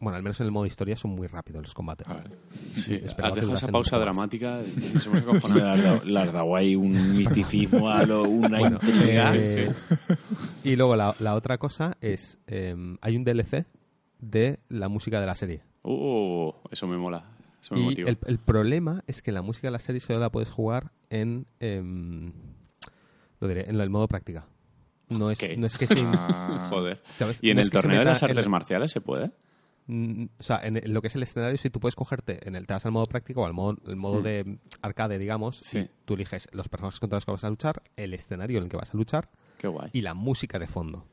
bueno, al menos en el modo historia son muy rápidos los combates. A ver. Sí, Esperaba has dejado esa pausa dramática. Nos hemos acojonado. has dado- le has dado ahí un misticismo, a lo- una Bueno, intriga. eh, Y luego la, la otra cosa es, em, hay un DLC de la música de la serie. Uh, eso me mola. Eso me Y motiva. el, el problema es que la música de la serie solo la puedes jugar en, em, lo diré, en el modo práctica. No es, no es que sin, Ah, Joder. ¿sabes? ¿Y en No el torneo de las artes el- marciales se puede? Mm, o sea, en, lo que es el escenario, si tú puedes cogerte en el te vas al modo práctico o al modo, el modo de arcade, digamos, Sí. y tú eliges los personajes contra los que vas a luchar, el escenario en el que vas a luchar Qué guay. y la música de fondo.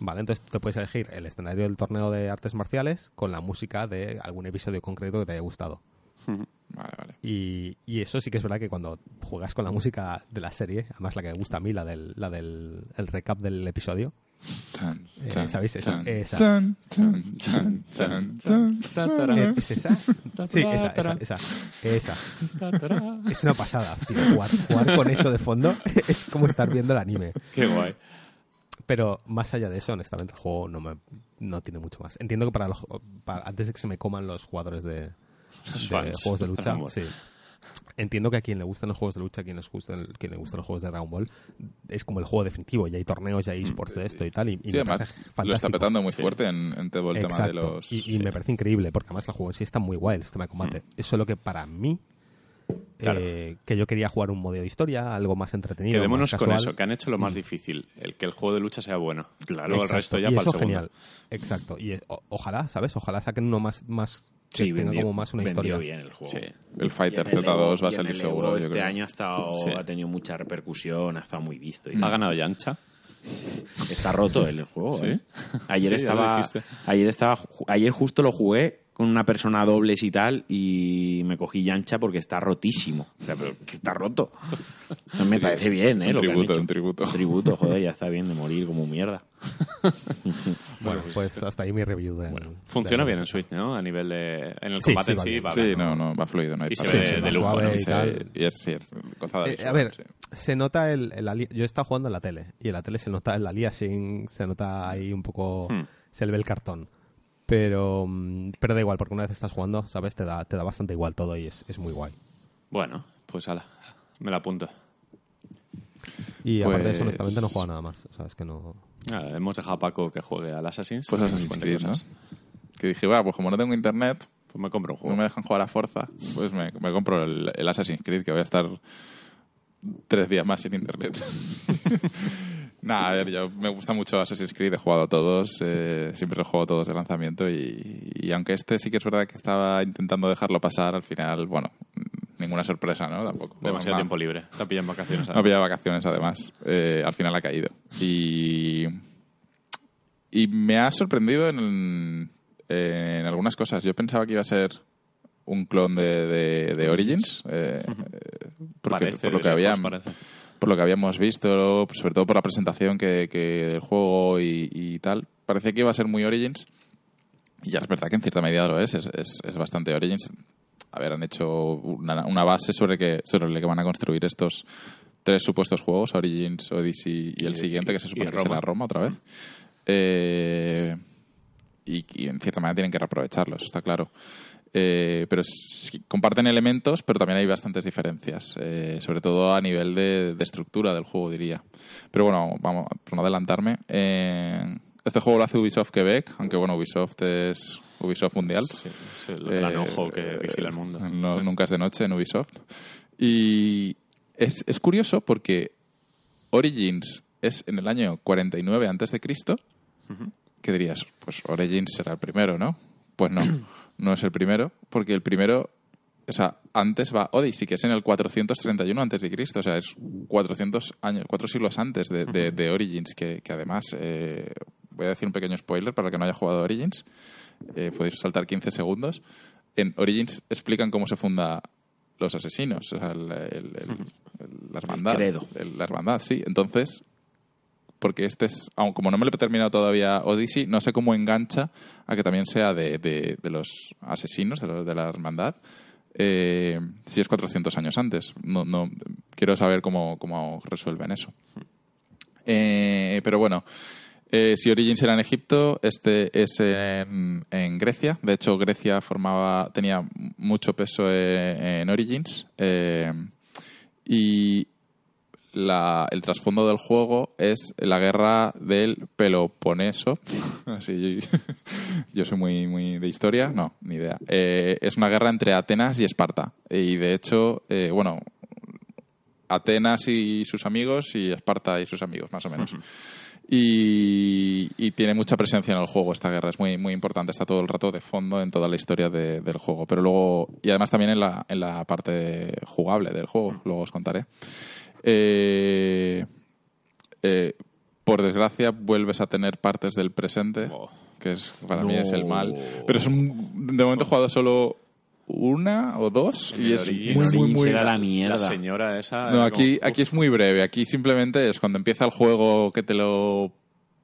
Vale, entonces tú te puedes elegir el escenario del torneo de artes marciales con la música de algún episodio concreto que te haya gustado. Vale, vale. Y, y eso sí que es verdad que cuando juegas con la música de la serie, además la que me gusta a mí, la del, la del el recap del episodio, Tan, Eh, ¿sabéis? Esa- tan, esa. tan. Eh, ¿Es esa? Sí, esa, esa, esa, esa. Es una pasada, tío. Jugar, jugar con eso de fondo es como estar viendo el anime. Qué guay. Pero más allá de eso, honestamente, el juego no, me, no tiene mucho más. Entiendo que para, los, para antes de que se me coman los jugadores de, Los de juegos de lucha, sí. Entiendo que a quien le gustan los juegos de lucha, a quien les gustan, quien le gustan los juegos de Dragon Ball, es como el juego definitivo. Ya hay torneos, ya hay esports de esto y tal. Y, y Sí, además lo está petando muy Sí. fuerte en, en todo el tema de Exacto. los... y, y sí. me parece increíble, porque además el juego en sí está muy guay, el sistema de combate. Es solo que para mí, Claro. eh, que yo quería jugar un modo de historia, algo más entretenido. Quedémonos más con eso, que han hecho lo más difícil, el que el juego de lucha sea bueno. Luego el Exacto. resto ya y para el eso segundo. genial. Exacto. Y eh, o- ojalá, ¿sabes? Ojalá saquen uno más, Sí, tenga vendió, como más una historia. bien el juego. Sí. El Fighter Y en el Z2 Evo- va a salir el seguro, Evo yo Este creo. año ha, estado, Sí. ha tenido mucha repercusión, ha estado muy visto. y Ha ganado Yancha. Está roto el juego. ¿Sí? ¿eh? Ayer estaba, ayer estaba, ayer justo lo jugué con una persona dobles y tal y me cogí Yancha porque está rotísimo. O sea, pero que está roto. Me parece bien, Es ¿eh? un lo que han tributo, un tributo. Un tributo, joder, ya está bien de morir como mierda. Bueno, pues hasta ahí mi review de. Funciona de- bien en Switch, ¿no? A nivel de... En el Sí, combate sí, en va sí no, no, va fluido. No hay Y se ve sí, de lujo, suave ¿no? y Sí, tal. Y es, sí, es gozada Eh, a ver, sí. se nota el, el ali- Yo he estado jugando en la tele y en la tele se nota el aliasing, se nota ahí un poco. Hmm. Se le ve el cartón. Pero, mm, pero da igual, porque una vez estás jugando, ¿sabes? Te da, te da bastante igual todo y es, es muy guay. Bueno, pues ala, me la apunto. Y aparte de eso, Pues- honestamente, no juega nada más. O sea, es que no... Ah, hemos dejado a Paco que juegue al Assassin's. Pues Assassin's Creed, ¿no? Que dije, va, pues como no tengo internet, Pues me compro un no juego. me dejan jugar a Forza, pues me, me compro el, el Assassin's Creed, que voy a estar tres días más sin internet. Nada, a ver, yo me gusta mucho Assassin's Creed, he jugado a todos, eh, siempre he jugado todos de lanzamiento y, y aunque este sí que es verdad que estaba intentando dejarlo pasar, al final, bueno, ninguna sorpresa, ¿no? Tampoco. Demasiado tiempo libre. Te pillan vacaciones. No además. había vacaciones, además. Eh, al final ha caído. Y, y me ha sorprendido en, en algunas cosas. Yo pensaba que iba a ser un clon de, de- de Origins. eh, eh, porque, Parece, por, lo que había, parece. Por lo que habíamos visto, sobre todo por la presentación que, que del juego y, y tal, parecía que iba a ser muy Origins. Y ya es verdad que en cierta medida lo es. Es, es, es bastante Origins. A ver, han hecho una, una base sobre, que, sobre la que van a construir estos tres supuestos juegos, Origins, Odyssey y el Y- siguiente, que se supone que será Roma. Roma otra vez. Eh, y, y en cierta manera tienen que reaprovecharlos, está claro. Eh, pero sí, comparten elementos, pero también hay bastantes diferencias, eh, sobre todo a nivel de, de estructura del juego, diría. Pero bueno, vamos, por no adelantarme, eh, este juego lo hace Ubisoft Quebec, aunque bueno, Ubisoft es Ubisoft Mundial. Sí, es el gran Eh, ojo que vigila el mundo. no- Sí. Nunca es de noche en Ubisoft. Y es, es curioso porque Origins es en el año 49 antes de Cristo. ¿Qué dirías? Pues Origins será el primero, ¿no? Pues no, no es el primero, porque el primero, o sea, antes va Odyssey, que es en el 431 antes de Cristo, o sea, es 400 años, cuatro siglos antes de, de- de Origins, que, que además, eh, voy a decir un pequeño spoiler para el que no haya jugado Origins, eh, podéis saltar 15 segundos. En Origins explican cómo se funda los asesinos, o sea, el- el- el- el- la hermandad. credo. el- la hermandad, sí. Entonces, porque este es, aun como no me lo he terminado todavía Odyssey, no sé cómo engancha a que también sea de, de- los asesinos, de, los- de la hermandad, eh, si es 400 años antes. No, no, quiero saber cómo, cómo resuelven eso. Eh, pero bueno, eh, si Origins era en Egipto, este es en, Grecia. De hecho, Grecia formaba tenía mucho peso en Origins. y la- el trasfondo del juego es la guerra del Peloponeso. Así, yo soy muy, muy de historia, no, ni idea. Eh, es una guerra entre Atenas y Esparta. Y de hecho, eh, bueno, Atenas y sus amigos y Esparta y sus amigos, más o menos. Y, y tiene mucha presencia en el juego esta guerra, es muy, muy importante, está todo el rato de fondo en toda la historia de- del juego. Pero luego, y además también en la, en la parte jugable del juego, luego os contaré. Eh, eh, por desgracia, vuelves a tener partes del presente, Oh. que es para mí es el mal. Pero es un, de momento he jugado solo una o dos y es muy, muy, muy... la mierda. La señora esa. No, aquí, como, aquí es muy breve. Aquí simplemente es cuando empieza el juego que te lo...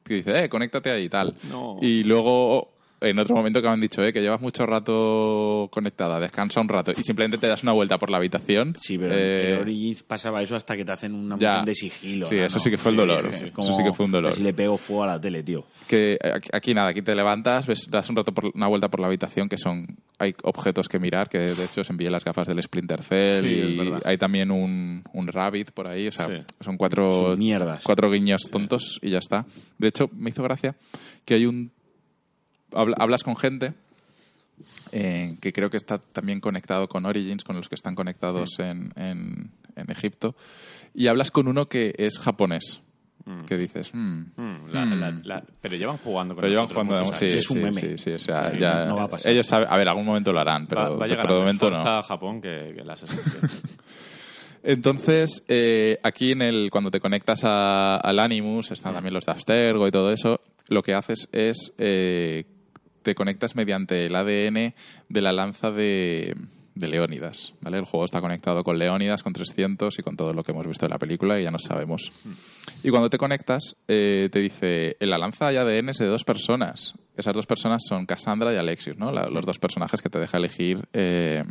que dice, eh, conéctate ahí y tal. No. Y luego, en otro momento que me han dicho, eh, que llevas mucho rato conectada, descansa un rato y simplemente te das una vuelta por la habitación. Sí, pero eh, en Origins pasaba eso hasta que te hacen una moción de sigilo. Sí, ¿no? eso sí que fue el dolor. sí, Eso como sí que fue un dolor. Si le pego fuego a la tele, tío. que aquí, aquí nada, aquí te levantas, ves, das un rato por, una vuelta por la habitación que son hay objetos que mirar, que de hecho os envié las gafas del Splinter Cell y hay también un, un rabbit por ahí, o sea, son cuatro mierdas. cuatro guiños tontos y ya está. De hecho, me hizo gracia que hay un hablas con gente eh, que creo que está también conectado con Origins, con los que están conectados en, en, en Egipto, y hablas con uno que es japonés. Que dices, "Hmm, Mm, la- la- la- pero llevan jugando con pero llevan jugando, muchos sí. Es un sí, meme. sí, sí, o sea, Sí, ya- no va a pasar. ellos saben, a ver, algún momento lo harán, pero, va, va a llegar pero de antes momento no. A Japón que, que la Assassin's Creed. Entonces, eh, aquí en el cuando te conectas a- al Animus, están también los de Abstergo y todo eso, lo que haces es eh, te conectas mediante el ADN de la lanza de, de Leónidas, ¿vale? El juego está conectado con Leónidas, con 300 y con todo lo que hemos visto en la película y ya no sabemos. Y cuando te conectas, eh, te dice, en la lanza hay ADNs de dos personas. Esas dos personas son Cassandra y Alexius, ¿no? La- los dos personajes que te deja elegir eh,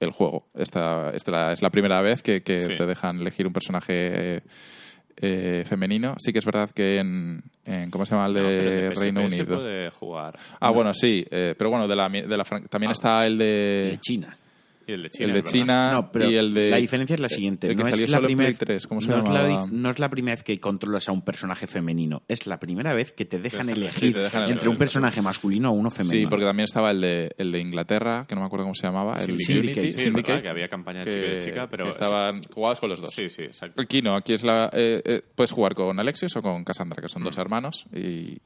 el juego. Esta, esta es la primera vez que, que Sí. te dejan elegir un personaje eh, femenino. Sí que es verdad que en, en- ¿cómo se llama el de No, pero de PSP Reino se Unido? puede jugar. Ah, bueno, sí, eh, pero bueno, de la, de la también está el De de... China. Y el de China. el de es verdad. China No, pero y el de... la diferencia es la siguiente. El que no salió es la solo primera Play 3, ¿cómo se no, es la, llamaba? dif- no es la primera vez que controlas a un personaje femenino. Es la primera vez que te dejan Dejan- elegir sí, te dejan entre un personaje masculino o uno femenino. Sí, porque también estaba el de, el de Inglaterra, que no me acuerdo cómo se llamaba, el Syndicate. Unity, Sí, verdad, que había campaña de chica y de chica, pero... estaban jugados con los dos. Sí, sí, exacto. Aquí no, aquí es la. eh, eh, puedes jugar con Alexis o con Cassandra, que son Mm. dos hermanos, y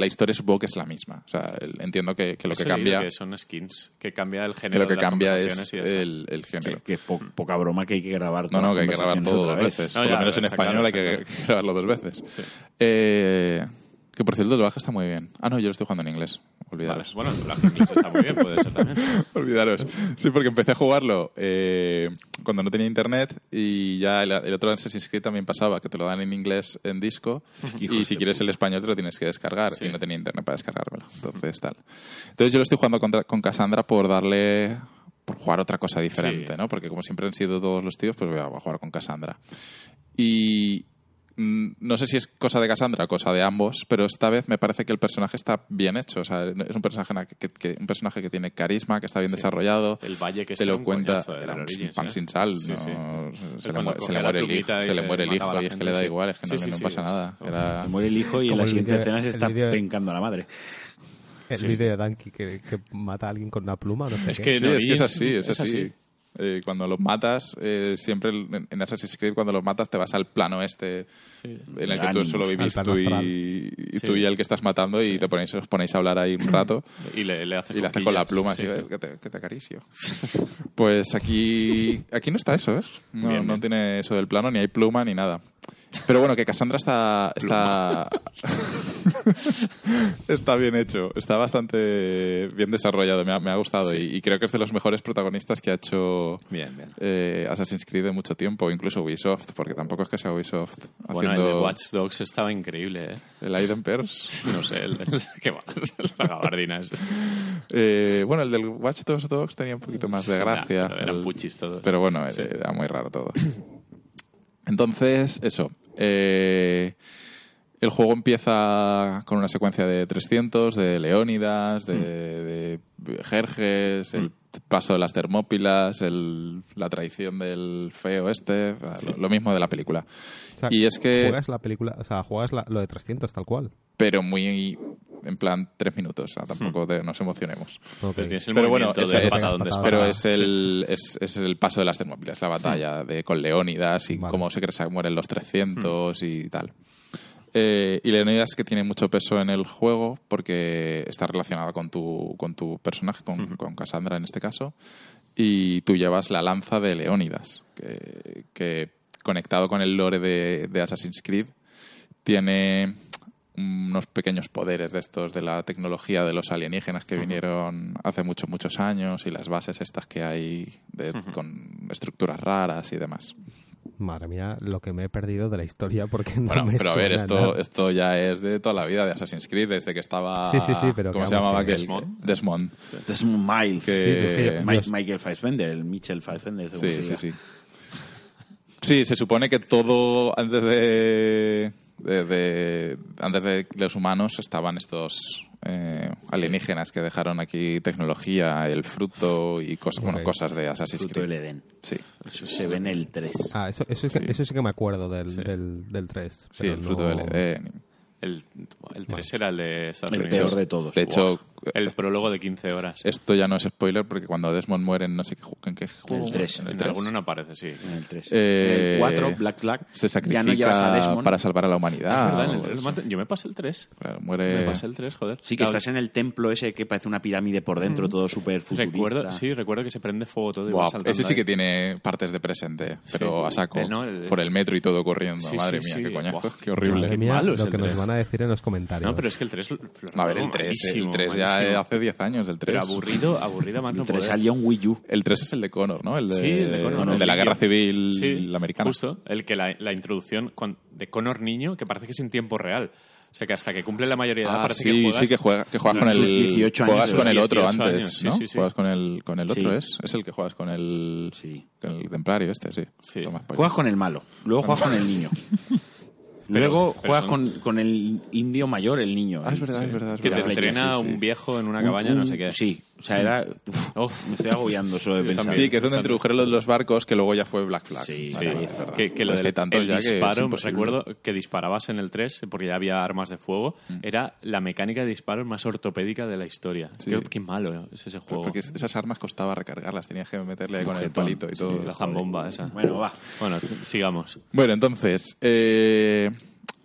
la historia supongo que es la misma. O sea, el- entiendo que, que lo que cambia, que son skins, que cambia el que género lo que de las cambia es el, el género. Que, que po- poca broma que hay que grabar. No, todas no, las que hay que grabar todo dos veces. No, Por ya, lo menos en español claro, hay que, grabarlo dos veces. Eh, que por cierto, el doblaje está muy bien. Ah, no, yo lo estoy jugando en inglés. Vale, Olvidaros. bueno, el doblaje inglés está muy bien, puede ser también. Olvidaros. Sí, porque empecé a jugarlo eh, cuando no tenía internet y ya el, el otro Assassin's Creed también pasaba, que te lo dan en inglés en disco y si quieres el español te lo tienes que descargar Sí. y no tenía internet para descargármelo. Entonces, tal. Entonces yo lo estoy jugando con Cassandra por darle por jugar otra cosa diferente, Sí. ¿no? Porque como siempre han sido todos los tíos, pues voy a jugar con Cassandra. Y no sé si es cosa de Cassandra o cosa de ambos, pero esta vez me parece que el personaje está bien hecho. O sea, es un personaje que, que- un personaje que tiene carisma, que está bien desarrollado. El valle que te está lo cuenta. coñazo, el Era un Origins, pan ¿eh? sin sal. Sí, ¿no? sí. Se, El le, mu- se muere el hijo, se le muere el hijo y la es que le da sí. igual, es que Sí, no, sí, no sí, pasa nada. Era- Se muere el hijo y en la siguiente escena se está pencando a la madre. El vídeo de Danky que, que mata a alguien con una pluma, no sé Es qué. que Sí, es que es Origins así, es así. Eh, cuando los matas, eh, siempre en, Assassin's Creed, cuando los matas, te vas al plano este Sí. en el que tú solo vivís tú y, y Sí. tú y el que estás matando y te ponéis, os ponéis a hablar ahí un rato Y le, le hace y le haces con la pluma Sí, así, sí. "Eh, que, te, que te acaricio. pues aquí, aquí no está eso, ¿ves? No, Bien, no bien. tiene eso del plano, ni hay pluma ni nada. Pero bueno, que Cassandra está. Está, está bien hecho. Está bastante bien desarrollado. Me ha, me ha gustado. Y, y creo que es de los mejores protagonistas que ha hecho Bien, bien. eh, Assassin's Creed de mucho tiempo. Incluso Ubisoft, porque tampoco es que sea Ubisoft Bueno, el de Watch Dogs estaba increíble, ¿eh? el Aiden Pers. No sé, el, el- qué va, la gabardina. Eh, bueno, el del Watch Dogs tenía un poquito más de gracia. Nah, eran El- puchis todos. Pero bueno, Sí. era muy raro todo. Entonces, eso. eh, el juego empieza con una secuencia de 300, de Leónidas, de, de Jerjes, el paso de las Termópilas, el- la traición del feo este, lo, lo mismo de la película. O sea, y es que... Juegas la película, o sea, juegas la- lo de 300 tal cual. Pero muy... En plan, tres minutos. o sea, tampoco te- nos emocionemos. Ok. Pero tienes el Pero bueno, es- donde patada. Pero es el, es, es el paso de las Termópilas, la batalla de, con Leónidas y Vale. cómo se cree que se mueren los 300 y tal. Eh, y Leónidas que tiene mucho peso en el juego porque está relacionada con tu, con tu personaje, con, con Cassandra en este caso, y tú llevas la lanza de Leónidas, que, que conectado con el lore de, de Assassin's Creed tiene unos pequeños poderes de estos de la tecnología de los alienígenas que vinieron hace muchos muchos años y las bases estas que hay de- con estructuras raras y demás. Madre mía, lo que me he perdido de la historia porque no Bueno, me pero a ver, esto, nada. esto ya es de toda la vida de Assassin's Creed, desde que estaba... Sí, sí, sí, pero ¿Cómo se llamaba que-? Desmond. Desmond. Es un Miles. Que- Sí, es que yo- Mi- los- Michael Fassbender, el Mitchell Fassbender. según Sí, se sí, sí. Sí, se supone que todo antes de, de- de- antes de los humanos estaban estos eh, alienígenas que dejaron aquí tecnología, el fruto y cosas, bueno, Ok. cosas de Assassin's Fruto del Creed. Edén. Sí, Eso se ve en el 3. Ah, eso, eso, sí que- eso sí que me acuerdo del, del, del 3. sí, el fruto del Edén. El, el 3 era el de Estados El Unidos. peor de todos. De hecho, El prólogo de 15 horas. esto ya no es spoiler porque cuando Desmond muere en no sé qué, ju- en qué juego. el tres. En el en tres. alguno no aparece, sí. En el 3. Eh, en el 4, Black Flag, Se ya no llevas a sacrifica Desmond. para salvar a la humanidad. verdad, en el o tres eso. mate- yo me pasé el 3. Claro, Me muere. pasé el 3, joder. Sí, que Claro, estás en el templo ese que parece una pirámide por dentro, todo súper futurista. Recuerdo, sí, recuerdo que se prende fuego todo y Buah, va saltando ese sí ahí. que tiene partes de presente, pero Sí. a saco. Eh, no, el- por el metro y todo corriendo. Sí, Madre sí, mía, sí. qué coñazo. Buah. Qué horrible. Madre Qué mía, malo es lo el que nos 3. van a decir en los comentarios. No, pero es que el 3... A ver, el 3, el 3 ya hace 10 años, el 3. Pero aburrido, aburrido más no El 3 poder. salió un Wii U. El 3 es el de Connor, ¿no? El de, Sí, el de Connor, el de la guerra civil Sí, americana. Justo, el que la, la introducción con- de Connor niño, que parece que es en tiempo real. O sea, que hasta que cumple la mayoría de edad Ah, parece sí, que juegas... sí, que, juega, que juegas No, con el, sus 18 años, juegas con el otro 18 antes, años, sí, ¿no? sí, sí. Juegas con el, con el otro, Sí. es, es el que juegas con el, Sí. con el templario este, sí. Spoiler. Juegas con el malo, luego juegas con el niño. Luego pero juegas son- con, con el indio mayor, el niño. Ah, es verdad, es verdad. es Que te verdad. entrena sí, sí. un viejo en una Un- cabaña, no sé qué. Sí, O sea, era... uf, Uf. me estoy agobiando solo de pensar. Sí, que es donde Bastante. introdujeron lo de los barcos, que luego ya fue Black Flag. Sí, Sí, Vale, vale, es verdad. que, que lo Pues del el ya que es disparo, imposible. recuerdo que disparabas en el 3 porque ya había armas de fuego, Mm. era la mecánica de disparos más ortopédica de la historia. Sí. Qué, qué malo es ese juego. Porque esas armas costaba recargarlas, tenías que meterle con el palito y todo. la zambomba esa. Bueno, va. Bueno, sigamos. Bueno, entonces, eh,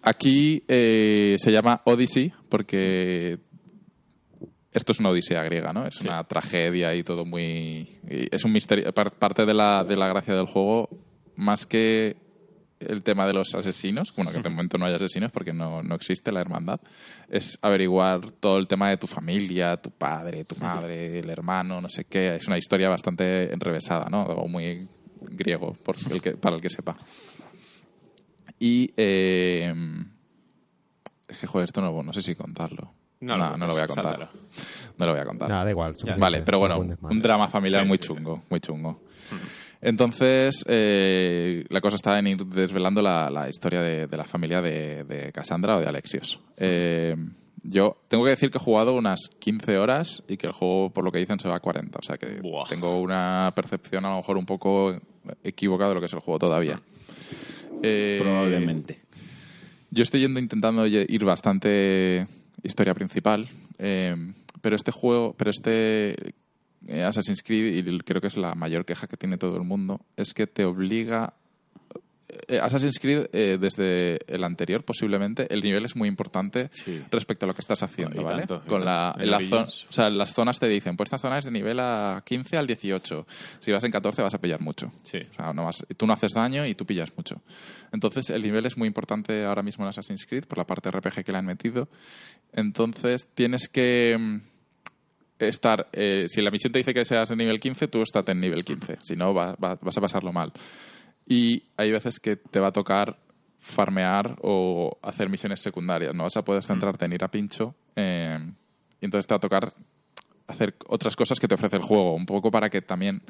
aquí eh, se llama Odyssey porque esto es una odisea griega, ¿no? Es Sí. una tragedia y todo muy... y es un misterio. par- Parte de la, de la gracia del juego, más que el tema de los asesinos, bueno, que de momento no hay asesinos porque no, no existe la hermandad, es averiguar todo el tema de tu familia, tu padre, tu madre, el hermano, no sé qué. Es una historia bastante enrevesada, ¿no? Algo muy griego, por el que, para el que sepa. Y. eh, es que, joder, esto no, no sé si contarlo. No No, lo no, lo voy a contar. sáltalo. No lo voy a contar. Nada, da igual. Vale, pero bueno, un drama familiar Sí, muy sí, sí. chungo, muy chungo. Entonces, eh, la cosa está en ir desvelando la, la historia de, de la familia de, de Cassandra o de Alexios. Eh, yo tengo que decir que he jugado unas 15 horas y que el juego, por lo que dicen, se va a 40. O sea que Buah. tengo una percepción a lo mejor un poco equivocada de lo que es el juego todavía. Eh, Probablemente. yo estoy yendo intentando ir bastante historia principal, eh, pero este juego, pero este eh, Assassin's Creed, y creo que es la mayor queja que tiene todo el mundo, es que te obliga... eh, Assassin's Creed, eh, desde el anterior posiblemente, el nivel es muy importante Sí. respecto a lo que estás haciendo, Y ¿vale? tanto, Con la, En la o sea, las zonas te dicen, pues esta zona es de nivel a 15 al 18. Si vas en 14 vas a pillar mucho. Sí. O sea, no vas- tú no haces daño y tú pillas mucho. Entonces, el nivel es muy importante ahora mismo en Assassin's Creed por la parte RPG que le han metido. Entonces, tienes que mm, estar... eh, si la misión te dice que seas en nivel 15, tú estate en nivel 15. Si no, va- va- vas a pasarlo mal. Y hay veces que te va a tocar farmear o hacer misiones secundarias. No vas a poder centrarte en ir a pincho. eh, y entonces te va a tocar hacer otras cosas que te ofrece el juego. Un poco para que también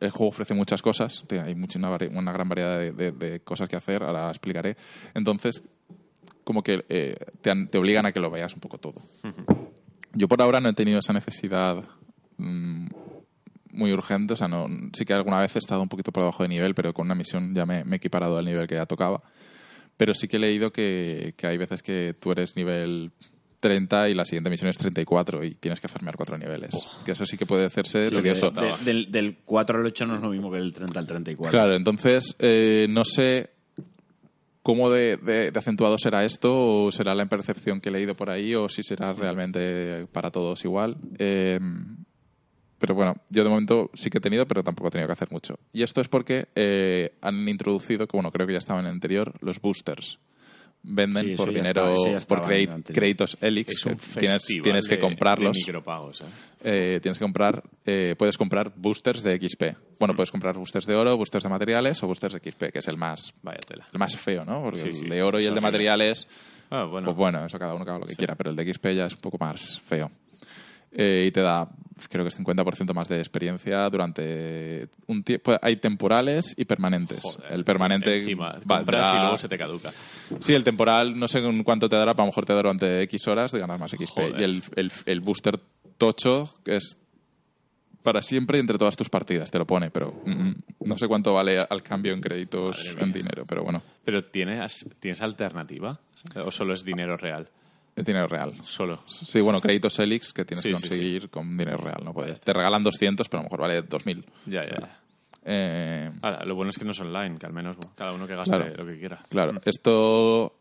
el juego ofrece muchas cosas, hay mucha, una, gran variedad de, de- de cosas que hacer, ahora explicaré. Entonces, como que eh, te obligan a que lo veas un poco todo. Yo por ahora no he tenido esa necesidad mm, muy urgente, o sea, no, sí que alguna vez he estado un poquito por debajo de nivel, pero con una misión ya me, me he equiparado al nivel que ya tocaba. Pero sí que he leído que, que hay veces que tú eres nivel 30 y la siguiente misión es 34 y tienes que farmear cuatro niveles. Que eso sí que puede hacerse que tedioso. de- del, del 4 al 8 no es lo mismo que del 30 al 34. Claro, entonces eh, no sé cómo de, de- de acentuado será esto o será la percepción que he leído por ahí o si será realmente para todos igual. Eh, pero bueno, yo de momento sí que he tenido, pero tampoco he tenido que hacer mucho. Y esto es porque eh, han introducido, que bueno, creo que ya estaba en el anterior, los boosters. Venden Sí, por dinero, estaba- por anterior. créditos Elix. Tienes, que comprarlos. micropagos, ¿eh? Eh, tienes que comprar, eh, puedes comprar boosters de XP. Bueno, Mm. puedes comprar boosters de oro, boosters de materiales o boosters de XP, que es el más, Vaya tela. el más feo, ¿no? Porque Sí, el sí, de oro y el de materiales, Ah, bueno. pues bueno, eso cada uno que haga lo que quiera, pero el de XP ya es un poco más feo. Eh, y te da, creo que es 50% más de experiencia durante un tiempo. Hay temporales y permanentes. Joder, el permanente Encima, valdrá- y luego se te caduca. Sí, el temporal no sé cuánto te dará, pero a lo mejor te dará durante X horas de ganar más XP. Joder. Y el, el, el booster tocho, que es para siempre y entre todas tus partidas, te lo pone, pero mm, no sé cuánto vale al cambio en créditos, en dinero, pero bueno, Pero ¿tienes, ¿tienes alternativa? ¿O solo es dinero real? Es dinero real. Solo. Sí, bueno, créditos Elix que tienes Sí, que sí, conseguir con dinero real, no puedes. Te regalan 200, pero a lo mejor vale 2000. Ya, ya, ya. Eh, Ahora, lo bueno es que no es online, que al menos cada uno que gaste Claro. lo que quiera. Claro, esto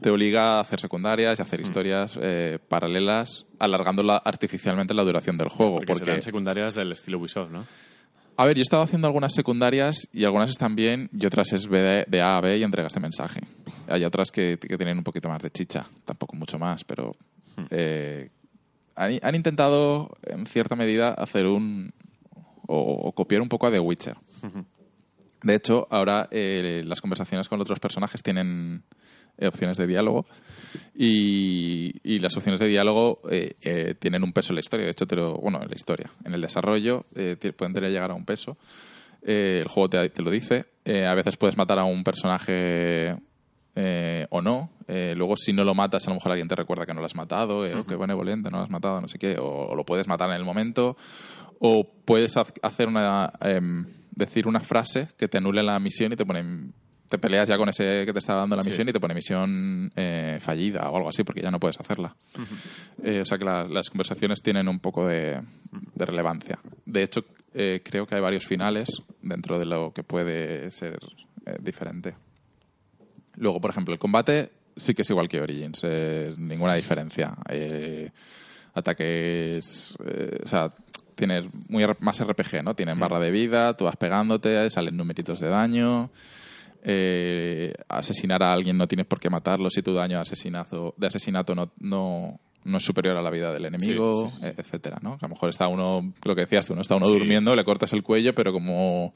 te obliga a hacer secundarias y a hacer historias eh, paralelas, alargando la- artificialmente la duración del juego. Porque, Porque, serán secundarias del estilo Ubisoft, ¿no? a ver, yo he estado haciendo algunas secundarias y algunas están bien y otras es de, de A a B y entregas de mensaje. Hay otras que, que tienen un poquito más de chicha, tampoco mucho más, pero eh, han, han intentado en cierta medida hacer un o, o copiar un poco a The Witcher. De hecho, ahora eh, las conversaciones con otros personajes tienen eh, opciones de diálogo y, y las opciones de diálogo eh, tienen un peso en la historia. De hecho, te lo- bueno, en la historia, en el desarrollo eh, ti- pueden tener llegar a un peso. El juego te, te lo dice. A veces puedes matar a un personaje eh, o no. Eh, luego, si no lo matas, a lo mejor alguien te recuerda que no lo has matado, eh, o que benevolente, no lo has matado, no sé qué, o, o lo puedes matar en el momento, o puedes hacer una, em, decir una frase que te anule la misión y te pone te peleas ya con ese que te está dando la Sí. misión y te pone misión eh, fallida o algo así porque ya no puedes hacerla. Eh, o sea que la- las conversaciones tienen un poco de, de relevancia. De hecho, eh, creo que hay varios finales dentro de lo que puede ser diferente. Luego, por ejemplo, el combate sí que es igual que Origins, eh, ninguna diferencia. Eh, ataques, eh, o sea, tienes muy más RPG, ¿no? Tienen barra de vida, tú vas pegándote, salen numeritos de daño. eh, asesinar a alguien no tienes por qué matarlo si tu daño de asesinato, de asesinato no, no, no es superior a la vida del enemigo, Sí, sí, sí. etcétera, ¿no? A lo mejor está uno, lo que decías tú, ¿no? Está uno durmiendo, le cortas el cuello, pero como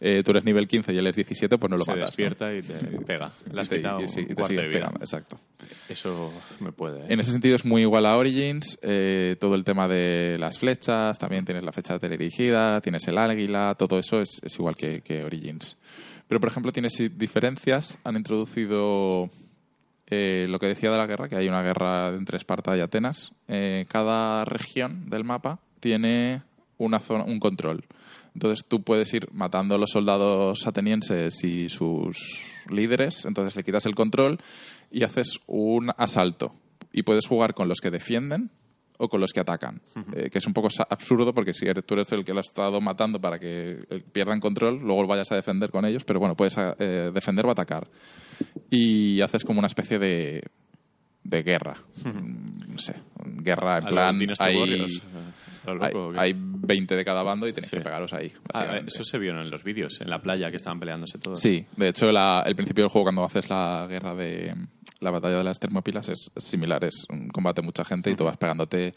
eh, tú eres nivel 15 y él es 17, pues no lo Se matas. despierta y te pega. Le has quitado y un cuarto de vida. exacto. Eso me puede... ¿eh? En ese sentido es muy igual a Origins. eh, todo el tema de las flechas, también tienes la flecha teledirigida, tienes el águila, todo eso es, es igual que, que Origins. Pero, por ejemplo, tienes diferencias. Han introducido eh, lo que decía de la guerra, que hay una guerra entre Esparta y Atenas. Eh, cada región del mapa tiene una zona, un control. Entonces tú puedes ir matando a los soldados atenienses y sus líderes, entonces le quitas el control y haces un asalto. Y puedes jugar con los que defienden o con los que atacan. Eh, que es un poco absurdo porque si eres, tú eres el que lo ha estado matando para que pierdan control, luego vayas a defender con ellos, pero bueno, puedes eh, defender o atacar. Y haces como una especie de, de guerra. Mm, No sé, guerra en A plan... Dynasty hay- eh, hay, loco, ¿o qué? hay 20 de cada bando y tenéis Sí. que pegaros ahí. Ah, básicamente. eso se vio en los vídeos, en la playa que estaban peleándose todos. Sí, de hecho, la- el principio del juego, cuando haces la guerra de la batalla de las Termópilas, es, similar. Es un combate mucha gente y tú vas pegándote.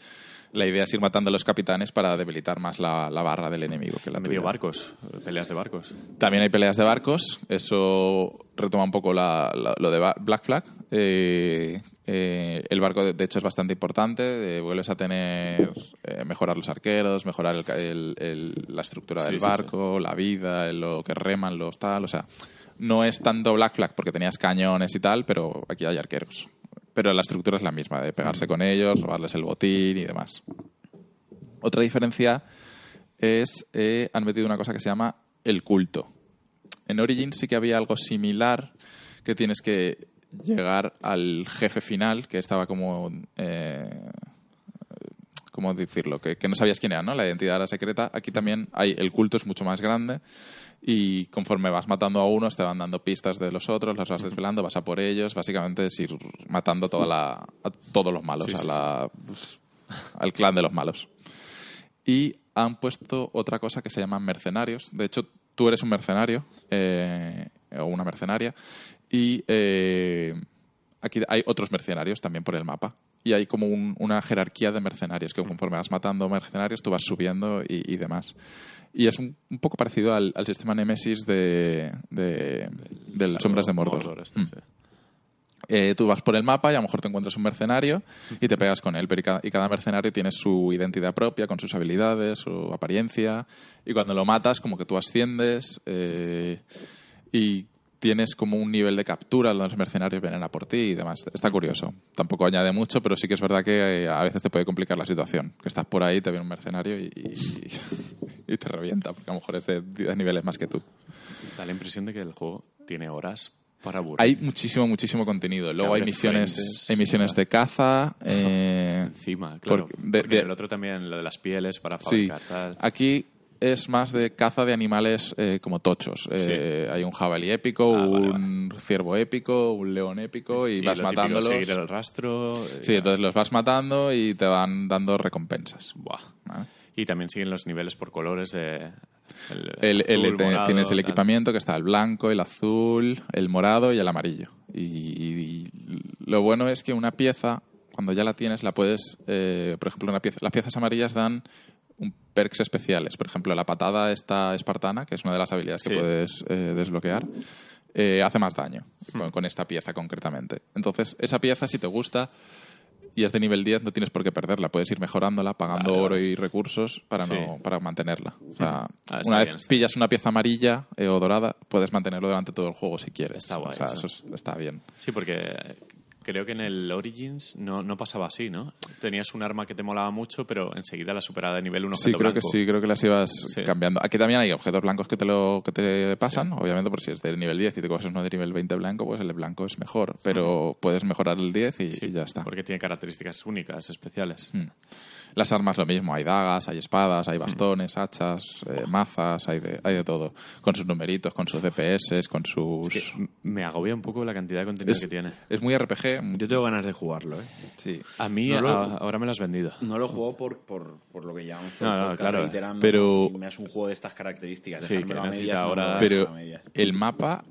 La idea es ir matando a los capitanes para debilitar más la, la barra del enemigo. Que la Medio tuya. barcos, peleas de barcos. También hay peleas de barcos. Eso retoma un poco la- la- lo de Black Flag. Eh, eh, el barco, de, de hecho, es bastante importante. Eh, vuelves a tener. mejorar los arqueros, mejorar el el- el- la estructura Sí, del sí, barco, la vida, lo que reman, los tal. O sea, no es tanto Black Flag porque tenías cañones y tal, pero aquí hay arqueros. Pero la estructura es la misma, de pegarse con ellos, robarles el botín y demás. Otra diferencia es, eh, han metido una cosa que se llama el culto. En Origins sí que había algo similar, que tienes que llegar al jefe final, que estaba como... Eh, ¿Cómo decirlo? Que, que no sabías quién era, ¿no? La identidad era secreta. Aquí también hay el culto es mucho más grande y conforme vas matando a unos te van dando pistas de los otros, las vas desvelando, vas a por ellos. Básicamente es ir matando toda la, a todos los malos, Sí, a sí, la, pues, al clan de los malos. Y han puesto otra cosa que se llaman mercenarios. De hecho, tú eres un mercenario eh, o una mercenaria y eh, aquí hay otros mercenarios también por el mapa. Y hay como un- una jerarquía de mercenarios que conforme vas matando mercenarios tú vas subiendo y, y demás. Y es un, un poco parecido al, al sistema Nemesis de, de- del Sombras de of Mordor. este, Mm. sí. Eh, tú vas por el mapa y a lo mejor te encuentras un mercenario y te pegas con él, pero y cada, y cada mercenario tiene su identidad propia, con sus habilidades, su apariencia, y cuando lo matas como que tú asciendes eh, y tienes como un nivel de captura, los mercenarios vienen a por ti y demás. Está curioso. Tampoco añade mucho, pero sí que es verdad que eh, a veces te puede complicar la situación. Que estás por ahí, te viene un mercenario y, y- y te revienta, porque a lo mejor es de 10 niveles más que tú. Da la impresión de que el juego tiene horas para aburrir. Hay muchísimo, muchísimo contenido. Luego hay misiones, hay misiones de caza. eh, Encima, claro. porque de- Porque de- el otro también, lo de las pieles para sí, fabricar tal. aquí es más de caza de animales eh, como tochos. Eh, Hay un jabalí épico, Ah, vale, un ciervo épico, un león épico y, Y vas lo matándolos. seguir el rastro. eh, Sí, entonces los vas matando y te van dando recompensas. Buah. ¿vale? Y también siguen los niveles por colores de... El, el- azul, te- morado, tienes el tal. equipamiento que está el blanco, el azul, el morado y el amarillo. Y, y lo bueno es que una pieza, cuando ya la tienes, la puedes, eh, por ejemplo, una pieza, las piezas amarillas dan un perks especiales. Por ejemplo, la patada esta espartana, que es una de las habilidades que puedes eh, desbloquear, eh, hace más daño Hmm. con, con esta pieza concretamente. Entonces, esa pieza, si te gusta, y es de nivel 10, no tienes por qué perderla. Puedes ir mejorándola, pagando oro y recursos para, Sí. no, para mantenerla. O sea, Ah, una bien, vez pillas una pieza amarilla eh, o dorada, puedes mantenerlo durante todo el juego si quieres. Está guay O sea, eso. eso es- está bien. Sí, porque creo que en el Origins no, no pasaba así, ¿no? Tenías un arma que te molaba mucho, pero enseguida la superaba de nivel un Sí, objeto creo blanco. que sí, creo que las ibas Sí. cambiando. Aquí también hay objetos blancos que te lo que te pasan, obviamente, por si es del nivel 10 y te coges uno de nivel 20 blanco, pues el de blanco es mejor, pero puedes mejorar el 10 y, Sí, y ya está. Porque tiene características únicas, especiales. Mm. Las armas lo mismo, hay dagas, hay espadas, hay bastones, hachas, eh, mazas, hay de, hay de todo. Con sus numeritos, con sus DPS, con sus... Que me agobia un poco la cantidad de contenido es, que tiene. es muy RPG. Yo tengo ganas de jugarlo, ¿eh? Sí. A mí No lo- a- ahora me lo has vendido. No lo juego por, por, por lo que llamamos por No, no, claro. Pero- Me das un juego de estas características. Sí, dejármelo que a medias, ahora- Pero el mapa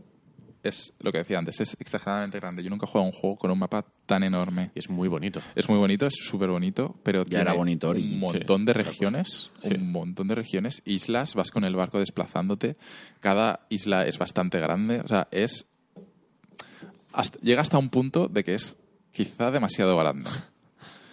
es lo que decía antes, es exageradamente grande. Yo nunca he jugado a un juego con un mapa tan enorme. Y es muy bonito. Es muy bonito, es súper bonito, pero tiene era bonito un montón sí, de regiones, Sí. un montón de regiones, islas, vas con el barco desplazándote. Cada isla es bastante grande, o sea, es hasta- llega hasta un punto de que es quizá demasiado grande.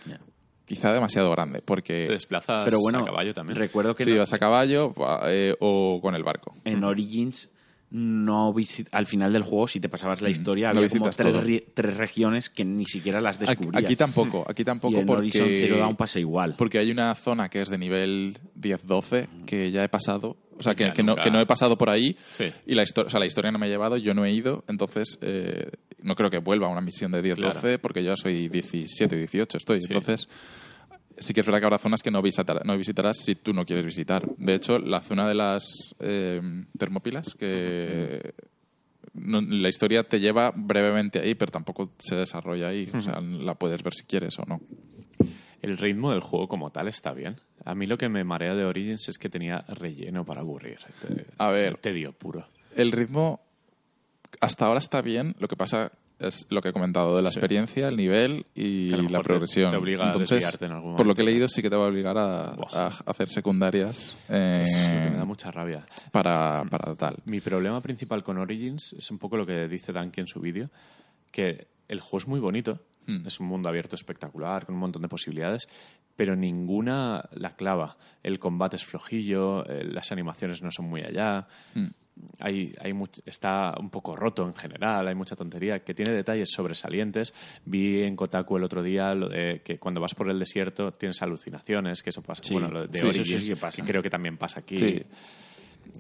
Ya. Quizá demasiado grande, porque Te desplazas Pero bueno, a caballo también. recuerdo que si no- vas a caballo eh, o con el barco. en Origins no al final del juego si te pasabas la historia no había como tres, tres regiones que ni siquiera las descubrías. aquí tampoco, aquí tampoco y en Horizon porque Zero Dawn pasa igual. Porque hay una zona que es de nivel 10-12 que ya he pasado. O sea, que, no, que no he pasado por ahí Sí. y la, histo- o sea, la historia no me ha llevado, yo no he ido, entonces eh, no creo que vuelva a una misión de 10-12 Claro. porque yo soy 17 18 estoy. Sí. Entonces, sí que es verdad que habrá zonas que no, visitar- no visitarás si tú no quieres visitar. De hecho, la zona de las eh, termópilas, que no- la historia te lleva brevemente ahí, pero tampoco se desarrolla ahí. O sea, la puedes ver si quieres o no. El ritmo del juego como tal está bien. A mí lo que me marea de Origins es que tenía relleno para aburrir. A ver. Tedio puro. El ritmo hasta ahora está bien, lo que pasa es lo que he comentado de la Sí. experiencia, el nivel y la progresión. te obliga a Entonces, en algún por lo que he momento. leído, sí que te va a obligar a, hacer secundarias eh, Eso me da mucha rabia. para, para tal. Mi problema principal con Origins es un poco lo que dice Danke en su vídeo, que el juego es muy bonito, Hmm. es un mundo abierto espectacular, con un montón de posibilidades, pero ninguna la clava. El combate es flojillo, eh, las animaciones no son muy allá, Hmm. Hay, hay much- está un poco roto en general, hay mucha tontería, que tiene detalles sobresalientes. Vi en Kotaku el otro día lo de que cuando vas por el desierto tienes alucinaciones, que eso pasa, Sí. bueno, lo de Sí, eso Origins, sí que pasa. creo que también pasa aquí. Sí.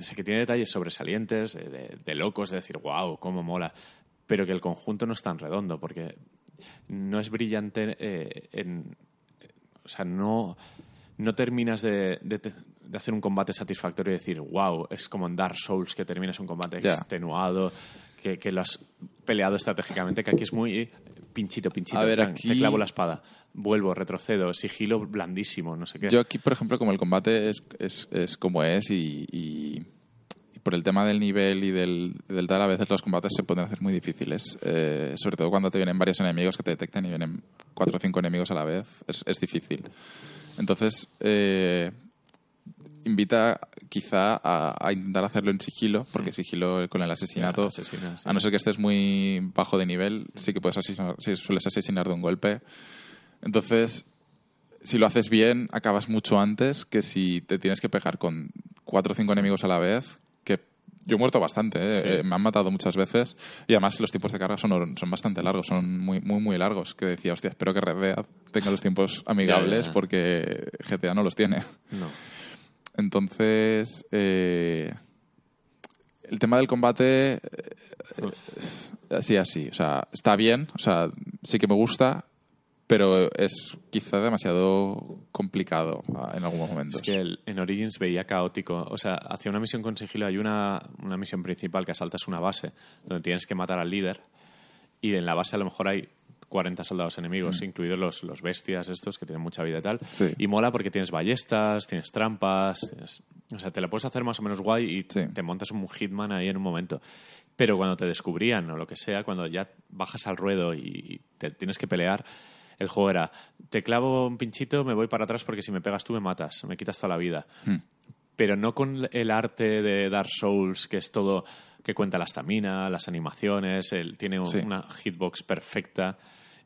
Sé que tiene detalles sobresalientes, de, de- de locos, de decir, wow, cómo mola. Pero que el conjunto no es tan redondo, porque no es brillante eh, en. O sea, no, no terminas de, de hacer un combate satisfactorio y decir, wow, es como en Dark Souls que terminas un combate extenuado, que, que lo has peleado estratégicamente, que aquí es muy pinchito, pinchito. A ver, plan, aquí- Te clavo la espada, vuelvo, retrocedo, sigilo blandísimo, no sé qué. Yo aquí, por ejemplo, como el combate es, es, es como es y, y- y por el tema del nivel y del, del tal, a veces los combates se pueden hacer muy difíciles. Eh, sobre todo cuando te vienen varios enemigos que te detectan y vienen cuatro o cinco enemigos a la vez. Es, es difícil. Entonces, eh, invita quizá a, a intentar hacerlo en sigilo, porque sigilo con el asesinato, sí. a no ser que estés muy bajo de nivel, sí que puedes asesinar, sí, sueles asesinar de un golpe. Entonces, si lo haces bien, acabas mucho antes que si te tienes que pegar con cuatro o cinco enemigos a la vez, que yo he muerto bastante, ¿eh? Me han matado muchas veces y además los tiempos de carga son, son bastante largos, son muy, muy, muy largos, que decía, hostia, espero que Red Dead tenga los tiempos amigables ya. porque GTA no los tiene. No. Entonces, eh, el tema del combate, eh, así, o sea, está bien, o sea, sí que me gusta, pero es quizá demasiado complicado ah, en algunos momentos. Es que en Origins veía caótico. O sea, hacia una misión con sigilo hay una, una misión principal que asaltas una base donde tienes que matar al líder y en la base a lo mejor hay 40 soldados enemigos, incluidos los, los bestias estos que tienen mucha vida y tal. Mm. Sí. Y mola porque tienes ballestas, tienes trampas, tienes- o sea, te lo puedes hacer más o menos guay y Sí. te montas un hitman ahí en un momento. Pero cuando te descubrían o lo que sea, cuando ya bajas al ruedo y te tienes que pelear, el juego era, te clavo un pinchito, me voy para atrás porque si me pegas tú me matas, me quitas toda la vida. Pero no con el arte de Dark Souls, que es todo, que cuenta la estamina, las animaciones, el, tiene Sí. una hitbox perfecta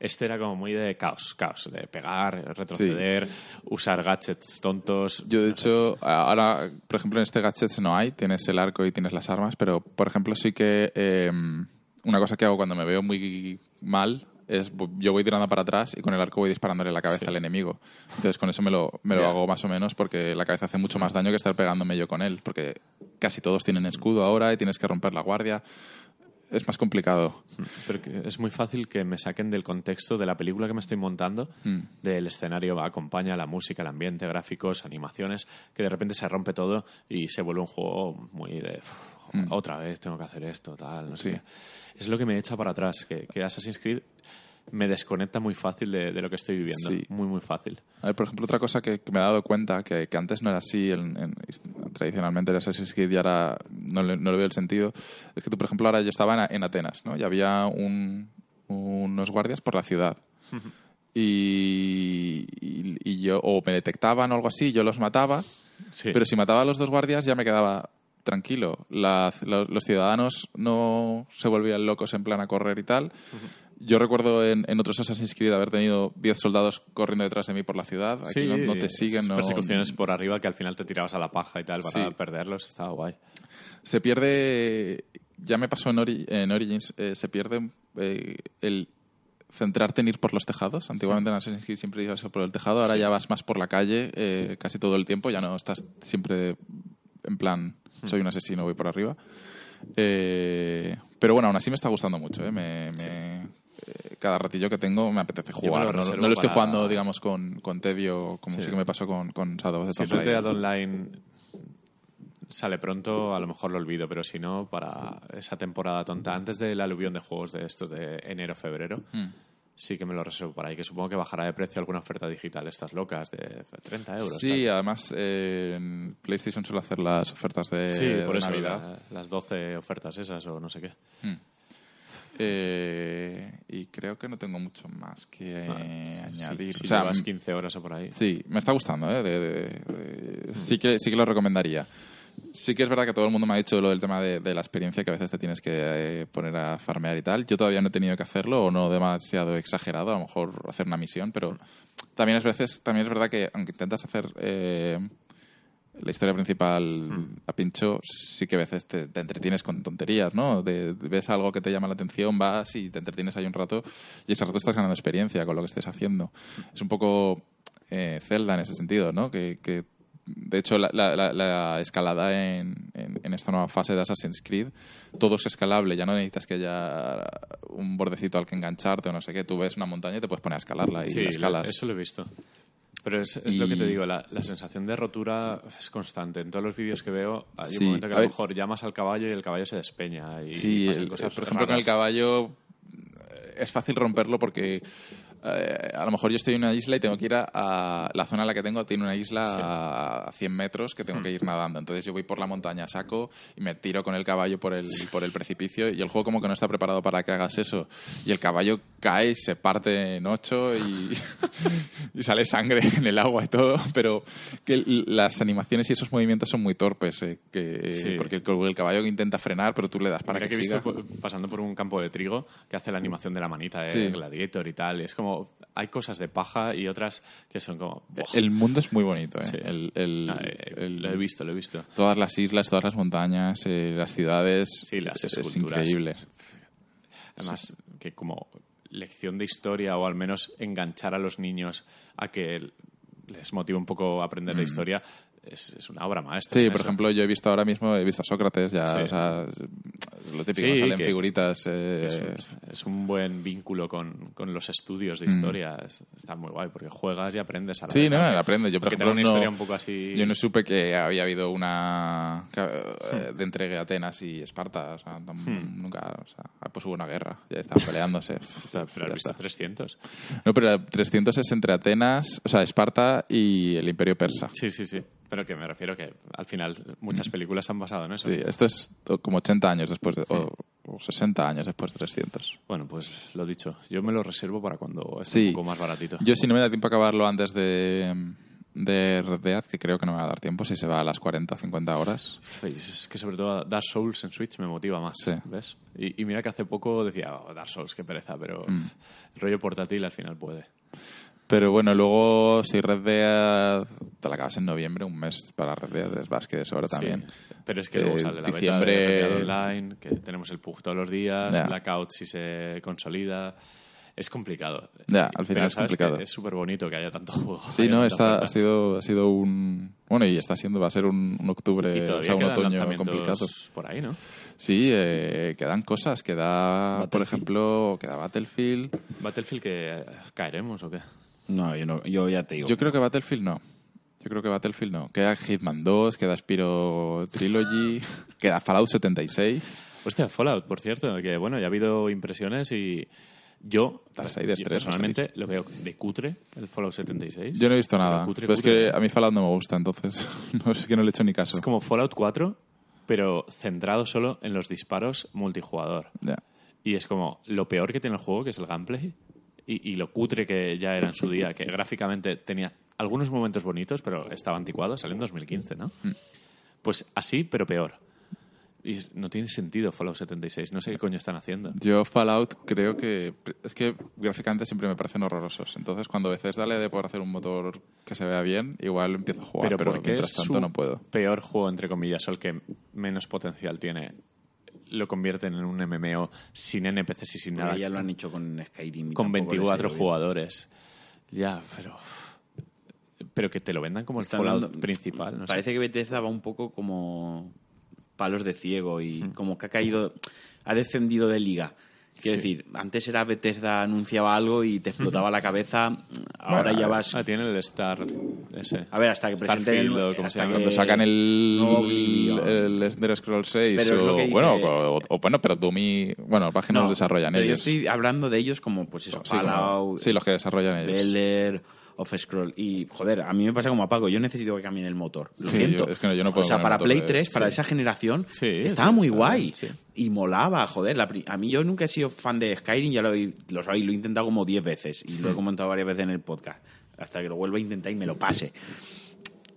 Este era como muy de caos, caos, de pegar, retroceder, usar gadgets tontos. Yo, de hecho, ahora, por ejemplo, en este gadget no hay, tienes el arco y tienes las armas, pero, por ejemplo, sí que eh, una cosa que hago cuando me veo muy mal es yo voy tirando para atrás y con el arco voy disparándole la cabeza al enemigo. Entonces con eso me lo, me lo hago más o menos porque la cabeza hace mucho más daño que estar pegándome yo con él, porque casi todos tienen escudo ahora y tienes que romper la guardia. Es más complicado. Pero es muy fácil que me saquen del contexto de la película que me estoy montando, mm. del escenario, acompaña la música, el ambiente, gráficos, animaciones, que de repente se rompe todo y se vuelve un juego muy de mm. otra vez tengo que hacer esto, tal, no sé es lo que me echa para atrás, que, que Assassin's Creed me desconecta muy fácil de, lo que estoy viviendo. Muy, muy fácil. A ver, por ejemplo, otra cosa que, me he dado cuenta, que, antes no era así, en, tradicionalmente el Assassin's Creed y ahora no le, no le veo el sentido, es que tú, por ejemplo, ahora yo estaba en, Atenas, ¿no? Y había unos guardias por la ciudad. y, y, yo, o me detectaban o algo así, yo los mataba, pero si mataba a los dos guardias ya me quedaba tranquilo. los ciudadanos no se volvían locos en plan a correr y tal. Yo recuerdo en, otros Assassin's Creed haber tenido 10 soldados corriendo detrás de mí por la ciudad. Aquí no, te siguen. No... Persecuciones por arriba que al final te tirabas a la paja y tal para perderlos. Estaba guay. Se pierde. Ya me pasó en, Origins. Eh, se pierde eh, el centrarte en ir por los tejados. Antiguamente en Assassin's Creed siempre ibas por el tejado, ahora ya vas más por la calle eh, casi todo el tiempo, ya no estás siempre en plan soy un asesino, voy por arriba. Eh, pero bueno, aún así me está gustando mucho. ¿eh? Me, eh, cada ratillo que tengo me apetece jugar. No, lo estoy jugando, digamos, con, con tedio, como sí. que me pasó con, con Shadow of the Si Online sale pronto, a lo mejor lo olvido, pero si no, para esa temporada tonta, antes del aluvión de juegos de estos de enero-febrero, mm sí que me lo reservo para ahí, que supongo que bajará de precio alguna oferta digital, estas locas, de 30 euros. Sí, además eh, PlayStation suele hacer las ofertas de, sí, por eso, Navidad. las 12 ofertas esas o no sé qué. Hmm. Eh, y creo que no tengo mucho más que ah, añadir. Sí, o sea, 15 horas o por ahí. Sí, me está gustando. ¿eh? sí, que, sí que lo recomendaría. Sí que es verdad que todo el mundo me ha dicho lo del tema de, la experiencia, que a veces te tienes que eh, poner a farmear y tal. Yo todavía no he tenido que hacerlo, o no demasiado exagerado, a lo mejor hacer una misión, pero también es, veces, también es verdad que aunque intentas hacer eh, la historia principal hmm. a pincho, sí que a veces te, entretienes con tonterías, ¿no? ves algo que te llama la atención, vas y te entretienes ahí un rato, y ese rato estás ganando experiencia con lo que estés haciendo. Es un poco... Eh, Zelda en ese sentido, ¿no? que de hecho, la, escalada en, esta nueva fase de Assassin's Creed, todo es escalable, ya no necesitas que haya un bordecito al que engancharte o no sé qué. Tú ves una montaña y te puedes poner a escalarla y la escalas. eso lo he visto. Pero es, lo que te digo, la, sensación de rotura es constante. En todos los vídeos que veo, hay un momento que a, lo mejor llamas al caballo y el caballo se despeña. Y sí, cosas por ejemplo, con el caballo es fácil romperlo porque eh, a lo mejor yo estoy en una isla y tengo que ir a, la zona en la que tengo tiene una isla a 100 metros que tengo que ir nadando. Entonces yo voy por la montaña saco y me tiro con el caballo por el, por el precipicio y el juego como que no está preparado para que hagas eso. Y el caballo cae se parte en ocho y, y sale sangre en el agua y todo. Pero que las animaciones y esos movimientos son muy torpes eh, que, porque el, caballo intenta frenar pero tú le das para que, que he visto pasando por un campo de trigo que hace la animación de la manita de Gladiator y tal y es como hay cosas de paja y otras que son como... El mundo es muy bonito, ¿eh? Ah, eh, lo he visto, lo he visto. Todas las islas, todas las montañas, eh, las ciudades... Sí, las es, increíble. Además, que como lección de historia o al menos enganchar a los niños a que les motive un poco a aprender la mm. historia, es, una obra maestra. Sí, por ejemplo, yo he visto ahora mismo, he visto a Sócrates, ya, o sea, lo típico, salen figuritas. Eh, es, un, buen vínculo con, con los estudios de mm. historia. está muy guay, porque juegas y aprendes a la Sí, no, aprendes. Yo, por ejemplo, una historia un poco así... Yo no supe que había habido una eh, de entregue a Atenas y Esparta. O sea, hmm. nunca... O sea, pues hubo una guerra, ya estaban peleándose. pero has visto 300. No, pero 300 es entre Atenas, o sea, Esparta y el Imperio Persa. Sí, sí, sí. Pero que me refiero que al final muchas películas han basado en eso. Sí, esto es como 80 años después de, o, 60 años después de 300. Bueno, pues lo dicho, yo me lo reservo para cuando esté un poco más baratito. Yo si no me da tiempo a acabarlo antes de de Red Dead que creo que no me va a dar tiempo si se va a las 40 o 50 horas. Es que sobre todo Dark Souls en Switch me motiva más, Sí. ¿ves? Y, y mira que hace poco decía, "Oh, Dark Souls, qué pereza, pero Mm. el rollo portátil al final puede. Pero bueno, luego si Red Dead acabas en noviembre, un mes para Red Dead es más que de sobra también. Sí, pero es que luego Eh, sale la diciembre- beta de Red Dead Online, que tenemos el PUG todos los días, Ya. Blackout si se consolida. Es complicado. Ya, al final Pero es sabes que complicado. Es súper bonito que haya tanto juego. Sí, no, está, ha, sido, ha sido un... Bueno, y está siendo, va a ser un, un octubre, o sea, un otoño complicado. por ahí, ¿no? Sí, eh, quedan cosas. Queda, por ejemplo, queda Battlefield. Battlefield que caeremos o qué? No, yo, no, yo ya te digo. Yo creo que Battlefield no. Yo creo que Battlefield no. Queda Hitman 2, queda Spiro Trilogy, queda Fallout 76. Hostia, Fallout, por cierto, que bueno, ya ha habido impresiones y yo, yo 3 va a personalmente lo veo de cutre, el Fallout 76. Yo no he visto nada. cutre, pero es que a mí Fallout no me gusta, entonces no es que no le he hecho ni caso. Es como Fallout 4, pero centrado solo en los disparos multijugador. Y es como lo peor que tiene el juego, que es el gameplay, y, y lo cutre que ya era en su día, que gráficamente tenía algunos momentos bonitos, pero estaba anticuado, salió en 2015, ¿no? Mm. Pues así, pero peor. Y no tiene sentido Fallout 76, no sé qué coño están haciendo. Yo Fallout creo que... Es que gráficamente siempre me parecen horrorosos. Entonces cuando a veces dale de por hacer un motor que se vea bien, igual empiezo a jugar, pero, porque mientras es tanto su no puedo. peor juego, entre comillas, o el que menos potencial tiene, lo convierten en un MMO sin NPCs y sin Porque nada, ya lo han hecho con Skyrim. y con tampoco les ha 24 ido bien. jugadores. Ya, pero... Pero que te lo vendan como el Fallout dando- principal, no sé. Parece que Bethesda va un poco como palos de ciego y Hmm. como que ha caído, ha descendido de liga. Quiero Sí. decir, antes era Bethesda anunciaba algo y te explotaba la cabeza, ahora Bueno, ya vas... Ah, tiene el Star ese. A ver, hasta que presenten el- o como hasta que- Cuando sacan el, Oblivion. el Elder Scrolls 6 Pero o, dice- bueno, o, o- bueno, pero Doom y... Bueno, páginas los desarrollan pero ellos. Yo estoy hablando de ellos como, pues eso, Sí, como- Fallout, sí, los que desarrollan ellos. Of Scroll. Y, joder, a mí me pasa como a Paco, yo necesito que cambien el motor. Lo Sí, siento. yo- es que no, yo no puedo o sea, para Play de- 3, para sí. esa generación, Sí, estaba muy guay. Y molaba, joder. la pri- a mí yo nunca he sido fan de Skyrim, ya lo, he- lo sabéis, lo he intentado como 10 veces. Y lo he comentado varias veces en el podcast. Hasta que lo vuelva a intentar y me lo pase.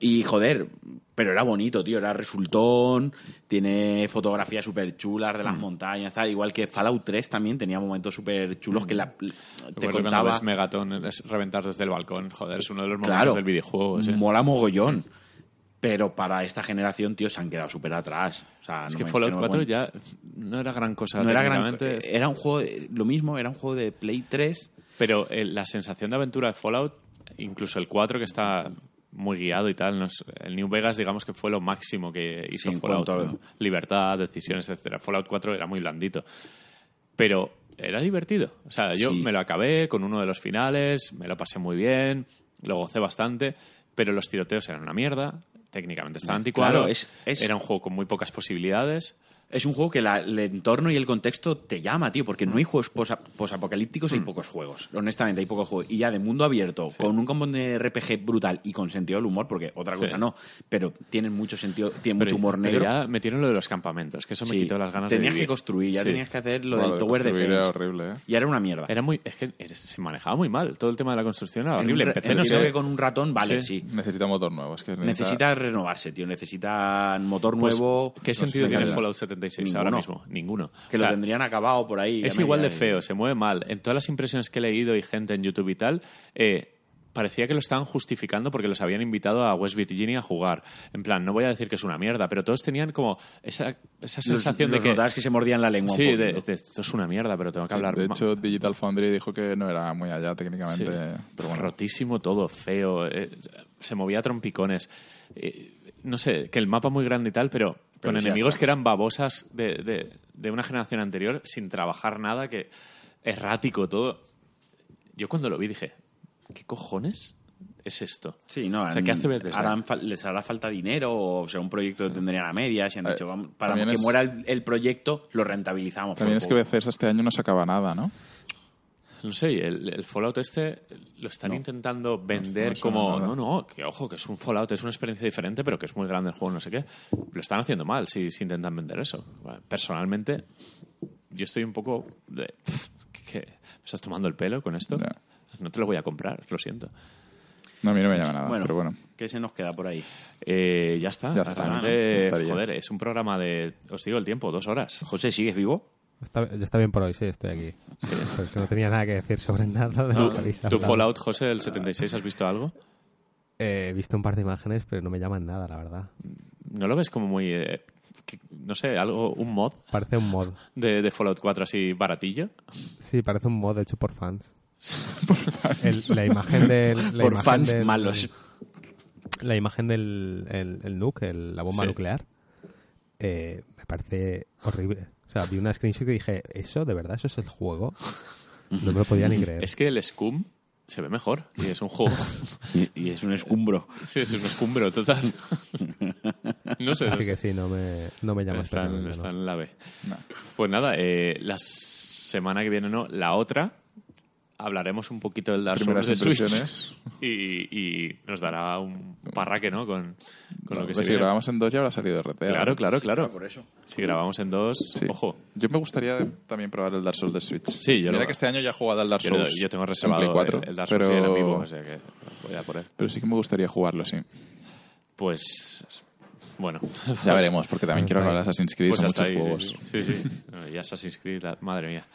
Y joder, pero era bonito, tío, era resultón, tiene fotografías súper chulas Mm. de las montañas, tal. igual que Fallout 3 también tenía momentos súper chulos que la, te Recuerdo cuando contaba... ves Megaton es reventar desde el balcón. Joder, es uno de los momentos Claro, del videojuego. mola mogollón. Pero para esta generación, tío, se han quedado súper atrás. O sea, Es no que me- Fallout no me 4 aguanto. ya no era gran cosa no era gran era un juego de- lo mismo era un juego de Play 3 Pero eh, la sensación de aventura de Fallout, incluso el 4 que está muy guiado y tal, no es- el New Vegas digamos que fue lo máximo que hizo Sí, Fallout. ¿no? Libertad, decisiones, etcétera. Fallout 4 era muy blandito. Pero era divertido. O sea, yo Sí. me lo acabé con uno de los finales, me lo pasé muy bien, lo gocé bastante, pero los tiroteos eran una mierda, técnicamente estaba anticuado, Claro, es- es- era un juego con muy pocas posibilidades. Es un juego que la- el entorno y el contexto te llama, tío, porque no hay juegos posa- posapocalípticos, hay pocos juegos. Honestamente, hay pocos juegos. Y ya de mundo abierto, con un combo de RPG brutal y con sentido del humor, porque otra Sí. cosa no, pero tienen mucho sentido, tienen Pero, mucho humor pero negro. ya metieron lo de los campamentos, que eso me Sí, quitó las ganas tenías de que vivir. construir, ya Sí. tenías que hacer lo Bueno, del de Tower construir era Defense. horrible, ¿eh? Y era una mierda. Era muy, es que se manejaba muy mal. Todo el tema de la construcción era En horrible. un Empecé, no sé. que con un ratón, vale, Sí. sí. Necesita motor nuevo. Es que necesita... Necesita renovarse, tío. Necesita motor Pues, nuevo. ¿Qué no sé, sentido tiene. Fallout 76 ahora mismo? Ninguno. Que O sea, lo tendrían acabado por ahí. es igual de feo, se mueve mal. En todas las impresiones que he leído y gente en YouTube y tal, eh, parecía que lo estaban justificando porque los habían invitado a West Virginia a jugar. En plan, no voy a decir que es una mierda, pero todos tenían como esa, esa Los, sensación los de que... que se mordían la lengua. un Sí, de, esto es una mierda, pero tengo que hablar de hecho, Digital Foundry dijo que no era muy allá técnicamente. Sí. Pero bueno, rotísimo todo, feo, eh, se movía a trompicones. Eh, no sé, que el mapa muy grande y tal, pero, con sí, enemigos que eran babosas de, de- de una generación anterior, sin trabajar nada, que errático todo. Yo cuando lo vi dije, ¿qué cojones es esto? Sí, no, O sea, ¿qué hace Bethesda? harán fal- les hará falta dinero o será un proyecto que tendrían a medias y han Eh, dicho, vamos, para que es- muera el, el proyecto, lo rentabilizamos. también es que. Bethesda este año no sacaba nada, ¿no? No sé, el, el Fallout este lo están intentando vender no como, nada. no, no, que ojo, que es un Fallout, es una experiencia diferente, pero que es muy grande el juego, no sé qué. Lo están haciendo mal si, si intentan vender eso. Bueno, Personalmente, yo estoy un poco de, ¿qué, ¿Me estás tomando el pelo con esto? No te lo voy a comprar, lo siento. No, a mí no me llama nada, Bueno, pero bueno. ¿qué se nos queda por ahí? Eh, ya está. Ya está, Realmente, ¿no? Estaría. joder, es un programa de, os digo el tiempo, dos horas. José, ¿sigues vivo? Está, ya está bien por hoy, sí, estoy aquí. Pero es que no tenía nada que decir sobre nada de ¿Tú, lo que habéis hablado. Fallout, José, del 76, has visto algo? Eh, he visto un par de imágenes, pero no me llaman nada, la verdad. ¿No lo ves como muy, eh, que- no sé, algo, un mod Parece un mod. de, de Fallout 4 así baratillo? Sí, parece un mod hecho por fans. El- la imagen del... La por imagen fans del- malos. La imagen del el, el nuke, el- la bomba Sí. nuclear, eh, me parece horrible. O sea, vi una screenshot y dije, ¿eso de verdad? ¿Eso es el juego? No me lo podía ni creer. Es que el Scum se ve mejor y es un juego. Y, y es un escumbro. sí, es un escumbro total. no sé. no Así sé. que sí, no me, no me llama Está, en- especialmente, está ¿no? en la B. No. Pues nada, eh, la semana que viene no, la otra hablaremos un poquito del Dark Souls de Switch y, y nos dará un parraque, ¿no? Con, con lo que Pues se si viene. grabamos en dos ya habrá salido RT. Claro, claro, claro. por eso. Si grabamos en dos, Sí. ojo. Yo me gustaría también probar el Dark Souls de Switch. Sí, yo Mira lo- que este año ya he jugado al Dark Yo, Souls. yo tengo en reservado Play 4, el, el Dark Souls pero... amigo, o sea que voy a por él. Pero sí que me gustaría jugarlo, sí. Pues, bueno. Ya veremos, porque también quiero acabar Assassin's Creed, Pues son hasta muchos ahí, juegos. sí, sí. sí, sí. Y Assassin's Creed, la- madre mía.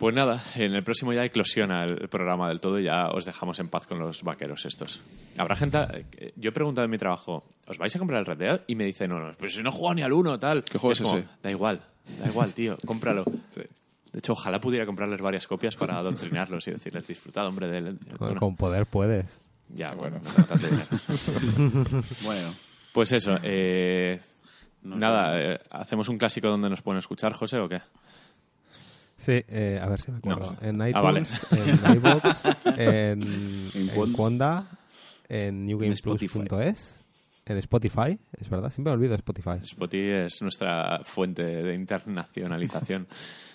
Pues nada, en el próximo ya eclosiona el programa del todo y ya os dejamos en paz con los vaqueros estos. Habrá gente... eh, Yo he preguntado en mi trabajo, ¿os vais a comprar el Red Dead? Y me dice, no, no, pero si no he jugado ni al uno, tal. ¿Qué juego es como, ese? Da igual, da igual, tío, cómpralo. Sí. De hecho, ojalá pudiera comprarles varias copias para adoctrinarlos y decirles, disfrutad, hombre, del... Bueno, bueno, Con poder puedes. ya, bueno, bueno. no. Bueno, Pues eso, eh, nada, eh, ¿hacemos un clásico donde nos pueden escuchar, José, o qué? Sí, eh, a ver si me acuerdo. No. En Ah, iTunes, vale. en iVoox, en, En Conda, en newgameplus.es, en Spotify, es verdad, siempre me olvido de Spotify. Spotify es nuestra fuente de internacionalización.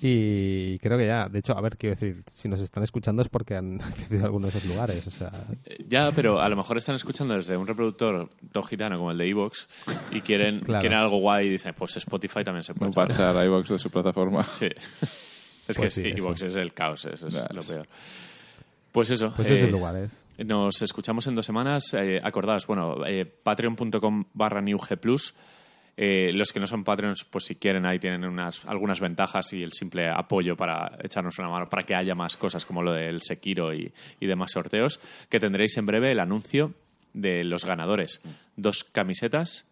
Y creo que ya, de hecho, a ver, quiero decir, si nos están escuchando es porque han accedido a algunos de esos lugares, o sea, Eh, ya, pero a lo mejor están escuchando desde un reproductor todo gitano como el de Evox y quieren, Claro. quieren algo guay y dicen, pues Spotify también se puede No parchar iVox de su plataforma. Sí. Es Pues que sí, sí, Evox es el caos, eso es lo peor. Pues eso. pues eh, esos lugares. Nos escuchamos en dos semanas. Eh, acordaos, bueno, eh, patreon.com barra newgplus. Eh, los que no son Patreons, pues si quieren, ahí tienen unas, algunas ventajas y el simple apoyo para echarnos una mano, para que haya más cosas como lo del Sekiro y, y demás sorteos, que tendréis en breve el anuncio de los ganadores. Dos camisetas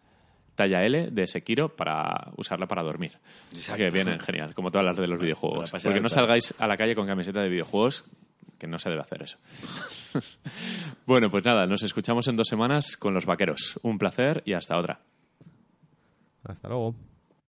talla L de Sekiro para usarla para dormir. Que vienen genial, como todas las de los videojuegos. Porque no salgáis a la calle con camiseta de videojuegos, que no se debe hacer eso. bueno, pues nada, nos escuchamos en dos semanas con los vaqueros. Un placer y hasta otra. Hasta luego.